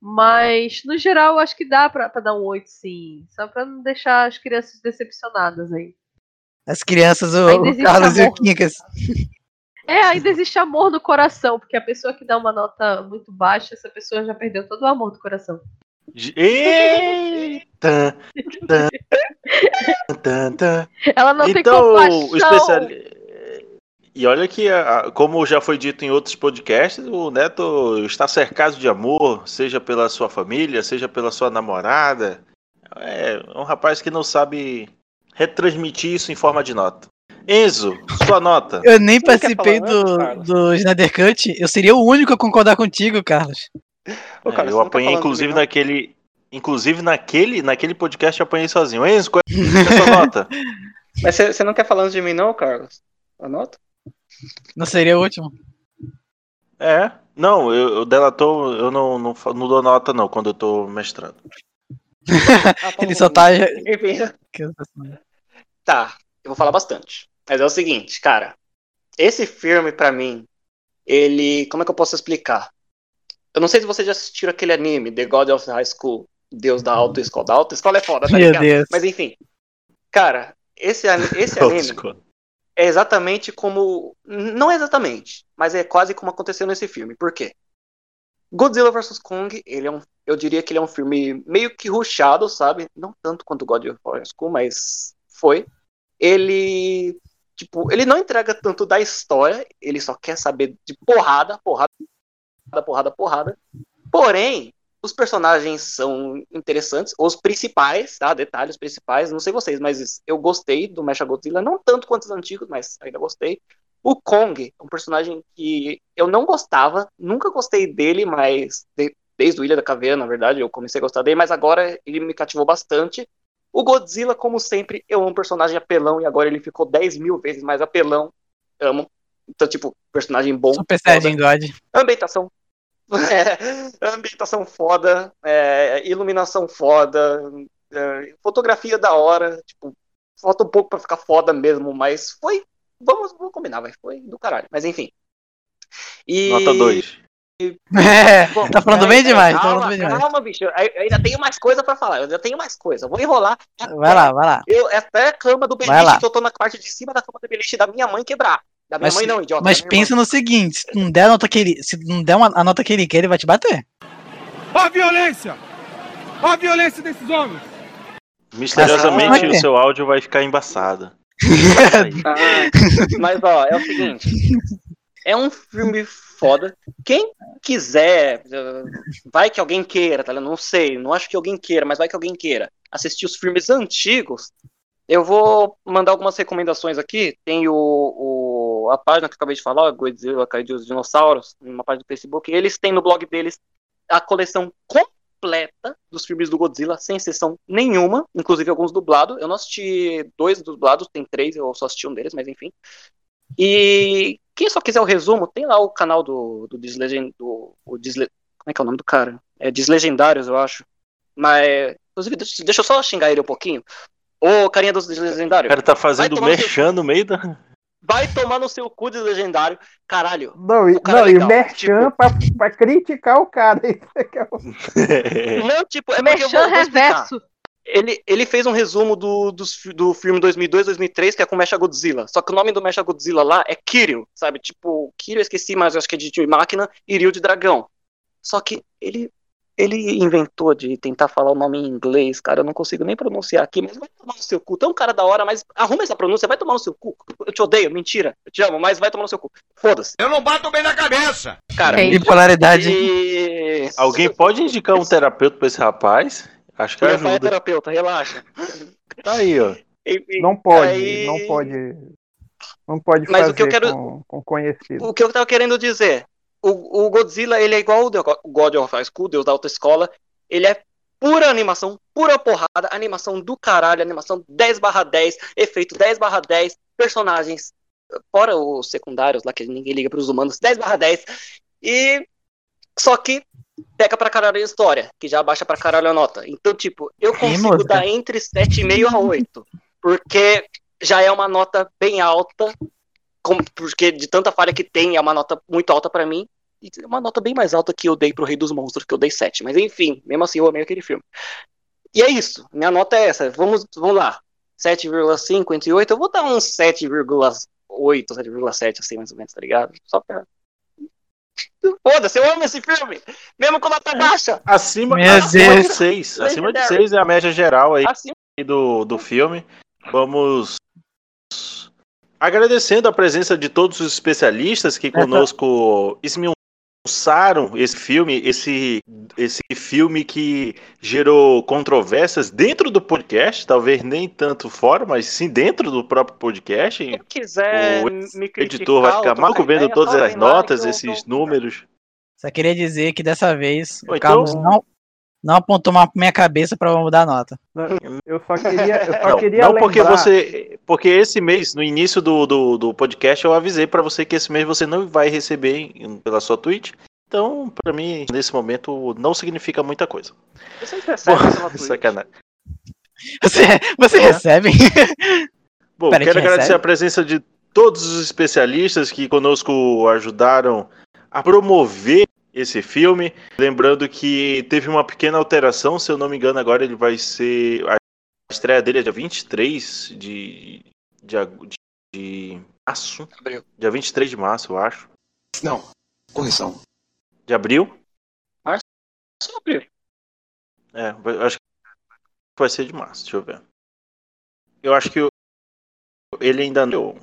Speaker 6: Mas, no geral, eu acho que dá pra, pra dar um 8, sim. Só pra não deixar as crianças decepcionadas aí.
Speaker 4: As crianças, o, o Carlos e o
Speaker 6: amor.
Speaker 4: Quincas.
Speaker 6: É, ainda existe amor no coração, porque a pessoa que dá uma nota muito baixa, essa pessoa já perdeu todo o amor do coração.
Speaker 2: Eita!
Speaker 6: Ela não tem
Speaker 2: então,
Speaker 6: compaixão.
Speaker 2: o especial... E olha que, a- como já foi dito em outros podcasts, o Neto está cercado de amor, seja pela sua família, seja pela sua namorada. É um rapaz que não sabe retransmitir isso em forma de nota. Enzo, sua nota.
Speaker 4: Eu nem participei
Speaker 5: falar antes,
Speaker 4: do,
Speaker 5: Carlos?
Speaker 4: do Snyder Cut. Eu seria o único a concordar contigo, Carlos.
Speaker 5: Ô, cara,
Speaker 2: É, eu apanhei,
Speaker 5: falando
Speaker 2: inclusive, naquele. Inclusive, naquele, naquele podcast eu apanhei sozinho. Enzo, qual é a sua nota?
Speaker 5: Mas você não quer falar de mim, não, Carlos? Anota?
Speaker 4: Não seria o último.
Speaker 2: É. Não, eu, eu delator, eu não, não, não dou nota, não, quando eu tô mestrando.
Speaker 5: Ah,
Speaker 4: Ele só tá.
Speaker 5: Enfim, tá. Eu vou falar bastante. Mas é o seguinte, cara. Esse filme, pra mim, ele. Como é que eu posso explicar? Eu não sei se vocês já assistiram aquele anime, The God of High School, Deus da Autoescola. Da Autoescola é foda, tá
Speaker 4: Meu
Speaker 5: ligado?
Speaker 4: Deus.
Speaker 5: Mas enfim. Cara, esse, esse anime é exatamente como. Não exatamente, mas é quase como aconteceu nesse filme. Por quê? Godzilla vs Kong, ele é um. Eu diria que ele é um filme meio que rushado, sabe? Não tanto quanto God of War School, mas foi. Ele. Tipo, ele não entrega tanto da história, ele só quer saber de porrada, porrada, porrada, porrada. Porém, os personagens são interessantes, os principais, tá? Detalhes principais, não sei vocês, mas eu gostei do Mechagodzilla, não tanto quanto os antigos, mas ainda gostei. O Kong é um personagem que eu não gostava, nunca gostei dele, mas de- desde o Ilha da Caveira, na verdade, eu comecei a gostar dele, mas agora ele me cativou bastante. O Godzilla, como sempre, eu amo um personagem apelão e agora ele ficou 10 mil vezes mais apelão. Amo. Então, tipo, personagem bom.
Speaker 4: Super. Saiyajin God.
Speaker 5: Ambientação. É, ambientação foda, é, iluminação foda, é, fotografia da hora, tipo, falta um pouco pra ficar foda mesmo, mas foi, vamos, vamos combinar, vai, foi do caralho, mas enfim. E...
Speaker 2: Nota 2.
Speaker 4: É,
Speaker 5: Bom,
Speaker 4: tá falando bem
Speaker 5: peraí,
Speaker 4: demais, tá
Speaker 5: calma,
Speaker 4: falando bem demais.
Speaker 5: Calma, bicho, eu ainda tenho mais coisa pra falar, eu ainda tenho mais coisa, eu vou enrolar.
Speaker 4: Vai lá, vai lá.
Speaker 5: Eu, até a cama do beliche que eu tô na parte de cima da cama do beliche da minha mãe quebrar. Da minha
Speaker 4: Mas,
Speaker 5: mãe não, idiota.
Speaker 4: mas pensa no seguinte: se não der a nota que ele, se não der uma- a nota que ele quer, ele vai te bater.
Speaker 11: Ó a violência! Ó a violência desses homens!
Speaker 2: Misteriosamente,
Speaker 4: Ah,
Speaker 2: o seu áudio vai ficar embaçado.
Speaker 5: Ah, mas ó, é o seguinte. É um filme foda. Quem quiser, vai que alguém queira, tá? ligado? Não sei, não acho que alguém queira, mas vai que alguém queira assistir os filmes antigos. Eu vou mandar algumas recomendações aqui. Tem o, o- a página que eu acabei de falar, Godzilla Kaiju os Dinossauros, uma página do Facebook. Eles têm no blog deles a coleção completa dos filmes do Godzilla, sem exceção nenhuma, inclusive alguns dublados. Eu não assisti dois dublados, tem três, eu só assisti um deles, mas enfim. E quem só quiser o resumo, tem lá o canal do, do Deslegend... Do, o Desle... Como é que é o nome do cara? É Deslegendários, eu acho. Mas, inclusive, deixa, eu só xingar ele um pouquinho. Ô, carinha dos
Speaker 2: O
Speaker 5: Deslegendários.
Speaker 2: cara tá fazendo merchan no meio da.
Speaker 5: Vai tomar no seu cu, Deslegendário. Caralho.
Speaker 3: Não, e,
Speaker 5: cara
Speaker 3: não,
Speaker 5: é
Speaker 3: e
Speaker 5: legal,
Speaker 3: merchan pra, pra criticar o cara. Isso que é o-
Speaker 5: Não, tipo, é
Speaker 6: Merchan reverso.
Speaker 5: Ele, ele fez um resumo do, fi- do filme 2002, 2003, que é com Mecha Godzilla. Só que o nome do Mecha Godzilla lá é Kiryu, sabe? Tipo, Kiryu eu esqueci, mas eu acho que é de, de máquina e Ryu de dragão. Só que ele ele inventou de tentar falar o nome em inglês, cara, eu não consigo nem pronunciar aqui, mas vai tomar no seu cu. Tu é um cara da hora, mas arruma essa pronúncia, vai tomar no seu cu. Eu te odeio, mentira. Eu te amo, mas vai tomar no seu cu. Foda-se.
Speaker 7: Eu não bato bem na cabeça.
Speaker 5: Cara,
Speaker 4: Bipolaridade.
Speaker 5: e...
Speaker 2: Alguém pode indicar um terapeuta pra esse rapaz? Acho que
Speaker 5: Eu ia falar
Speaker 2: ajuda.
Speaker 5: terapeuta, relaxa.
Speaker 2: Tá aí, ó.
Speaker 5: Enfim,
Speaker 3: Não pode,
Speaker 5: aí-
Speaker 3: não pode. Não pode
Speaker 5: Mas
Speaker 3: fazer
Speaker 5: o que eu quero-
Speaker 3: com, com conhecido.
Speaker 5: O que eu tava querendo dizer, o, o Godzilla, ele é igual o God of High School, Deus da autoescola, ele é pura animação, pura porrada, animação do caralho, animação 10 barra 10, efeito 10 barra 10, personagens, fora os secundários lá, que ninguém liga pros humanos, 10 barra 10, e só que pega pra caralho a história, que já baixa pra caralho a nota. Então, tipo, eu consigo
Speaker 4: música?
Speaker 5: dar entre 7,5 a 8, porque já é uma nota bem alta, como- porque de tanta falha que tem, é uma nota muito alta pra mim. E é uma nota bem mais alta que eu dei pro Rei dos Monstros, que eu dei 7. Mas enfim, mesmo assim eu amei aquele filme. E é isso. Minha nota é essa. Vamos, vamos lá. 7,5 entre 8. Eu vou dar uns 7,8, 7,7, assim, mais ou menos, tá ligado? Só pra. Foda-se, eu amo esse filme! Mesmo com nota baixa!
Speaker 2: Acima, acima de
Speaker 4: Deus.
Speaker 2: 6. Acima de
Speaker 5: Legendary.
Speaker 2: 6 é a média geral aí
Speaker 5: Acima
Speaker 2: do, do filme. Vamos agradecendo a presença de todos os especialistas que conosco esmiuçaram esse filme, esse, esse filme que gerou controvérsias dentro do podcast, talvez nem tanto fora, mas sim dentro do próprio podcast.
Speaker 5: Quem quiser
Speaker 2: O
Speaker 5: me
Speaker 2: O
Speaker 5: criticar,
Speaker 2: editor vai ficar maluco vendo todas as notas, esses números.
Speaker 4: Só queria dizer que dessa vez
Speaker 2: Ou
Speaker 4: o
Speaker 2: então-
Speaker 4: Carlos não, não apontou uma minha cabeça pra mudar a nota.
Speaker 3: Eu só queria, eu só
Speaker 2: Não,
Speaker 3: queria
Speaker 2: não
Speaker 3: lembrar.
Speaker 2: porque você. Porque esse mês, no início do, do, do podcast, eu avisei pra você que esse mês você não vai receber em- pela sua Twitch. Então, pra mim, nesse momento, não significa muita coisa.
Speaker 5: Vocês recebem pela Twitch?
Speaker 2: Sacanagem.
Speaker 4: Você, você
Speaker 2: É.
Speaker 4: recebe?
Speaker 2: Bom,
Speaker 4: Pera,
Speaker 2: quero agradecer
Speaker 4: recebe?
Speaker 2: a presença de todos os especialistas que conosco ajudaram a promover esse filme. Lembrando que teve uma pequena alteração, se eu não me engano, agora ele vai ser. A estreia dele é dia 23 de. de, de, de março.
Speaker 5: Abril.
Speaker 2: Dia 23 de março, eu acho.
Speaker 15: Não, correção.
Speaker 2: De abril?
Speaker 5: Só abril.
Speaker 2: É, acho que vai ser de março, deixa eu ver. Eu acho que ele ainda não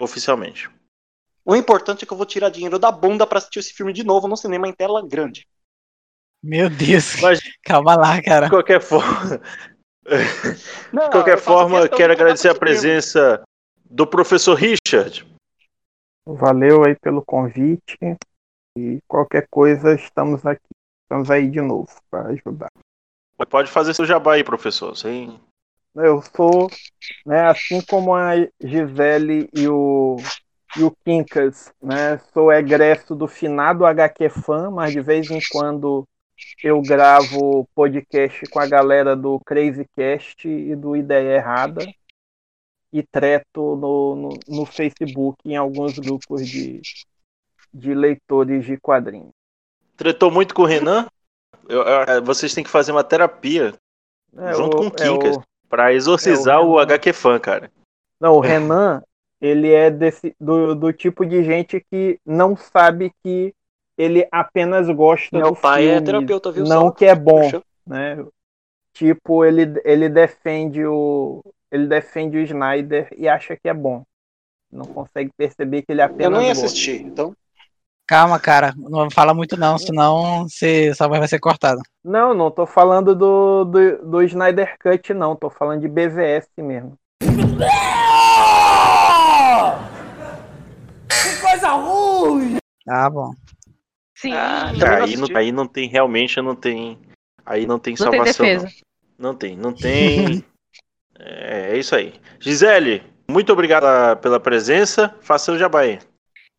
Speaker 2: oficialmente.
Speaker 5: O importante é que eu vou tirar dinheiro da bunda pra assistir esse filme de novo no cinema em tela grande.
Speaker 4: Meu Deus.
Speaker 2: Mas,
Speaker 4: Calma lá, cara.
Speaker 2: de qualquer forma,
Speaker 5: Não,
Speaker 2: de qualquer forma, quero agradecer a presença do professor Richard.
Speaker 3: Valeu aí pelo convite. E qualquer coisa, estamos aqui. Estamos aí de novo para ajudar.
Speaker 2: Pode fazer seu jabá aí, professor. Sem...
Speaker 3: Eu sou, né, assim como a Gisele e o, e o Quincas, né, sou egresso do finado HQ Fan, mas de vez em quando eu gravo podcast com a galera do Crazy Cast e do Ideia Errada e treto no, no, no Facebook em alguns grupos de, de leitores de quadrinhos.
Speaker 2: Tretou muito com o Renan? Eu- eu- vocês têm que fazer uma terapia
Speaker 3: É,
Speaker 2: junto
Speaker 3: o-
Speaker 2: com o Quincas
Speaker 3: é
Speaker 2: pra exorcizar
Speaker 3: é o
Speaker 2: o. HQ fã, cara.
Speaker 3: Não, o Renan, ele é desse, do, do tipo de gente que não sabe que ele apenas gosta
Speaker 5: Meu
Speaker 3: do
Speaker 5: pai é
Speaker 3: filme,
Speaker 5: terapeuta, viu
Speaker 3: não
Speaker 5: só?
Speaker 3: que é bom,
Speaker 5: Puxa.
Speaker 3: né? Tipo, ele, ele defende o ele defende o Snyder e acha que é bom. Não consegue perceber que ele apenas
Speaker 5: Eu não ia
Speaker 3: gosta.
Speaker 5: assistir, então.
Speaker 4: Calma, cara. Não fala muito não, senão você, sua voz vai ser cortada.
Speaker 3: Não, não tô falando do, do, do Snyder Cut, não. Tô falando de BVS mesmo.
Speaker 7: Que coisa ruim!
Speaker 4: Tá bom.
Speaker 6: Sim.
Speaker 5: Ah,
Speaker 2: Tá, aí, não, aí não tem, realmente não tem. Aí não tem
Speaker 6: Não tem
Speaker 2: salvação.
Speaker 6: defesa.
Speaker 2: Não. não tem, não tem. é, é isso aí. Gisele, muito obrigado pela presença. Faça o jabá aí.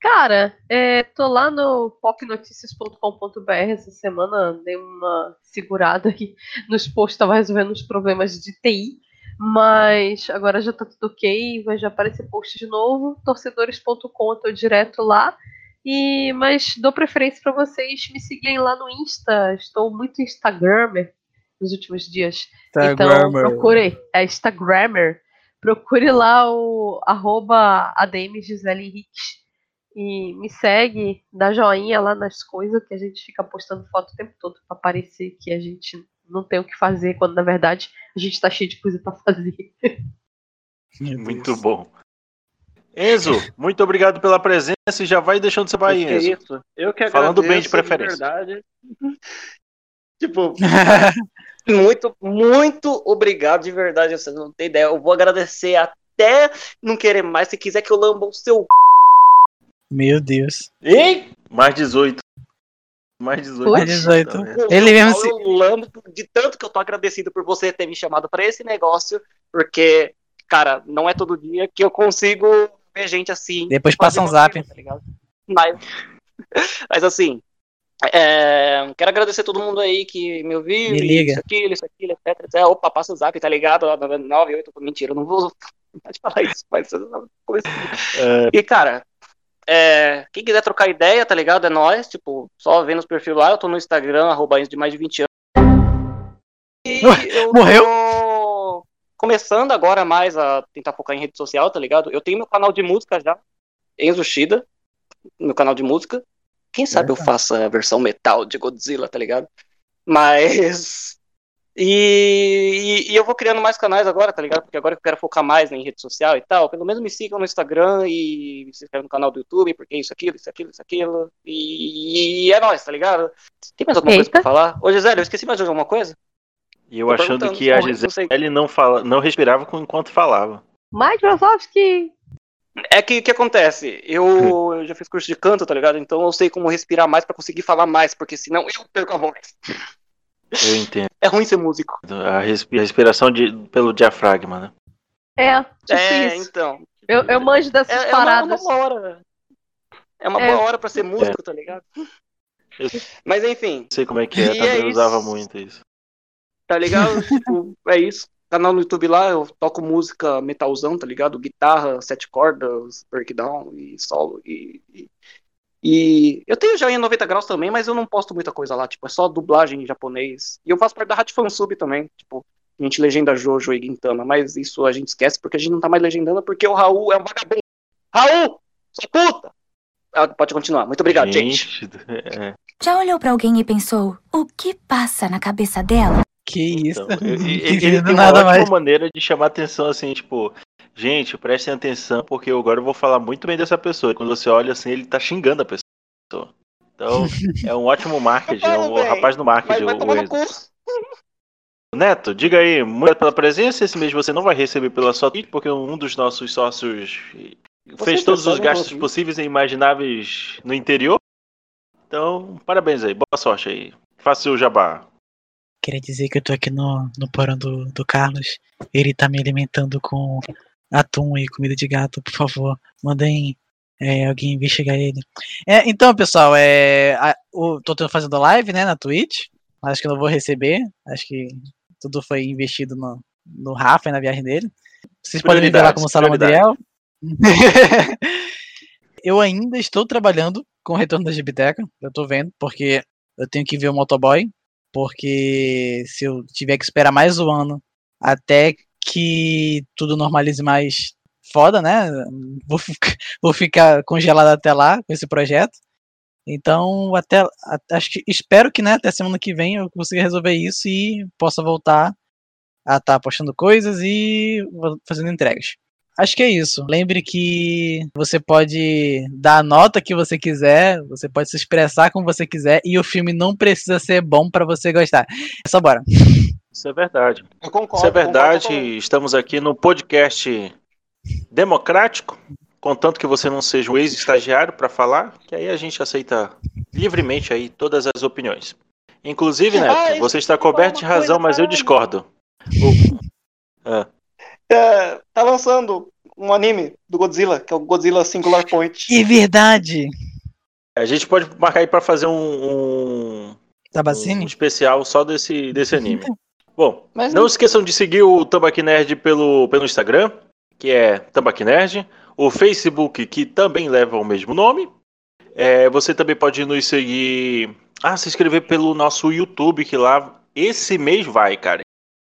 Speaker 6: Cara, é, tô lá no popnoticias.com.br essa semana, dei uma segurada aqui nos posts, tava resolvendo uns problemas de TI, mas agora já tá tudo ok, vai já aparecer post de novo, torcedores.com, eu tô direto lá, e mas dou preferência para vocês me seguirem lá no Insta, estou muito Instagrammer nos últimos dias, então procure, é Instagrammer, procure lá o arroba ADM Gisele Henriques, e me segue, dá joinha lá nas coisas, que a gente fica postando foto o tempo todo pra parecer que a gente não tem o que fazer, quando na verdade a gente tá cheio de coisa pra fazer.
Speaker 2: Muito bom. Enzo, muito obrigado pela presença e já vai deixando seu vai, Enzo.
Speaker 5: isso? Eu que
Speaker 2: Falando bem de
Speaker 5: agradeço,
Speaker 2: preferência.
Speaker 5: verdade. tipo, muito, muito obrigado de verdade. Você não tem ideia. Eu vou agradecer até não querer mais. Se quiser que eu lamba o seu.
Speaker 4: Meu Deus.
Speaker 2: Ei! Mais 18. Mais 18.
Speaker 4: Mais 18.
Speaker 2: Tá vendo?
Speaker 4: Ele mesmo se-
Speaker 5: Eu lambo de tanto que eu tô agradecido por você ter me chamado pra esse negócio. Porque, cara, não é todo dia que eu consigo ver gente assim.
Speaker 4: Depois passa um zap.
Speaker 5: tá ligado? Mas, mas assim, é, quero agradecer todo mundo aí que me ouviu.
Speaker 4: Me
Speaker 5: e
Speaker 4: liga.
Speaker 5: Isso, aquilo, isso, aquilo, etc. etc. Opa, passa o zap, tá ligado? 98, mentira, eu não vou pode falar isso, mas
Speaker 2: É,
Speaker 5: E, cara, é, quem quiser trocar ideia, tá ligado? É nós, tipo, só vendo os perfis lá. Eu tô no Instagram, arroba de mais de 20 anos. E eu
Speaker 4: Morreu?
Speaker 5: tô começando agora mais a tentar focar em rede social, tá ligado? Eu tenho meu canal de música já, Enzo Shida, meu canal de música. Quem sabe eu faça a versão metal de Godzilla, tá ligado? Mas. E, e, e eu vou criando mais canais agora, tá ligado? Porque agora eu quero focar mais em rede social e tal. Pelo menos me sigam no Instagram e se inscrevam no canal do YouTube, porque isso, aquilo, isso, aquilo, isso, aquilo. E, é nóis, tá ligado? Tem mais alguma coisa pra falar? Ô, Gisele, eu esqueci mais de alguma coisa?
Speaker 2: E eu
Speaker 5: Tô
Speaker 2: achando que a
Speaker 5: só, não.
Speaker 2: Gisele não, fala, não respirava com- enquanto falava.
Speaker 6: Microsoft que.
Speaker 5: É que o que acontece? Eu, eu já fiz curso de canto, tá ligado? Então eu sei como respirar mais pra conseguir falar mais, porque senão eu perco a voz.
Speaker 2: Eu entendo.
Speaker 5: É ruim ser músico.
Speaker 2: A respi- respiração de, pelo diafragma, né?
Speaker 6: É, tipo
Speaker 5: é,
Speaker 6: isso.
Speaker 5: então.
Speaker 6: Eu, eu manjo dessas
Speaker 5: É, é uma,
Speaker 6: paradas.
Speaker 5: uma boa hora. É uma
Speaker 6: É.
Speaker 5: boa hora pra ser músico, tá ligado?
Speaker 2: Eu
Speaker 5: Mas enfim,
Speaker 2: não sei como é que é,
Speaker 5: E
Speaker 2: também
Speaker 5: é
Speaker 2: eu usava muito isso.
Speaker 5: tá ligado? tipo, é isso. Canal no YouTube lá, eu toco música metalzão, tá ligado? Guitarra, sete cordas, breakdown e solo. E, e, e eu tenho já em 90 graus também, mas eu não posto muita coisa lá. Tipo, é só dublagem em japonês. E eu faço parte da Hat Fansub também. Tipo, a gente legenda Jojo e Gintama. Mas isso a gente esquece porque a gente não tá mais legendando porque o Raul é um vagabundo. Raul! Sua puta! Ah, pode continuar. Muito obrigado, gente.
Speaker 2: é.
Speaker 16: Já olhou pra alguém e pensou, o que passa na cabeça dela?
Speaker 4: Que isso?
Speaker 2: Então, ele, ele- ele tem uma ótima
Speaker 4: mais.
Speaker 2: maneira de chamar atenção, assim, tipo, gente, prestem atenção, porque eu agora eu vou falar muito bem dessa pessoa. Quando você olha assim, ele tá xingando a pessoa. Então, é um ótimo marketing, é um
Speaker 5: bem,
Speaker 2: rapaz do marketing.
Speaker 5: Mas vai
Speaker 2: o-. Neto, diga aí, muito obrigado pela presença. Esse mês você não vai receber pela sua Twitch, porque um dos nossos sócios fez
Speaker 5: Você
Speaker 2: todos
Speaker 5: pensou
Speaker 2: os gastos possíveis e imagináveis no interior. Então, parabéns aí, boa sorte aí. Faça o jabá.
Speaker 4: Queria dizer que eu tô aqui no, no porão do, do Carlos. Ele tá me alimentando com atum e comida de gato, por favor. Mandem é, alguém investigar ele. É, então, pessoal, é, a, o, tô fazendo live né, na Twitch. Acho que não vou receber. Acho que tudo foi investido no, no Rafa e na viagem dele. Vocês podem me ver lá como Salamandriel. eu ainda estou trabalhando com o retorno da Gibiteca. Eu tô vendo, porque eu tenho que ver o motoboy. Porque se eu tiver que esperar mais um ano até que tudo normalize mais foda, né? Vou, ficar- vou ficar congelado até lá com esse projeto. Então, até acho que espero que né, até semana que vem eu consiga resolver isso e possa voltar a estar postando coisas e fazendo entregas. Acho que é isso. Lembre que você pode dar a nota que você quiser, você pode se expressar como você quiser e o filme não precisa ser bom pra você gostar. É só bora.
Speaker 2: Isso é verdade.
Speaker 5: Eu concordo.
Speaker 2: Isso é verdade.
Speaker 5: concordo
Speaker 2: Estamos aqui no podcast democrático, contanto que você não seja um ex-estagiário para falar, que aí a gente aceita livremente aí todas as opiniões. Inclusive, Neto,
Speaker 5: Ah,
Speaker 2: você está coberto de razão, mas eu discordo. O- Ah,
Speaker 5: É, tá lançando um anime do Godzilla, que é o Godzilla Singular Point.
Speaker 4: Que verdade!
Speaker 2: a gente pode marcar aí para fazer um, um,
Speaker 4: Tabacine?
Speaker 2: um especial só desse, desse anime. Bom,
Speaker 5: Mas
Speaker 2: não
Speaker 5: não-
Speaker 2: esqueçam de seguir o Tambaqui Nerd pelo, pelo Instagram, que é Tambaqui Nerd, o Facebook, que também leva o mesmo nome. É, você também pode nos seguir. Ah, se inscrever pelo nosso YouTube, que lá esse mês vai, cara.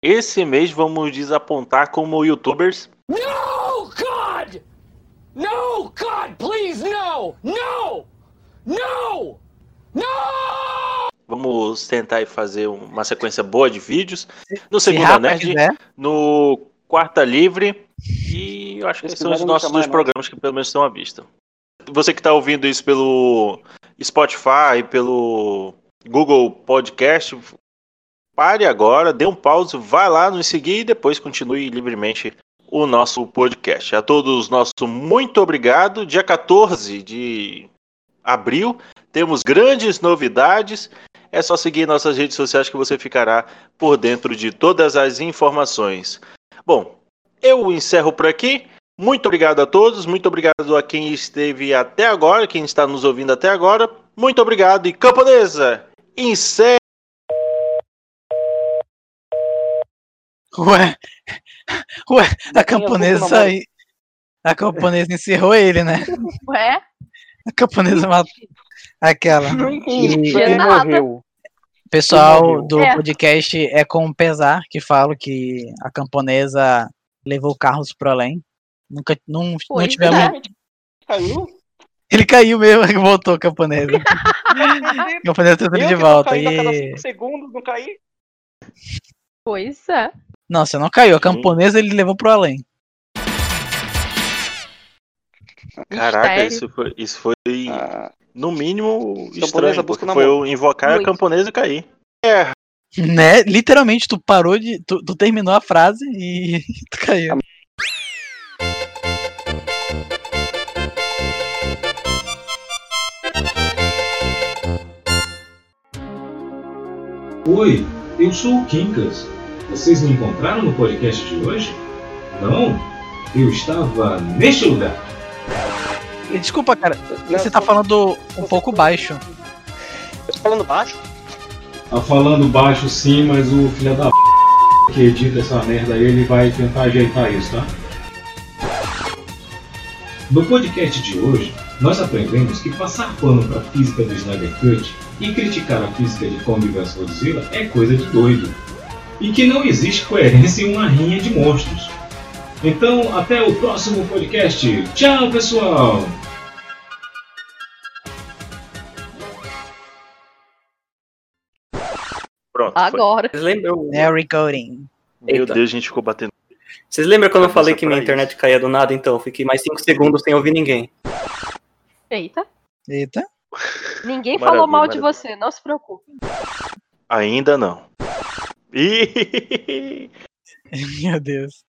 Speaker 2: Esse mês vamos desapontar como youtubers.
Speaker 7: No, God! No! God, please, no! No! No! No!
Speaker 2: Vamos tentar fazer uma sequência boa de vídeos. No
Speaker 4: Se
Speaker 2: Segunda
Speaker 4: Rafa
Speaker 2: Nerd,
Speaker 4: quiser.
Speaker 2: no Quarta Livre. E eu acho que
Speaker 5: Se
Speaker 2: esses são os nossos dois
Speaker 5: né?
Speaker 2: programas que pelo menos estão à vista. Você que está ouvindo isso pelo Spotify, pelo Google Podcast, pare agora, dê um pause, vai lá nos seguir e depois continue livremente o nosso podcast. A todos nosso muito obrigado. Dia 14 de abril temos grandes novidades. É só seguir nossas redes sociais que você ficará por dentro de todas as informações. Bom, eu encerro por aqui. Muito obrigado a todos, muito obrigado a quem esteve até agora, quem está nos ouvindo até agora. Muito obrigado e camponesa, encerre.
Speaker 4: Ué, ué, a camponesa aí. A camponesa encerrou ele, né?
Speaker 6: Ué?
Speaker 4: A camponesa matou. Aquela.
Speaker 6: Não
Speaker 4: E-
Speaker 6: entendi nada.
Speaker 4: Pessoal
Speaker 3: morreu?
Speaker 4: do
Speaker 6: É.
Speaker 4: podcast é com pesar que falo que a camponesa levou carros pro além. Nunca não, não tivemos.
Speaker 6: é.
Speaker 5: Caiu?
Speaker 4: Ele caiu mesmo, voltou a camponesa. A camponesa tudo
Speaker 5: Eu
Speaker 4: de volta.
Speaker 5: cada
Speaker 4: E...
Speaker 5: cinco segundos, não caí.
Speaker 6: Pois é.
Speaker 4: Não, você não caiu. A camponesa ele levou pro além.
Speaker 2: Caraca,
Speaker 6: Mistério.
Speaker 2: isso foi, isso foi
Speaker 5: Ah,
Speaker 2: no mínimo estranho, porque foi
Speaker 5: mão.
Speaker 2: eu invocar a
Speaker 6: Muito.
Speaker 2: camponesa e cair.
Speaker 4: Né? Literalmente, tu parou de. Tu, tu terminou a frase e tu caiu.
Speaker 9: Oi, eu sou o Quincas. Vocês me encontraram no podcast de hoje? Não? Eu estava neste lugar.
Speaker 4: Desculpa, cara.
Speaker 5: Não,
Speaker 4: Você tá falando um pouco baixo.
Speaker 5: Eu tô falando baixo?
Speaker 9: Tá falando baixo sim, mas o filho da p... que edita essa merda aí, ele vai tentar ajeitar isso, tá? No podcast de hoje, nós aprendemos que passar pano pra física do Snyder Cut e criticar a física de Kong vs Godzilla é coisa de doido. E que não existe coerência em uma rinha de monstros. Então, até o próximo podcast. Tchau, pessoal!
Speaker 6: Agora.
Speaker 17: Vocês lembram?
Speaker 4: É recording.
Speaker 2: Meu
Speaker 17: Eita.
Speaker 2: Deus, a gente ficou batendo.
Speaker 17: Vocês lembram quando eu falei que minha
Speaker 2: pra
Speaker 17: internet
Speaker 2: isso.
Speaker 17: caía do nada? Então, eu fiquei mais 5 segundos sem ouvir ninguém.
Speaker 6: Eita.
Speaker 4: Eita.
Speaker 6: Ninguém
Speaker 2: Maravilha,
Speaker 6: falou mal de
Speaker 2: maravilha.
Speaker 6: você, não se preocupe.
Speaker 2: Ainda não.
Speaker 4: Meu Deus.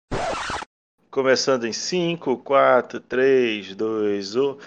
Speaker 2: Começando em 5, 4, 3, 2, 1.